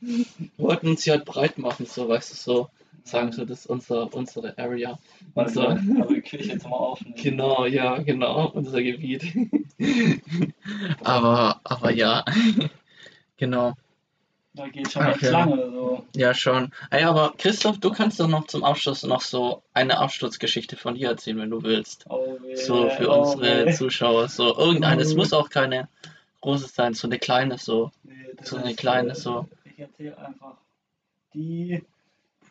B: Wir wollten uns hier halt breit machen, so, weißt du, so. Sagen so, das ist unser, unsere Area.
C: Also,
B: Unser,
C: aber die Küche zum Aufnehmen.
B: Genau, ja, genau, unser Gebiet. aber, aber ja, genau,
C: Da geht schon
B: Ach,
C: recht
B: ja.
C: lange so.
B: ja schon. Ey, aber Christoph, du kannst doch noch zum Abschluss noch so eine Absturzgeschichte von dir erzählen, wenn du willst.
C: Oh, weh,
B: So für
C: oh,
B: unsere
C: weh.
B: Zuschauer, so irgendeine, es
C: Oh.
B: muss auch keine große sein, so eine kleine, so.
C: Nee, das
B: So eine
C: ist,
B: kleine,
C: äh,
B: so.
C: Ich erzähle einfach die,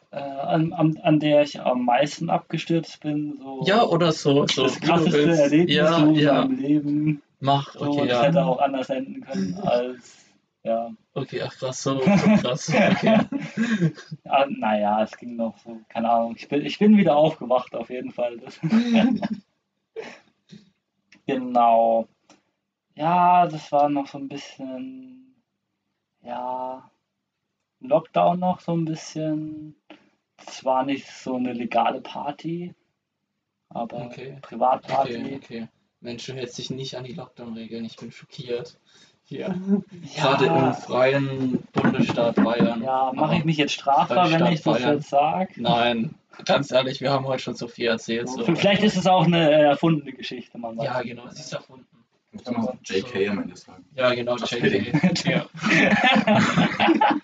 C: äh, an, an, an der ich am meisten abgestürzt bin. So
B: Ja, oder so, so.
C: das krasseste. Erlebnis
B: Ja,
C: so in
B: ja,
C: meinem Leben.
B: mach,
C: So,
B: okay,
C: das hätte
B: ja.
C: auch anders enden können als, ja.
B: Okay, ach krass, so, so krass, okay.
C: ah, naja, es ging noch so, keine Ahnung. Ich bin, ich bin wieder aufgewacht auf jeden Fall. Genau. Ja, das war noch so ein bisschen, ja, Lockdown noch so ein bisschen. Es war nicht so eine legale Party, aber
B: Okay.
C: Privatparty.
B: Okay, okay. Mensch, du hältst dich nicht an die Lockdown-Regeln. Ich bin schockiert. Hier.
C: Ja.
B: Gerade im freien Bundesstaat Bayern.
C: Ja, mache ich mich jetzt strafbar, wenn ich das jetzt sage?
B: Nein, ganz ehrlich, wir haben heute schon so viel erzählt. So.
C: Vielleicht ist es auch eine äh, erfundene Geschichte, man weiß
B: Ja, genau, es ist erfunden.
A: Ich kann mal so JK am Ende sagen.
B: Ja, genau,
A: Just
B: JK. Ja.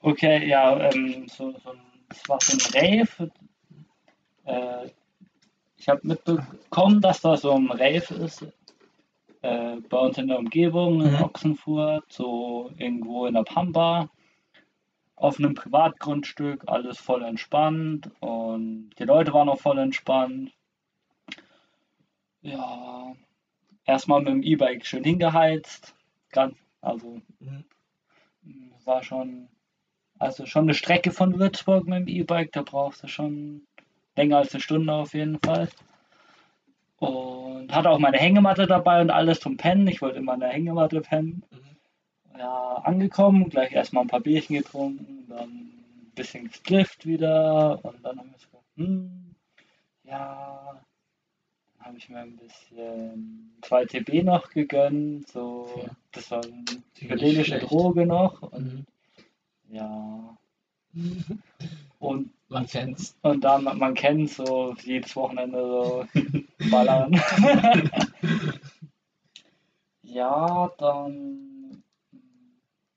C: okay, ja, ähm, so, so ein, das war so ein Rave. Äh, ich habe mitbekommen, dass da so ein Rave ist. Äh, bei uns in der Umgebung, in
B: Mhm.
C: Ochsenfurt, so irgendwo in der Pampa. Auf einem Privatgrundstück, alles voll entspannt und die Leute waren auch voll entspannt. Ja, erstmal mit dem E-Bike schön hingeheizt. Ganz, also
B: Mhm.
C: war schon, also schon eine Strecke von Würzburg mit dem E-Bike, da brauchst du schon länger als eine Stunde auf jeden Fall. Und hatte auch meine Hängematte dabei und alles zum Pennen. Ich wollte immer an der Hängematte pennen.
B: Mhm.
C: Ja, angekommen, gleich erstmal ein paar Bierchen getrunken, dann ein bisschen gesplifft wieder und dann haben wir gesagt, hm, ja, dann habe ich mir ein bisschen 2 TB noch gegönnt, so,
B: Okay.
C: das war eine psychedelische. Droge noch und
B: Mhm.
C: ja, und,
B: Man kennt's.
C: und dann, man kennt so jedes Wochenende so ballern. ja, dann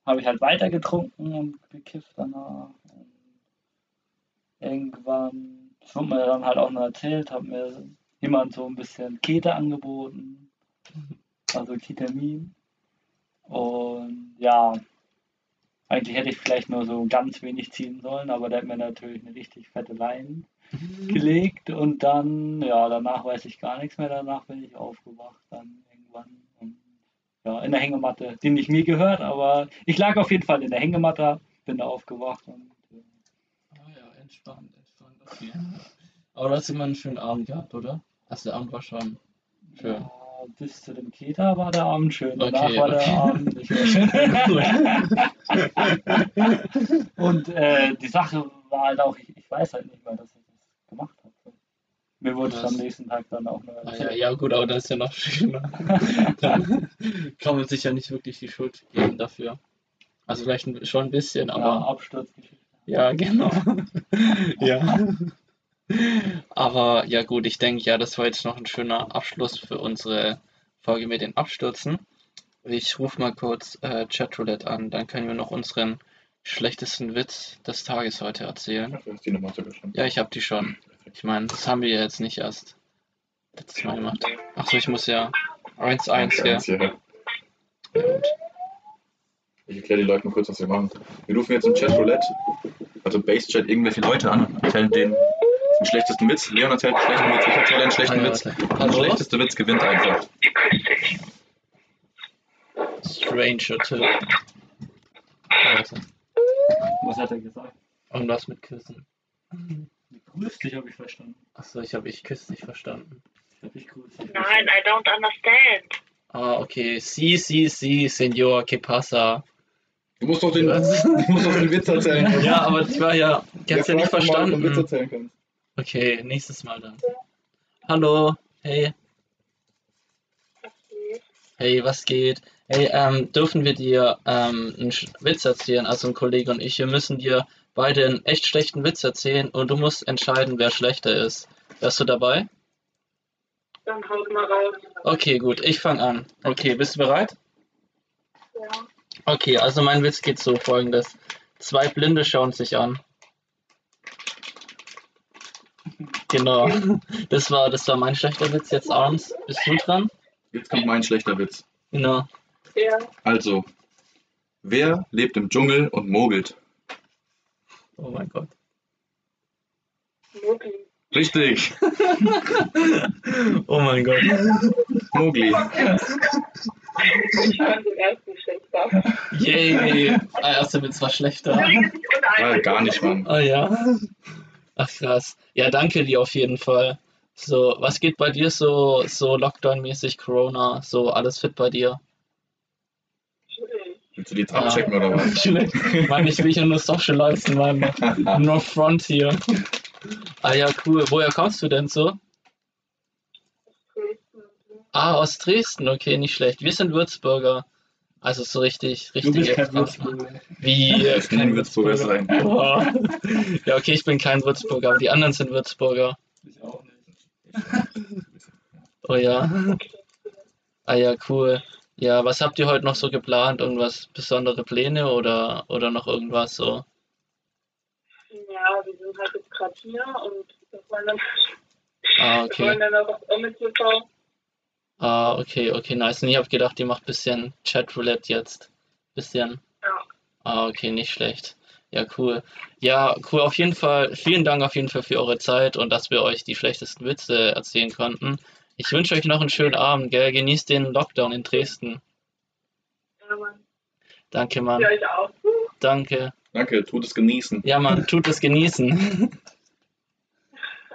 C: habe ich halt weiter getrunken und gekifft danach. Und irgendwann, das wurde mir dann halt auch noch erzählt, hat mir jemand so ein bisschen Kete angeboten, also Ketamin. Und ja, eigentlich hätte ich vielleicht nur so ganz wenig ziehen sollen, aber der hat mir natürlich eine richtig fette Line gelegt und dann, ja, danach weiß ich gar nichts mehr. Danach bin ich aufgewacht, dann irgendwann. Und, ja, in der Hängematte, die nicht mir gehört, aber ich lag auf jeden Fall in der Hängematte, bin da aufgewacht und äh,
B: Ah ja, entspannt, entspannt. Okay. Aber du hast immer einen schönen Abend gehabt, oder? Also der Abend war schon schön.
C: ja, bis zu dem Keter war der Abend schön. Danach
B: Okay,
C: war
B: okay.
C: der Abend nicht mehr schön. und äh, die Sache war halt auch, ich, ich weiß halt nicht mehr, dass ich das gemacht habe. Mir wurde es am nächsten Tag dann auch nur
B: Ah, ja, ja, gut, aber das ist ja noch schöner. Dann kann man sich ja nicht wirklich die Schuld geben dafür. Also vielleicht schon ein bisschen,
C: Ja,
B: aber
C: Absturzgeschichte.
B: ja, genau. ja. Aber ja gut, ich denke ja, das war jetzt noch ein schöner Abschluss für unsere Folge mit den Abstürzen. Ich rufe mal kurz äh, Chatroulette an, dann können wir noch unseren schlechtesten Witz des Tages heute erzählen.
A: Ach, du hast die Nummer sogar schon.
B: Ja, ich habe die schon. Ich meine, das haben wir ja jetzt nicht erst letztes Mal gemacht. Achso, ich muss ja 1-1, gell?
A: Eins hier.
B: Ja, gut.
A: Ich erkläre den Leuten mal kurz, was wir machen. Wir rufen jetzt im Chat Roulette, also Base Chat, irgendwelche Leute an, erzählen denen den schlechtesten Witz. Leon erzählt einen schlechten Witz, ich erzähle einen schlechten
B: Ah, ja,
A: Witz. Der schlechteste Witz gewinnt einfach.
B: Stranger Tipp.
C: Was hat er gesagt?
B: Irgendwas mit Küssen.
C: Grüß dich, habe ich verstanden.
B: Achso, ich habe ich küsse nicht verstanden.
C: Ich habe dich grüß dich.
D: Nein, I don't understand.
B: Ah, okay. Si, si, si, Senor, que pasa?
A: Du musst doch den,
B: Was?
A: du musst doch den Witz erzählen.
B: Ja, aber ich war ja, ich hab's ja nicht
A: doch mal, du einen Witz
B: verstanden.
A: erzählen kannst.
B: Okay, nächstes Mal dann. Hallo, hey, hey, was geht? Hey, ähm, dürfen wir dir ähm, einen Witz erzählen, also ein Kollege und ich, wir müssen dir beide einen echt schlechten Witz erzählen und du musst entscheiden, wer schlechter ist. Wärst du dabei?
D: Dann haut mal raus.
B: Okay, gut, ich fange an. Okay, bist du bereit?
D: Ja.
B: Okay, also mein Witz geht so folgendes. Zwei Blinde schauen sich an. Genau. Das war, das war mein schlechter Witz. Jetzt Arms, bist du dran?
A: Jetzt kommt mein schlechter Witz.
B: Genau.
D: Ja.
A: Also, wer lebt im Dschungel und mogelt?
B: Oh mein Gott.
D: Mutti.
A: Richtig,
B: Oh mein Gott.
A: Mogli.
D: Ich fand den ersten schlechter.
B: Yay. Ah, erster Witz war schlechter.
A: Ah, gar nicht, Mann.
B: Oh ja. Ach krass. Ja, danke dir auf jeden Fall. So, was geht bei dir so, so Lockdown-mäßig, Corona, so alles fit bei dir?
A: Willst du die jetzt abchecken oder was?
B: Schlecht. Mann, ich will hier nur socializen, Mann. No front hier. Ah ja, cool. Woher kommst du denn so? Ah, aus Dresden. Okay, nicht schlecht. Wir sind Würzburger. Also so richtig,
C: Du
B: richtig.
C: bist kein.
B: Wie?
A: Das kann ein Würzburger sein.
B: Boah. Ja, okay, ich bin kein Würzburger, aber die anderen sind Würzburger.
C: Ich auch nicht.
B: Oh ja. Ah ja, cool. Ja, was habt ihr heute noch so geplant? Irgendwas besondere Pläne oder, oder noch irgendwas so?
F: Ja, wir sind halt jetzt gerade hier und wir wollen dann,
B: Ah,
F: wir
B: okay.
F: wollen dann auch was mit TV.
B: Ah, okay, okay, nice. Und ich hab gedacht, ihr macht bisschen Chat-Roulette jetzt. Bisschen.
F: Ja.
B: Ah, okay, nicht schlecht. Ja, cool. Ja, cool, auf jeden Fall. Vielen Dank auf jeden Fall für eure Zeit und dass wir euch die schlechtesten Witze erzählen konnten. Ich wünsche euch noch einen schönen Abend, gell? Genießt den Lockdown in Dresden.
F: Ja, Mann.
B: Danke, Mann.
F: Für euch auch.
B: Danke.
A: Danke, tut es genießen.
B: Ja, Mann, tut es genießen.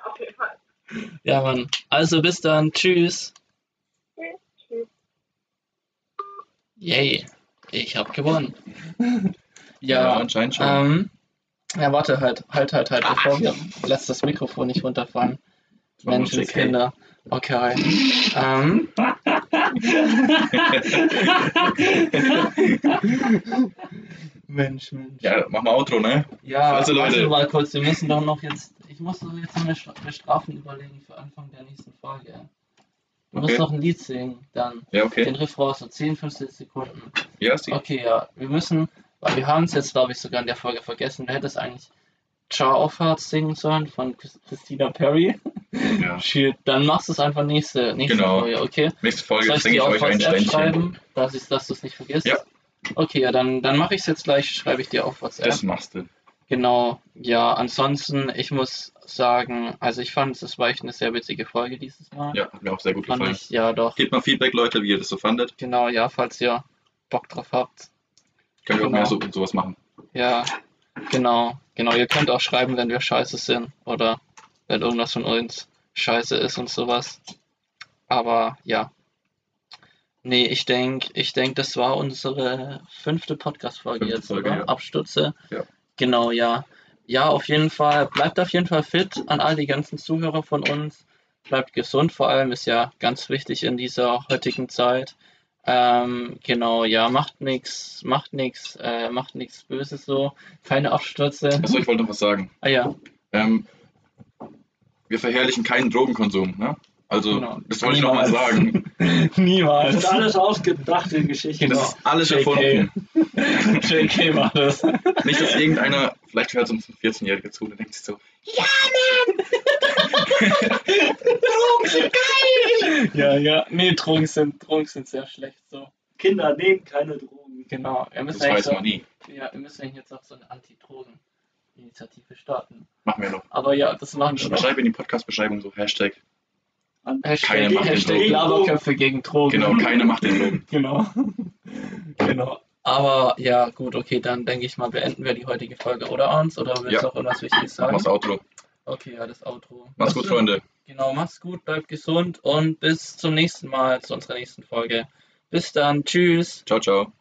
F: Auf jeden Fall.
B: Ja, Mann. Also bis dann. Tschüss.
D: Tschüss.
B: Yay. Ich hab gewonnen.
A: Ja,
B: Ja,
A: anscheinend schon.
B: ähm, ja, warte, halt, halt, halt, halt, bevor wir, lass das Mikrofon nicht runterfallen. Menschenskinder. Okay. Ähm. Mensch, Mensch.
A: ja, mach mal Outro, ne?
B: Ja,
A: Also, Leute.
B: warte mal kurz, wir müssen doch noch jetzt, ich muss doch jetzt noch eine Stra- eine Strafen überlegen für Anfang der nächsten Folge. Du
A: Okay.
B: musst noch ein Lied singen, dann.
A: Ja, okay.
B: Den Refrain, so 10, 15 Sekunden.
A: Ja, ist die.
B: Okay, ja, wir müssen, weil wir haben es jetzt, glaube ich, sogar in der Folge vergessen, du hättest eigentlich Ciao auf Hearts singen sollen von Chris- Christina Perry.
A: Ja.
B: Dann machst du es einfach nächste, nächste
A: Genau.
B: Folge, okay?
A: Nächste Folge
B: Soll ich
A: singe ich euch ein Ständchen.
B: schreiben, dass, ich- dass du es nicht vergisst?
A: Ja.
B: Okay, ja, dann, dann mache ich es jetzt gleich, schreibe ich dir auf WhatsApp.
A: Das machst du.
B: Genau, ja, ansonsten, ich muss sagen, also ich fand, es war echt eine sehr witzige Folge dieses Mal.
A: Ja, hat mir auch sehr gut
B: fand
A: gefallen.
B: ich, ja doch.
A: Gebt mal Feedback, Leute, wie ihr das so fandet.
B: Genau, ja, falls ihr Bock drauf habt.
A: Könnt ihr auch
B: Genau.
A: mehr so, sowas machen.
B: Ja, genau, genau. Ihr könnt auch schreiben, wenn wir scheiße sind oder wenn irgendwas von uns scheiße ist und sowas. Aber ja. Nee, ich denke, ich denk, das war unsere fünfte Podcast-Folge
A: Fünfte
B: jetzt,
A: Folge,
B: oder?
A: ja.
B: Abstürze.
A: Ja.
B: Genau, ja. Ja, auf jeden Fall. Bleibt auf jeden Fall fit an all die ganzen Zuhörer von uns. Bleibt gesund, vor allem ist ja ganz wichtig in dieser heutigen Zeit. Ähm, genau, ja, macht nichts, macht nichts, äh, macht nichts Böses so. Keine Abstürze.
A: Achso, ich wollte noch was sagen.
B: Ah ja,
A: Ähm, wir verherrlichen keinen Drogenkonsum, ne? Also,
B: Genau.
A: das wollte ich nochmal
B: Niemals.
A: sagen.
C: Das
B: niemals.
C: ist alles ausgedachte Geschichte.
B: Genau.
A: Das ist alles
B: JK.
A: erfunden.
B: JK war das.
A: Nicht, dass irgendeiner, vielleicht hört uns ein 14-Jähriger zu und denkt sich so,
B: Drogen sind geil! Ja, ja. Nee, Drogen sind, Drogen sind sehr schlecht so.
C: Kinder nehmen keine Drogen.
B: Genau. Wir müssen
A: das weiß
B: so,
A: man nie.
B: ja, wir müssen eigentlich jetzt auch so eine Anti-Drogen-Initiative starten.
A: Machen wir noch.
B: Aber ja, das machen wir noch.
A: Schreib in die Podcast-Beschreibung so Hashtag.
B: Hashtag,
A: macht den
B: Hashtag. Laberköpfe gegen Drogen.
A: Genau, keine macht den Drogen.
B: Genau. genau. Aber ja, gut, okay, dann denke ich mal, beenden wir die heutige Folge, oder Arns? Oder willst
A: Ja.
B: du auch irgendwas Wichtiges sagen?
A: das Outro.
B: Okay, ja, das Outro.
A: Mach's gut, Freunde.
B: Genau, mach's gut, bleibt gesund und bis zum nächsten Mal, zu unserer nächsten Folge. Bis dann, tschüss.
A: Ciao, ciao.